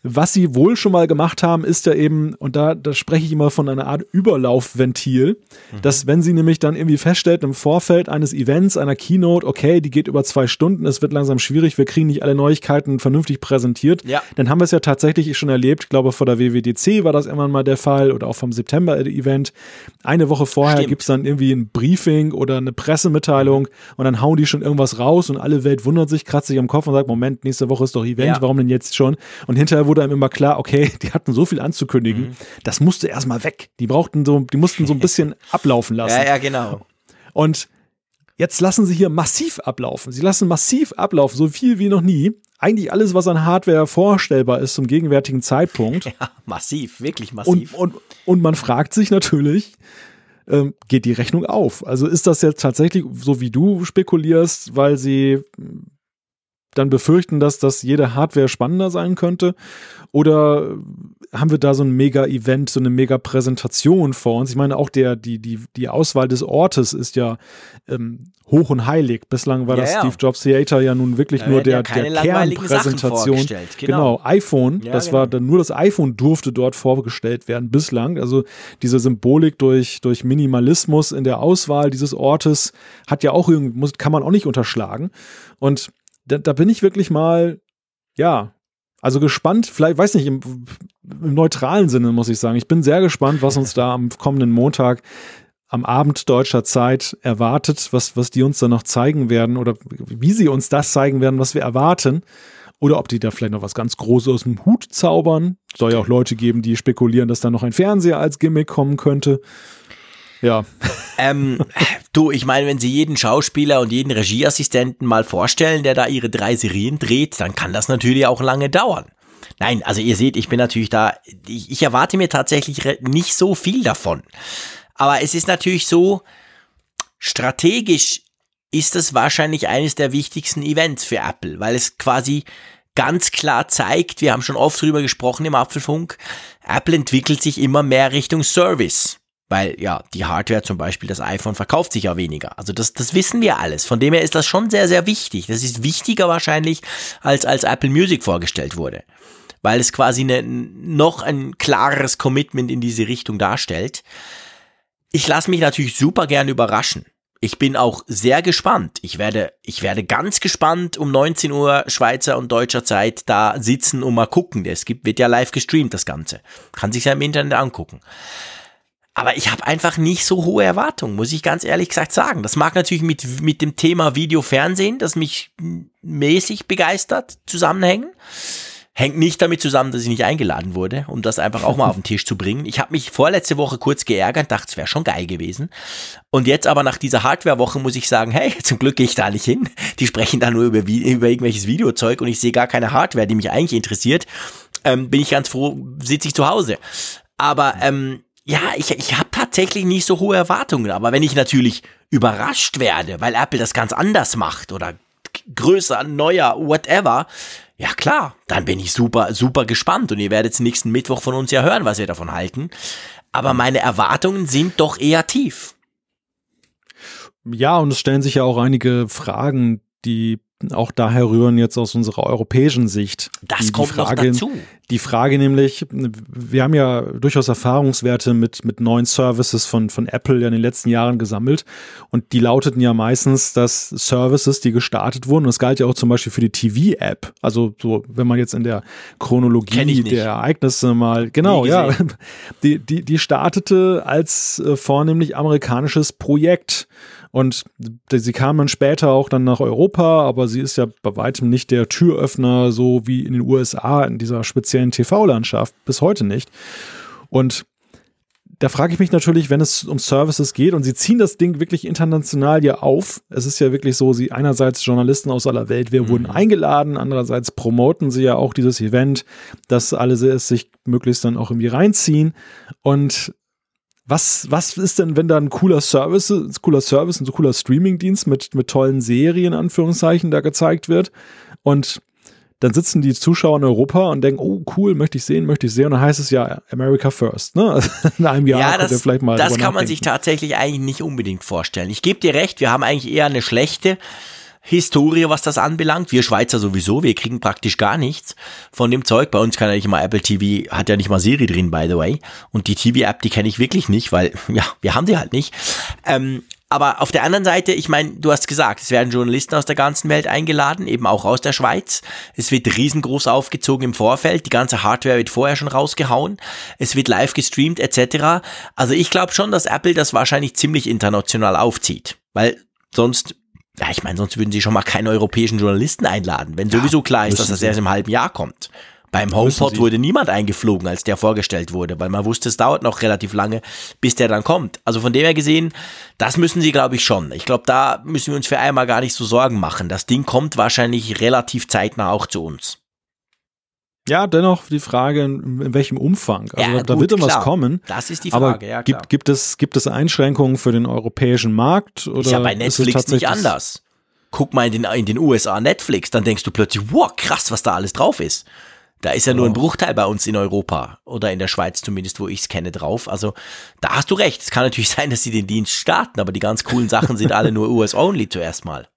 Was sie wohl schon mal gemacht haben, ist ja eben, und da, da spreche ich immer von einer Art Überlaufventil, dass wenn sie nämlich dann irgendwie feststellt im Vorfeld eines Events, einer Keynote, okay, die geht über zwei Stunden, es wird langsam schwierig, wir kriegen nicht alle Neuigkeiten vernünftig präsentiert, Ja. dann haben wir es ja tatsächlich schon erlebt, ich glaube vor der WWDC war das irgendwann mal der Fall oder auch vom September-Event. Eine Woche vorher Stimmt. gibt's dann irgendwie ein Briefing oder eine Pressemitteilung und dann hauen die schon irgendwas raus und alle Welt wundert sich, kratzt sich am Kopf und sagt, Moment, nächste Woche ist doch Event, Ja. warum denn jetzt schon? Und hinterher wurde wurde einem immer klar, okay, (laughs) die hatten so viel anzukündigen, mhm. das musste erstmal weg. Die brauchten so, die mussten so ein bisschen (laughs) ablaufen lassen. Ja, ja, genau. Und jetzt lassen sie hier massiv ablaufen. Sie lassen massiv ablaufen, so viel wie noch nie. Eigentlich alles, was an Hardware vorstellbar ist zum gegenwärtigen Zeitpunkt. (laughs) Ja, massiv, wirklich massiv. Und, und, und man fragt sich natürlich, ähm, geht die Rechnung auf? Also ist das jetzt tatsächlich so, wie du spekulierst, weil sie dann befürchten, dass das jede Hardware spannender sein könnte? Oder haben wir da so ein Mega-Event, so eine Mega-Präsentation vor uns? Ich meine, auch der, die, die, die Auswahl des Ortes ist ja ähm, hoch und heilig. Bislang war ja, das ja. Steve Jobs Theater ja nun wirklich da nur der, der Kernpräsentation. Genau. genau. iPhone. Ja, das genau. war dann nur das iPhone durfte dort vorgestellt werden bislang. Also diese Symbolik durch, durch Minimalismus in der Auswahl dieses Ortes hat ja auch irgendwie, kann man auch nicht unterschlagen. Und da, da bin ich wirklich mal, ja, also gespannt, vielleicht, weiß nicht, im, im, neutralen Sinne muss ich sagen. Ich bin sehr gespannt, was uns da am kommenden Montag am Abend deutscher Zeit erwartet, was, was die uns da noch zeigen werden oder wie sie uns das zeigen werden, was wir erwarten. Oder ob die da vielleicht noch was ganz Großes aus dem Hut zaubern. Soll ja auch Leute geben, die spekulieren, dass da noch ein Fernseher als Gimmick kommen könnte. Ja. Ähm, du, ich meine, wenn Sie jeden Schauspieler und jeden Regieassistenten mal vorstellen, der da ihre drei Serien dreht, dann kann das natürlich auch lange dauern. Nein, also ihr seht, ich bin natürlich da, ich, ich erwarte mir tatsächlich nicht so viel davon. Aber es ist natürlich so, strategisch ist das wahrscheinlich eines der wichtigsten Events für Apple, weil es quasi ganz klar zeigt, wir haben schon oft drüber gesprochen im Apfelfunk, Apple entwickelt sich immer mehr Richtung Service. Weil ja, die Hardware zum Beispiel, das iPhone verkauft sich ja weniger. Also das, das wissen wir alles. Von dem her ist das schon sehr, sehr wichtig. Das ist wichtiger wahrscheinlich, als als Apple Music vorgestellt wurde. Weil es quasi eine, noch ein klareres Commitment in diese Richtung darstellt. Ich lasse mich natürlich super gern überraschen. Ich bin auch sehr gespannt. Ich werde, ich werde ganz gespannt um 19 Uhr Schweizer und deutscher Zeit da sitzen und mal gucken. Es gibt, wird ja live gestreamt, das Ganze. Kann sich ja im Internet angucken. Aber ich habe einfach nicht so hohe Erwartungen, muss ich ganz ehrlich gesagt sagen. Das mag natürlich mit, mit dem Thema Videofernsehen, das mich mäßig begeistert, zusammenhängen. Hängt nicht damit zusammen, dass ich nicht eingeladen wurde, um das einfach auch mal auf den Tisch zu bringen. Ich habe mich vorletzte Woche kurz geärgert, dachte, es wäre schon geil gewesen. Und jetzt aber nach dieser Hardware-Woche muss ich sagen, hey, (laughs) zum Glück gehe ich da nicht hin. Die sprechen da nur über, über irgendwelches Videozeug und ich sehe gar keine Hardware, die mich eigentlich interessiert. Ähm, bin ich ganz froh, sitze ich zu Hause. Aber ähm, ja, ich, ich habe tatsächlich nicht so hohe Erwartungen, aber wenn ich natürlich überrascht werde, weil Apple das ganz anders macht oder größer, neuer, whatever, ja klar, dann bin ich super, super gespannt und ihr werdet nächsten Mittwoch von uns ja hören, was wir davon halten. Aber meine Erwartungen sind doch eher tief. Ja, und es stellen sich ja auch einige Fragen, die auch daher rühren jetzt aus unserer europäischen Sicht. Das die, kommt die Frage, noch dazu. Die Frage nämlich, wir haben ja durchaus Erfahrungswerte mit, mit neuen Services von, von Apple ja in den letzten Jahren gesammelt und die lauteten ja meistens, dass Services, die gestartet wurden, und das galt ja auch zum Beispiel für die TV-App, also so, wenn man jetzt in der Chronologie der Ereignisse mal, genau, ja, (laughs) die, die, die startete als äh, vornehmlich amerikanisches Projekt. Und sie kam dann später auch dann nach Europa, aber sie ist ja bei weitem nicht der Türöffner, so wie in den USA in dieser speziellen TV-Landschaft, bis heute nicht. Und da frage ich mich natürlich, wenn es um Services geht und sie ziehen das Ding wirklich international ja auf. Es ist ja wirklich so, sie einerseits Journalisten aus aller Welt, wir mhm. wurden eingeladen, andererseits promoten sie ja auch dieses Event, dass alle es sich möglichst dann auch irgendwie reinziehen. Und was, was ist denn, wenn da ein cooler Service, ein cooler Service, ein so cooler Streamingdienst mit, mit tollen Serien, Anführungszeichen, da gezeigt wird und dann sitzen die Zuschauer in Europa und denken, oh cool, möchte ich sehen, möchte ich sehen. Und dann heißt es ja America First. Ne? (laughs) in einem Jahr ja, das, vielleicht mal. Das kann man sich tatsächlich eigentlich nicht unbedingt vorstellen. Ich gebe dir recht, wir haben eigentlich eher eine schlechte Historie, was das anbelangt. Wir Schweizer sowieso, wir kriegen praktisch gar nichts von dem Zeug. Bei uns kann ja nicht mal Apple TV, hat ja nicht mal Siri drin, by the way. Und die TV-App, die kenne ich wirklich nicht, weil, (laughs) ja, wir haben sie halt nicht. Ähm, aber auf der anderen Seite, ich meine, du hast gesagt, es werden Journalisten aus der ganzen Welt eingeladen, eben auch aus der Schweiz. Es wird riesengroß aufgezogen im Vorfeld, die ganze Hardware wird vorher schon rausgehauen, es wird live gestreamt etc. Also ich glaube schon, dass Apple das wahrscheinlich ziemlich international aufzieht, weil sonst ja, ich meine, sonst würden sie schon mal keine europäischen Journalisten einladen, wenn sowieso klar ist, dass das erst im halben Jahr kommt. Beim HomePod wurde niemand eingeflogen, als der vorgestellt wurde, weil man wusste, es dauert noch relativ lange, bis der dann kommt. Also von dem her gesehen, das müssen sie, glaube ich, schon. Ich glaube, da müssen wir uns für einmal gar nicht so Sorgen machen. Das Ding kommt wahrscheinlich relativ zeitnah auch zu uns. Ja, dennoch die Frage, in, welchem Umfang. Also Ja, da gut, wird immer was kommen. Das ist die Aber Frage, ja klar. gibt, gibt, es, gibt es Einschränkungen für den europäischen Markt? Oder ist ja bei Netflix nicht anders. Guck mal in den, in den USA Netflix, dann denkst du plötzlich, wow, krass, was da alles drauf ist. Da ist ja nur ein Bruchteil bei uns in Europa oder in der Schweiz zumindest, wo ich es kenne, drauf. Also da hast du recht. Es kann natürlich (laughs) sein, dass sie den Dienst starten, aber die ganz coolen Sachen sind alle nur US-only zuerst mal.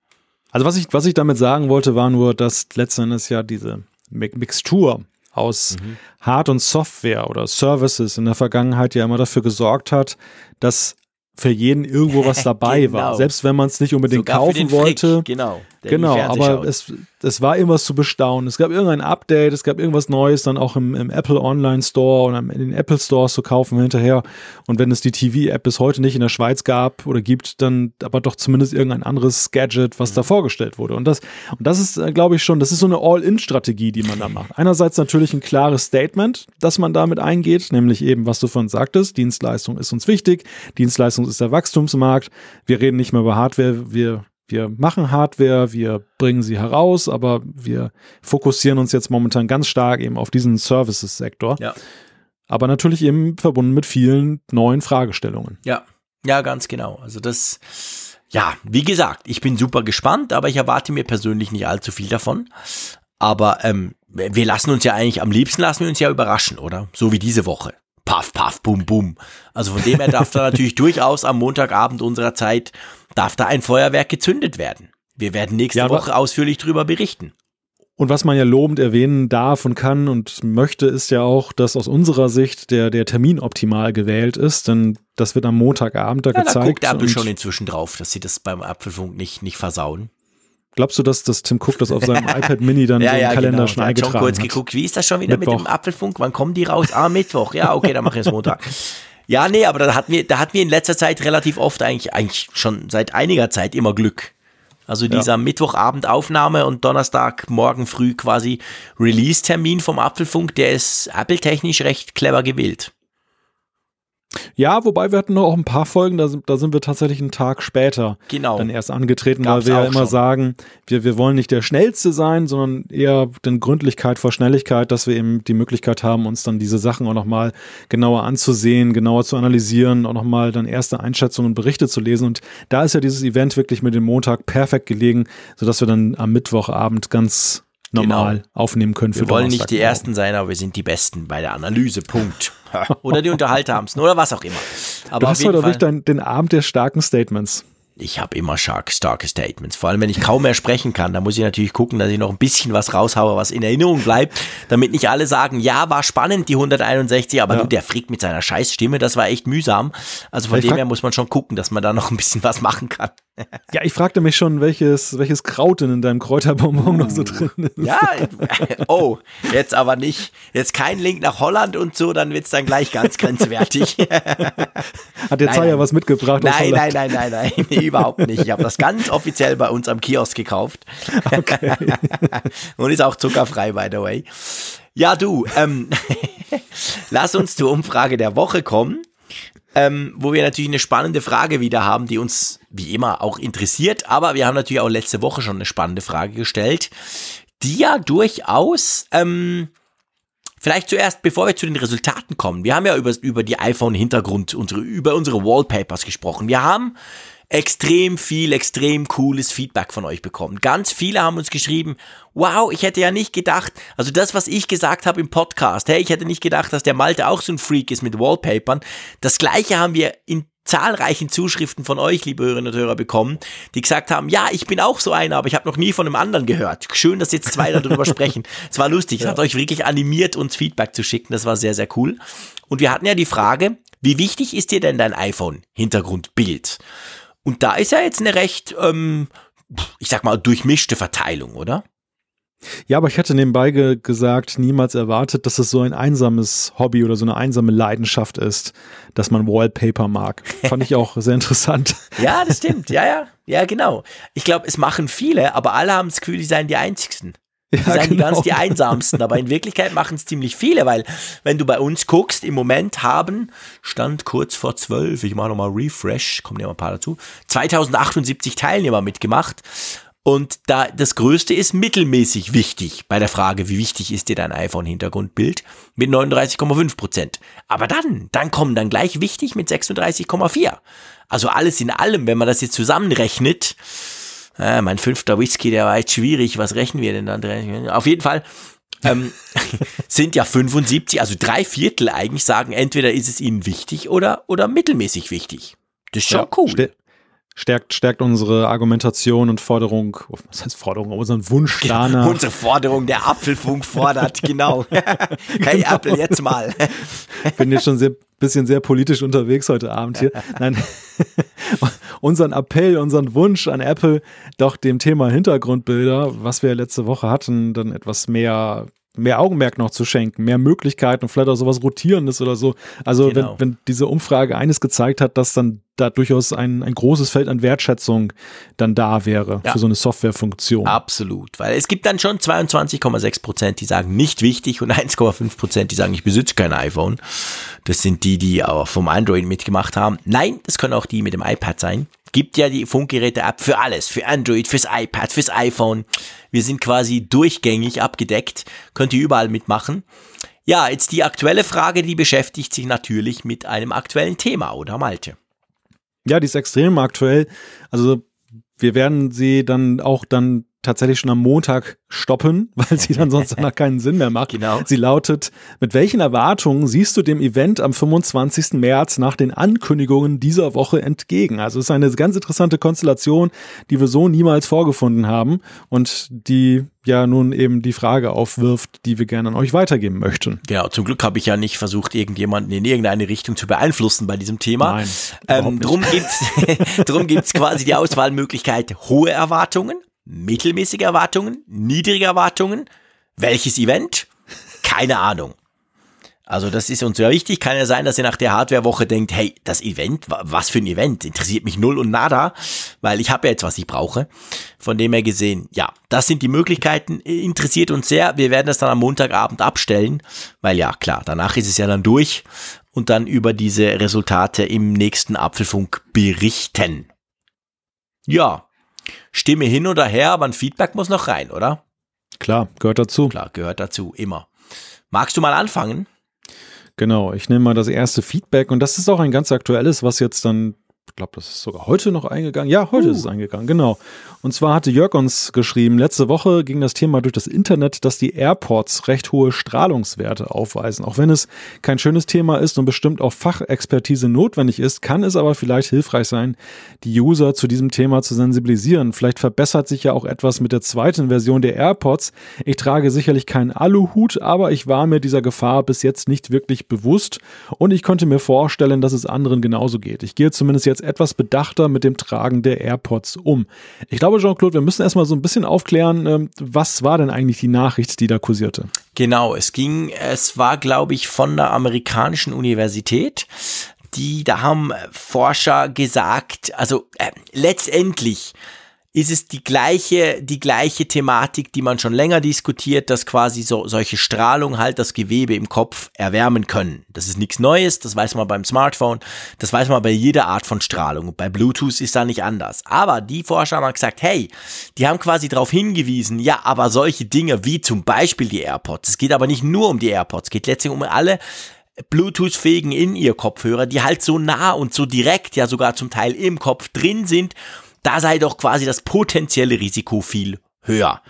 Also was ich, was ich damit sagen wollte, war nur, dass letzten Endes ja diese Mixtur aus Mhm. Hard- und Software oder Services in der Vergangenheit ja immer dafür gesorgt hat, dass für jeden irgendwo was (laughs) dabei Genau. war. Selbst wenn man es nicht unbedingt Sogar kaufen wollte. Genau. Genau, aber es, es war irgendwas zu bestaunen. Es gab irgendein Update, es gab irgendwas Neues dann auch im, im Apple Online Store oder in den Apple Stores zu kaufen hinterher. Und wenn es die TV-App bis heute nicht in der Schweiz gab oder gibt, dann aber doch zumindest irgendein anderes Gadget, was da vorgestellt wurde. Und das, und das ist, äh, glaube ich, schon, das ist so eine All-In-Strategie, die man da macht. Einerseits natürlich ein klares Statement, dass man damit eingeht, nämlich eben, was du vorhin sagtest, Dienstleistung ist uns wichtig, Dienstleistung ist der Wachstumsmarkt, wir reden nicht mehr über Hardware, wir wir machen Hardware, wir bringen sie heraus, aber wir fokussieren uns jetzt momentan ganz stark eben auf diesen Services-Sektor. Ja. Aber natürlich eben verbunden mit vielen neuen Fragestellungen. Ja, ja, ganz genau. Also das, ja, wie gesagt, ich bin super gespannt, aber ich erwarte mir persönlich nicht allzu viel davon. Aber ähm, wir lassen uns ja eigentlich, am liebsten lassen wir uns ja überraschen, oder? So wie diese Woche. Paff, paff, bum, bum. Also von dem her darf da natürlich (laughs) durchaus am Montagabend unserer Zeit, darf da ein Feuerwerk gezündet werden. Wir werden nächste Ja, Woche ausführlich drüber berichten. Und was man ja lobend erwähnen darf und kann und möchte, ist ja auch, dass aus unserer Sicht der, der Termin optimal gewählt ist, denn das wird am Montagabend da Ja, da gezeigt. guckt Apple schon inzwischen drauf, dass sie das beim Apfelfunk nicht, nicht versauen. Glaubst du, dass, dass Tim Cook das auf seinem (laughs) iPad Mini dann so im Kalender schon Der hat schon eingetragen kurz geguckt, wie ist das schon wieder mit Mittwoch. dem Apfelfunk? Wann kommen die raus? Ah, Mittwoch. Ja, okay, dann machen wir es Montag. (laughs) Ja, nee, aber da hatten wir, da hatten wir in letzter Zeit relativ oft eigentlich, eigentlich schon seit einiger Zeit immer Glück. Also dieser Mittwochabend Aufnahme und Donnerstag morgen früh quasi Release-Termin vom Apfelfunk, der ist Apple-technisch recht clever gewählt. Ja, wobei wir hatten noch auch ein paar Folgen, da sind, da sind wir tatsächlich einen Tag später Genau. dann erst angetreten, Gab's weil wir ja immer schon. sagen, wir, wir wollen nicht der Schnellste sein, sondern eher den Gründlichkeit vor Schnelligkeit, dass wir eben die Möglichkeit haben, uns dann diese Sachen auch nochmal genauer anzusehen, genauer zu analysieren, auch nochmal dann erste Einschätzungen und Berichte zu lesen. Und da ist ja dieses Event wirklich mit dem Montag perfekt gelegen, sodass wir dann am Mittwochabend ganz normal aufnehmen können für Genau. Wir wollen nicht die. Ersten sein, aber wir sind die Besten bei der Analyse. Punkt. (laughs) oder die Unterhalterhamsten oder was auch immer. Aber Du hast heute wirklich dein, den Abend der starken Statements. ich habe immer stark, starke Statements. Vor allem, wenn ich kaum mehr sprechen kann, da muss ich natürlich gucken, dass ich noch ein bisschen was raushaue, was in Erinnerung bleibt, damit nicht alle sagen, ja, war spannend, die 161, aber Ja. du, der Frick mit seiner Scheißstimme, das war echt mühsam. Also von Ich dem her muss man schon gucken, dass man da noch ein bisschen was machen kann. Ja, ich fragte mich schon, welches, welches Kraut denn in deinem Kräuterbonbon noch so drin ist. Ja, (laughs) oh, jetzt aber nicht. Jetzt kein Link nach Holland und so, dann wird's dann gleich ganz (laughs) grenzwertig. (laughs) Hat der nein. was mitgebracht? Nein, nein, nein, nein, nein, nee, überhaupt nicht. Ich habe das ganz offiziell bei uns am Kiosk gekauft. Und ist auch zuckerfrei, by the way. Ja, du, ähm, lass uns zur Umfrage der Woche kommen, ähm, wo wir natürlich eine spannende Frage wieder haben, die uns wie immer auch interessiert. Aber wir haben natürlich auch letzte Woche schon eine spannende Frage gestellt, die ja durchaus ähm, Vielleicht zuerst, bevor wir zu den Resultaten kommen. Wir haben ja über, über die iPhone-Hintergrund, unsere, über unsere Wallpapers gesprochen. Wir haben extrem viel, extrem cooles Feedback von euch bekommen. Ganz viele haben uns geschrieben, wow, ich hätte ja nicht gedacht, also das, was ich gesagt habe im Podcast, hey, ich hätte nicht gedacht, dass der Malte auch so ein Freak ist mit Wallpapern. Das gleiche haben wir in zahlreichen Zuschriften von euch, liebe Hörerinnen und Hörer, bekommen, die gesagt haben, ja, ich bin auch so einer, aber ich habe noch nie von einem anderen gehört. Schön, dass jetzt zwei darüber (laughs) sprechen. Es war lustig, es hat euch wirklich animiert, uns Feedback zu schicken. Das war sehr, sehr cool. Und wir hatten ja die Frage, wie wichtig ist dir denn dein iPhone-Hintergrundbild? Und da ist ja jetzt eine recht, ähm, ich sag mal, durchmischte Verteilung, oder? Ja, aber ich hätte nebenbei ge gesagt, niemals erwartet, dass es so ein einsames Hobby oder so eine einsame Leidenschaft ist, dass man Wallpaper mag. Fand ich auch sehr interessant. (laughs) Ja, das stimmt. Ja, ja. Ja, genau. Ich glaube, es machen viele, aber alle haben das Gefühl, die seien die Einzigsten. Die ja, sind genau. ganz die einsamsten, aber in Wirklichkeit machen es ziemlich viele, weil wenn du bei uns guckst, im Moment haben, stand kurz vor zwölf, ich mache nochmal Refresh, kommen ja mal ein paar dazu, 2078 Teilnehmer mitgemacht. Und da das Größte ist mittelmäßig wichtig bei der Frage, wie wichtig ist dir dein iPhone-Hintergrundbild mit 39,5 Prozent. Aber dann, dann kommen dann gleich wichtig mit 36,4. Also alles in allem, wenn man das jetzt zusammenrechnet, äh, mein fünfter Whisky, der war jetzt schwierig, was rechnen wir denn dann? Auf jeden Fall ähm, (laughs) sind ja 75, also drei Viertel eigentlich sagen, entweder ist es ihnen wichtig oder, oder mittelmäßig wichtig. Das ist schon ja, cool stärkt, stärkt unsere Argumentation und Forderung, was heißt Forderung, unseren Wunsch danach. Unsere Forderung, der Apfelfunk fordert, genau. (laughs) hey genau. Apple, jetzt mal. Bin jetzt schon ein bisschen sehr politisch unterwegs heute Abend hier. (laughs) Nein, unseren Appell, unseren Wunsch an Apple, doch dem Thema Hintergrundbilder, was wir letzte Woche hatten, dann etwas mehr mehr Augenmerk noch zu schenken, mehr Möglichkeiten, vielleicht auch sowas Rotierendes oder so. Also genau. wenn, wenn diese Umfrage eines gezeigt hat, dass dann da durchaus ein, ein großes Feld an Wertschätzung dann da wäre ja. für so eine Softwarefunktion. Absolut, weil es gibt dann schon 22,6 Prozent, die sagen nicht wichtig und (laughs) 1,5 Prozent, die sagen, ich besitze kein iPhone. Das sind die, die auch vom Android mitgemacht haben. Nein, das können auch die mit dem iPad sein gibt ja die Funkgeräte-App für alles, für Android, fürs iPad, fürs iPhone. Wir sind quasi durchgängig abgedeckt, könnt ihr überall mitmachen. Ja, jetzt die aktuelle Frage, die beschäftigt sich natürlich mit einem aktuellen Thema, oder Malte? Ja, die ist extrem aktuell. Also wir werden sie dann auch dann tatsächlich schon am Montag stoppen, (laughs) weil sie dann sonst danach keinen Sinn mehr macht. Genau. Sie lautet, mit welchen Erwartungen siehst du dem Event am 25. März nach den Ankündigungen dieser Woche entgegen? Also es ist eine ganz interessante Konstellation, die wir so niemals vorgefunden haben und die ja nun eben die Frage aufwirft, die wir gerne an euch weitergeben möchten. Genau, zum Glück habe ich ja nicht versucht, irgendjemanden in irgendeine Richtung zu beeinflussen bei diesem Thema. Nein, ähm, drum (laughs) drum gibt's quasi die Auswahlmöglichkeit hohe Erwartungen, mittelmäßige Erwartungen, niedrige Erwartungen. Welches Event? Keine Ahnung. Also das ist uns sehr wichtig. Kann ja sein, dass ihr nach der Hardware-Woche denkt, hey, das Event, was für ein Event? Interessiert mich null und nada, weil ich habe ja jetzt, was ich brauche. Von dem her gesehen, ja, das sind die Möglichkeiten. Interessiert uns sehr. Wir werden das dann am Montagabend abstellen, weil ja, klar, danach ist es ja dann durch und dann über diese Resultate im nächsten Apfelfunk berichten. Ja, Stimme hin oder her, aber ein Feedback muss noch rein, oder? Klar, gehört dazu. Klar, gehört dazu, immer. Magst du mal anfangen? Genau, ich nehme mal das erste Feedback und das ist auch ein ganz aktuelles, was jetzt dann ich glaube, das ist sogar heute noch eingegangen. Ja, heute uh. ist es eingegangen, genau. Und zwar hatte Jörg uns geschrieben, letzte Woche ging das Thema durch das Internet, dass die AirPods recht hohe Strahlungswerte aufweisen. Auch wenn es kein schönes Thema ist und bestimmt auch Fachexpertise notwendig ist, kann es aber vielleicht hilfreich sein, die User zu diesem Thema zu sensibilisieren. Vielleicht verbessert sich ja auch etwas mit der zweiten Version der AirPods. Ich trage sicherlich keinen Aluhut, aber ich war mir dieser Gefahr bis jetzt nicht wirklich bewusst und ich konnte mir vorstellen, dass es anderen genauso geht. Ich gehe zumindest jetzt etwas bedachter mit dem Tragen der AirPods um. Ich glaube, Jean-Claude, wir müssen erstmal so ein bisschen aufklären, ähm, was war denn eigentlich die Nachricht, die da kursierte? Genau, es ging, es war, glaube ich, von der amerikanischen Universität. Die, da haben Forscher gesagt, also äh, letztendlich ist es die gleiche, die gleiche Thematik, die man schon länger diskutiert, dass quasi so, solche Strahlung halt das Gewebe im Kopf erwärmen können. Das ist nichts Neues, das weiß man beim Smartphone, das weiß man bei jeder Art von Strahlung. Bei Bluetooth ist da nicht anders. Aber die Forscher haben gesagt, hey, die haben quasi darauf hingewiesen, ja, aber solche Dinge wie zum Beispiel die AirPods, es geht aber nicht nur um die AirPods, es geht letztlich um alle Bluetooth-fähigen In-Ear-Kopfhörer, die halt so nah und so direkt, ja sogar zum Teil im Kopf drin sind da sei doch quasi das potenzielle Risiko viel höher.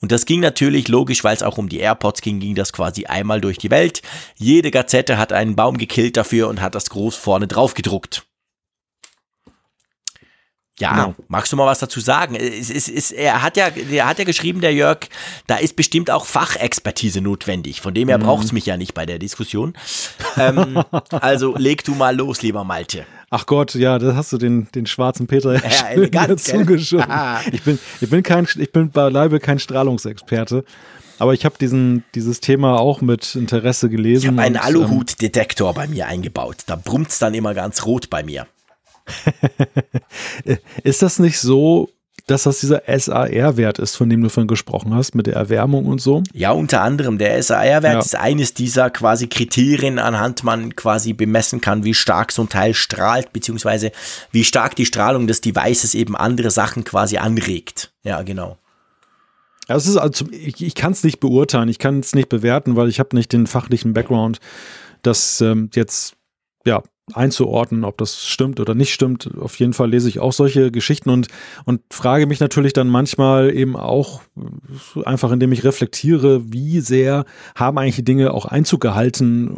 Und das ging natürlich logisch, weil es auch um die AirPods ging, ging das quasi einmal durch die Welt. Jede Gazette hat einen Baum gekillt dafür und hat das groß vorne drauf gedruckt. Ja, genau. magst du mal was dazu sagen? Es, es, es, er, hat ja, er hat ja geschrieben, der Jörg, da ist bestimmt auch Fachexpertise notwendig. Von dem her mhm. braucht es mich ja nicht bei der Diskussion. ähm, (laughs) also leg du mal los, lieber Malte. Ach Gott, ja, da hast du den, den schwarzen Peter ja, (laughs) elegant, zugeschoben. ich bin, ich bin kein, ich bin beileibe kein Strahlungsexperte. Aber ich habe diesen dieses Thema auch mit Interesse gelesen. Ich habe einen ähm, Aluhutdetektor bei mir eingebaut. Da brummt es dann immer ganz rot bei mir. (laughs) Ist das nicht so, dass das dieser SAR-Wert ist, von dem du vorhin gesprochen hast, mit der Erwärmung und so? Ja, unter anderem. Der SAR-Wert ja. ist eines dieser quasi Kriterien, anhand man quasi bemessen kann, wie stark so ein Teil strahlt, beziehungsweise wie stark die Strahlung des Devices eben andere Sachen quasi anregt. Ja, genau. Also, ist also ich, ich kann es nicht beurteilen, ich kann es nicht bewerten, weil ich habe nicht den fachlichen Background, das ähm, jetzt ja einzuordnen, ob das stimmt oder nicht stimmt. Auf jeden Fall lese ich auch solche Geschichten und, und frage mich natürlich dann manchmal eben auch, einfach indem ich reflektiere, wie sehr haben eigentlich die Dinge auch Einzug gehalten,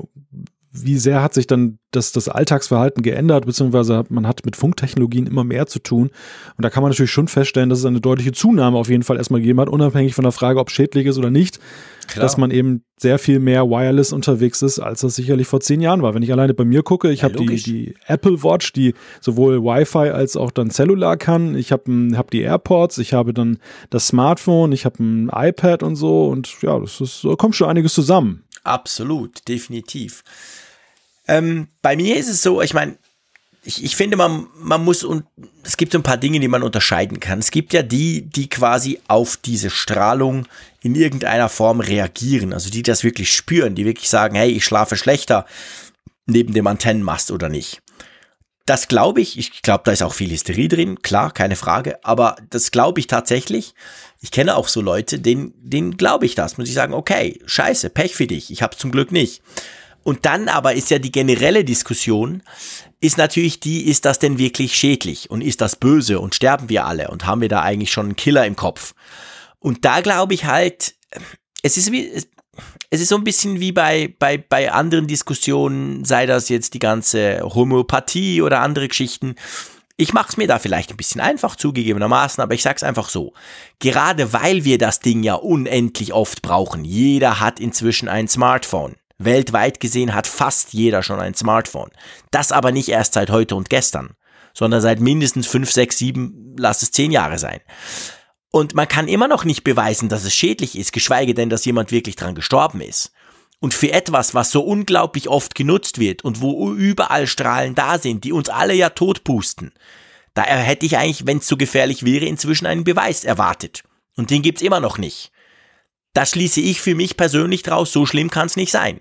wie sehr hat sich dann das, das Alltagsverhalten geändert, beziehungsweise man hat mit Funktechnologien immer mehr zu tun. Und da kann man natürlich schon feststellen, dass es eine deutliche Zunahme auf jeden Fall erstmal gegeben hat, unabhängig von der Frage, ob schädlich ist oder nicht. Klar. Dass man eben sehr viel mehr wireless unterwegs ist, als das sicherlich vor zehn Jahren war. Wenn ich alleine bei mir gucke, ich ja, habe die, die Apple Watch, die sowohl Wi-Fi als auch dann Cellular kann. Ich habe hab die AirPods, ich habe dann das Smartphone, ich habe ein iPad und so. Und ja, das ist, da kommt schon einiges zusammen. Absolut, definitiv. Ähm, bei mir ist es so, ich meine, ich, ich finde, man, man muss und es gibt so ein paar Dinge, die man unterscheiden kann. Es gibt ja die, die quasi auf diese Strahlung in irgendeiner Form reagieren, also die das wirklich spüren, die wirklich sagen, hey, ich schlafe schlechter neben dem Antennenmast oder nicht. Das glaube ich, ich glaube, da ist auch viel Hysterie drin, klar, keine Frage, aber das glaube ich tatsächlich. Ich kenne auch so Leute, denen, denen glaube ich das, muss ich sagen, okay, scheiße, Pech für dich, ich habe zum Glück nicht. Und dann aber ist ja die generelle Diskussion, ist natürlich die, ist das denn wirklich schädlich und ist das böse und sterben wir alle und haben wir da eigentlich schon einen Killer im Kopf? Und da glaube ich halt, es ist wie, es ist so ein bisschen wie bei, bei, bei anderen Diskussionen, sei das jetzt die ganze Homöopathie oder andere Geschichten. Ich mache es mir da vielleicht ein bisschen einfach zugegebenermaßen, aber ich sag's einfach so. Gerade weil wir das Ding ja unendlich oft brauchen, jeder hat inzwischen ein Smartphone. Weltweit gesehen hat fast jeder schon ein Smartphone. Das aber nicht erst seit heute und gestern, sondern seit mindestens 5, 6, 7, lass es 10 Jahre sein. Und man kann immer noch nicht beweisen, dass es schädlich ist, geschweige denn, dass jemand wirklich dran gestorben ist. Und für etwas, was so unglaublich oft genutzt wird und wo überall Strahlen da sind, die uns alle ja totpusten, da hätte ich eigentlich, wenn es so gefährlich wäre, inzwischen einen Beweis erwartet. Und den gibt's immer noch nicht. Da schließe ich für mich persönlich draus, so schlimm kann es nicht sein.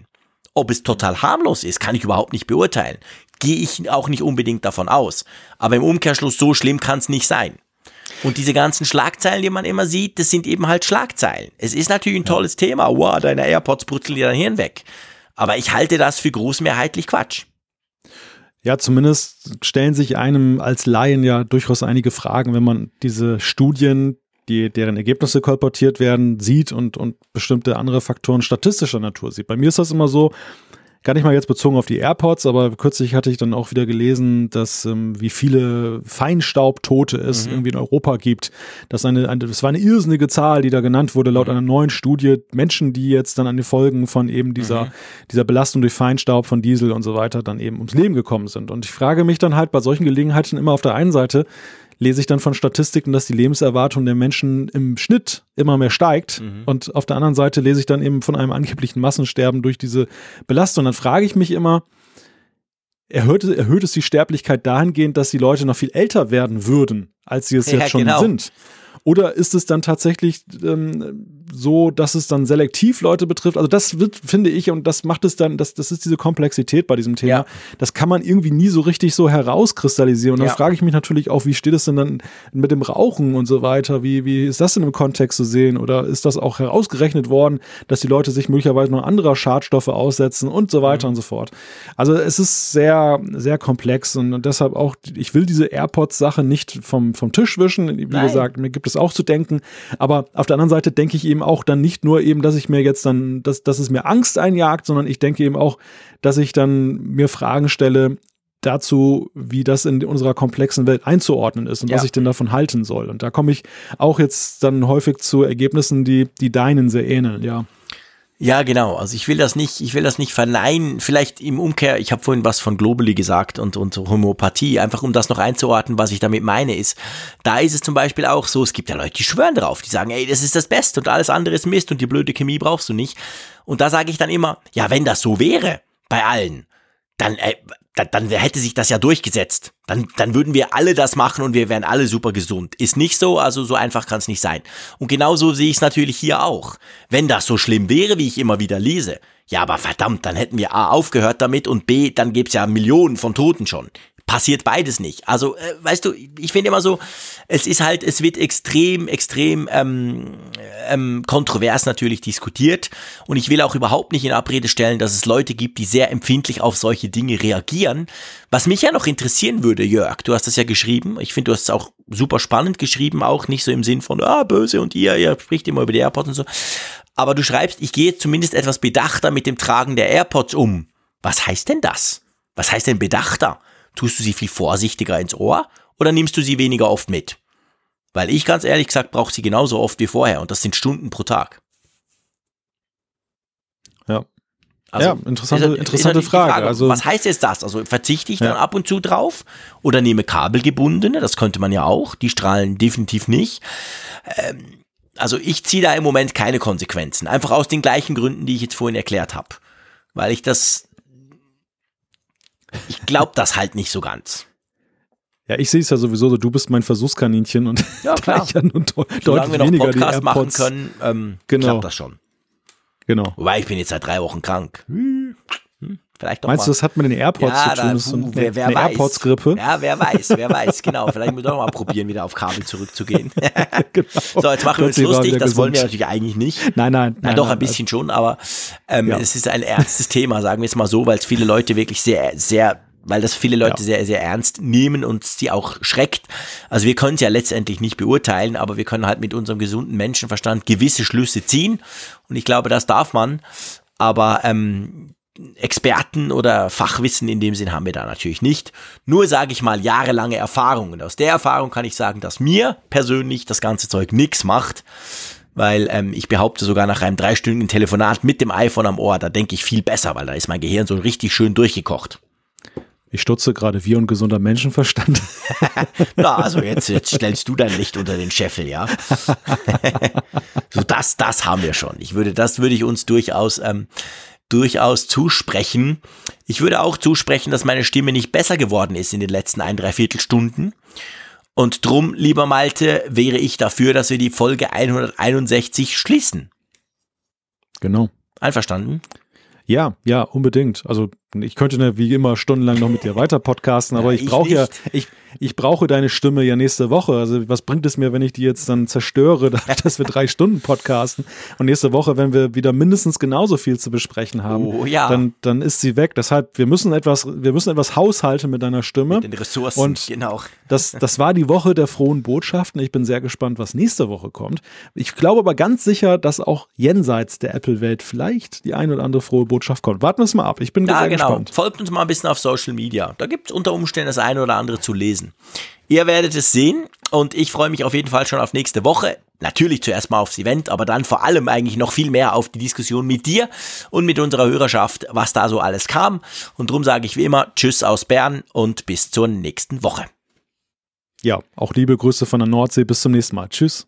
Ob es total harmlos ist, kann ich überhaupt nicht beurteilen. Gehe ich auch nicht unbedingt davon aus. Aber im Umkehrschluss, so schlimm kann es nicht sein. Und diese ganzen Schlagzeilen, die man immer sieht, das sind eben halt Schlagzeilen. Es ist natürlich ein tolles ja. Thema. Wow, deine AirPods putzeln dir dein Hirn weg. Aber ich halte das für großmehrheitlich Quatsch. Ja, zumindest stellen sich einem als Laien ja durchaus einige Fragen, wenn man diese Studien, die, deren Ergebnisse kolportiert werden, sieht und, und bestimmte andere Faktoren statistischer Natur sieht. Bei mir ist das immer so, gar nicht mal jetzt bezogen auf die AirPods, aber kürzlich hatte ich dann auch wieder gelesen, dass ähm, wie viele Feinstaubtote es mhm. irgendwie in Europa gibt. Das, eine, eine, das war eine irrsinnige Zahl, die da genannt wurde, laut mhm. einer neuen Studie. Menschen, die jetzt dann an die Folgen von eben dieser, mhm. dieser Belastung durch Feinstaub von Diesel und so weiter dann eben ums Leben gekommen sind. Und ich frage mich dann halt bei solchen Gelegenheiten immer auf der einen Seite, lese ich dann von Statistiken, dass die Lebenserwartung der Menschen im Schnitt immer mehr steigt. Mhm. Und auf der anderen Seite lese ich dann eben von einem angeblichen Massensterben durch diese Belastung. Dann frage ich mich immer, erhöht, erhöht es die Sterblichkeit dahingehend, dass die Leute noch viel älter werden würden, als sie es ja, jetzt schon genau. sind? Oder ist es dann tatsächlich ähm, so, dass es dann selektiv Leute betrifft? Also das wird, finde ich, und das macht es dann, das, das ist diese Komplexität bei diesem Thema. Ja. Das kann man irgendwie nie so richtig so herauskristallisieren. Und dann ja. frage ich mich natürlich auch, wie steht es denn dann mit dem Rauchen und so weiter? Wie, wie ist das denn im Kontext zu sehen? Oder ist das auch herausgerechnet worden, dass die Leute sich möglicherweise noch anderer Schadstoffe aussetzen und so weiter mhm. und so fort? Also es ist sehr, sehr komplex und, und deshalb auch, ich will diese AirPods-Sache nicht vom, vom Tisch wischen. Wie Nein. gesagt, mir gibt es es auch zu denken. Aber auf der anderen Seite denke ich eben auch dann nicht nur eben, dass ich mir jetzt dann, dass, dass es mir Angst einjagt, sondern ich denke eben auch, dass ich dann mir Fragen stelle, dazu, wie das in unserer komplexen Welt einzuordnen ist und ja. was ich denn davon halten soll. Und da komme ich auch jetzt dann häufig zu Ergebnissen, die, die deinen sehr ähneln, ja. Ja, genau. Also ich will das nicht, ich will das nicht verneinen. Vielleicht im Umkehr, ich habe vorhin was von Globally gesagt und, und Homöopathie, einfach um das noch einzuordnen, was ich damit meine, ist, da ist es zum Beispiel auch so, es gibt ja Leute, die schwören drauf, die sagen, ey, das ist das Beste und alles andere ist Mist und die blöde Chemie brauchst du nicht. Und da sage ich dann immer, ja, wenn das so wäre, bei allen, dann, äh, dann, dann hätte sich das ja durchgesetzt. Dann, dann würden wir alle das machen und wir wären alle super gesund. Ist nicht so, also so einfach kann es nicht sein. Und genauso sehe ich es natürlich hier auch. Wenn das so schlimm wäre, wie ich immer wieder lese, ja, aber verdammt, dann hätten wir A aufgehört damit und B, dann gäbe es ja Millionen von Toten schon passiert beides nicht. Also, äh, weißt du, ich finde immer so, es ist halt, es wird extrem, extrem ähm, ähm, kontrovers natürlich diskutiert und ich will auch überhaupt nicht in Abrede stellen, dass es Leute gibt, die sehr empfindlich auf solche Dinge reagieren. Was mich ja noch interessieren würde, Jörg, du hast das ja geschrieben, ich finde, du hast es auch super spannend geschrieben, auch nicht so im Sinn von, ah, böse und ihr, ihr spricht immer über die AirPods und so. Aber du schreibst, ich gehe zumindest etwas bedachter mit dem Tragen der AirPods um. Was heißt denn das? Was heißt denn bedachter? Tust du sie viel vorsichtiger ins Ohr oder nimmst du sie weniger oft mit? Weil ich ganz ehrlich gesagt brauche sie genauso oft wie vorher und das sind Stunden pro Tag. Ja. Also, ja, interessante, ist, interessante ist Frage. Frage. Also, was heißt jetzt das? Also verzichte ich dann ja. ab und zu drauf oder nehme kabelgebundene? Das könnte man ja auch. Die strahlen definitiv nicht. Ähm, also ich ziehe da im Moment keine Konsequenzen. Einfach aus den gleichen Gründen, die ich jetzt vorhin erklärt habe. Weil ich das ich glaube das halt nicht so ganz. Ja, ich sehe es ja sowieso so, du bist mein Versuchskaninchen und ja, (laughs) klar. ja nun de Solange wir noch Podcast machen können, ähm, genau. klappt das schon. Genau. Wobei, ich bin jetzt seit drei Wochen krank. Hm. Hm. Vielleicht doch Meinst mal. du, das hat mit den AirPods ja, zu tun? Da, puh, eine, wer, wer eine AirPods-Grippe? Ja, wer weiß, wer weiß, genau. Vielleicht müssen wir doch mal probieren, wieder auf Kabel zurückzugehen. (laughs) genau. So, jetzt machen wir uns lustig, das wollen wir natürlich eigentlich nicht. Nein, nein. Na, nein doch, nein, ein bisschen schon, aber ähm, ja. es ist ein ernstes Thema, sagen wir es mal so, weil es viele Leute wirklich sehr, sehr weil das viele Leute ja. sehr, sehr ernst nehmen und sie auch schreckt. Also wir können es ja letztendlich nicht beurteilen, aber wir können halt mit unserem gesunden Menschenverstand gewisse Schlüsse ziehen. Und ich glaube, das darf man. Aber ähm, Experten oder Fachwissen in dem Sinn haben wir da natürlich nicht. Nur sage ich mal jahrelange Erfahrung. Und aus der Erfahrung kann ich sagen, dass mir persönlich das ganze Zeug nichts macht. Weil ähm, ich behaupte sogar nach einem dreistündigen Telefonat mit dem iPhone am Ohr, da denke ich viel besser, weil da ist mein Gehirn so richtig schön durchgekocht. Ich stutze gerade wie ein gesunder Menschenverstand. (laughs) ja, also jetzt, jetzt stellst du dein Licht unter den Scheffel, ja. so das, das haben wir schon. Ich würde, das würde ich uns durchaus, ähm, durchaus zusprechen. Ich würde auch zusprechen, dass meine Stimme nicht besser geworden ist in den letzten ein, drei Viertelstunden. Und drum, lieber Malte, wäre ich dafür, dass wir die Folge 161 schließen. Genau. Einverstanden? Ja, ja, unbedingt. Also ich könnte ne, wie immer stundenlang noch mit dir weiter podcasten, aber ja, ich brauche ja, ich, ich brauche deine Stimme ja nächste Woche. Also was bringt es mir, wenn ich die jetzt dann zerstöre, (laughs) dass wir drei Stunden podcasten und nächste Woche, wenn wir wieder mindestens genauso viel zu besprechen haben, oh, ja. dann, dann ist sie weg. Deshalb, wir müssen etwas, wir müssen etwas haushalten mit deiner Stimme. Mit den Ressourcen, und genau. Das, das war die Woche der frohen Botschaften. Ich bin sehr gespannt, was nächste Woche kommt. Ich glaube aber ganz sicher, dass auch jenseits der Apple-Welt vielleicht die ein oder andere frohe Botschaft kommt. Warten wir es mal ab. Ich bin ja, sehr genau. Gespannt. Folgt uns mal ein bisschen auf Social Media. Da gibt es unter Umständen das eine oder andere zu lesen. Ihr werdet es sehen und ich freue mich auf jeden Fall schon auf nächste Woche. Natürlich zuerst mal aufs Event, aber dann vor allem eigentlich noch viel mehr auf die Diskussion mit dir und mit unserer Hörerschaft, was da so alles kam. Und darum sage ich wie immer Tschüss aus Bern und bis zur nächsten Woche. Ja, auch liebe Grüße von der Nordsee. Bis zum nächsten Mal. Tschüss.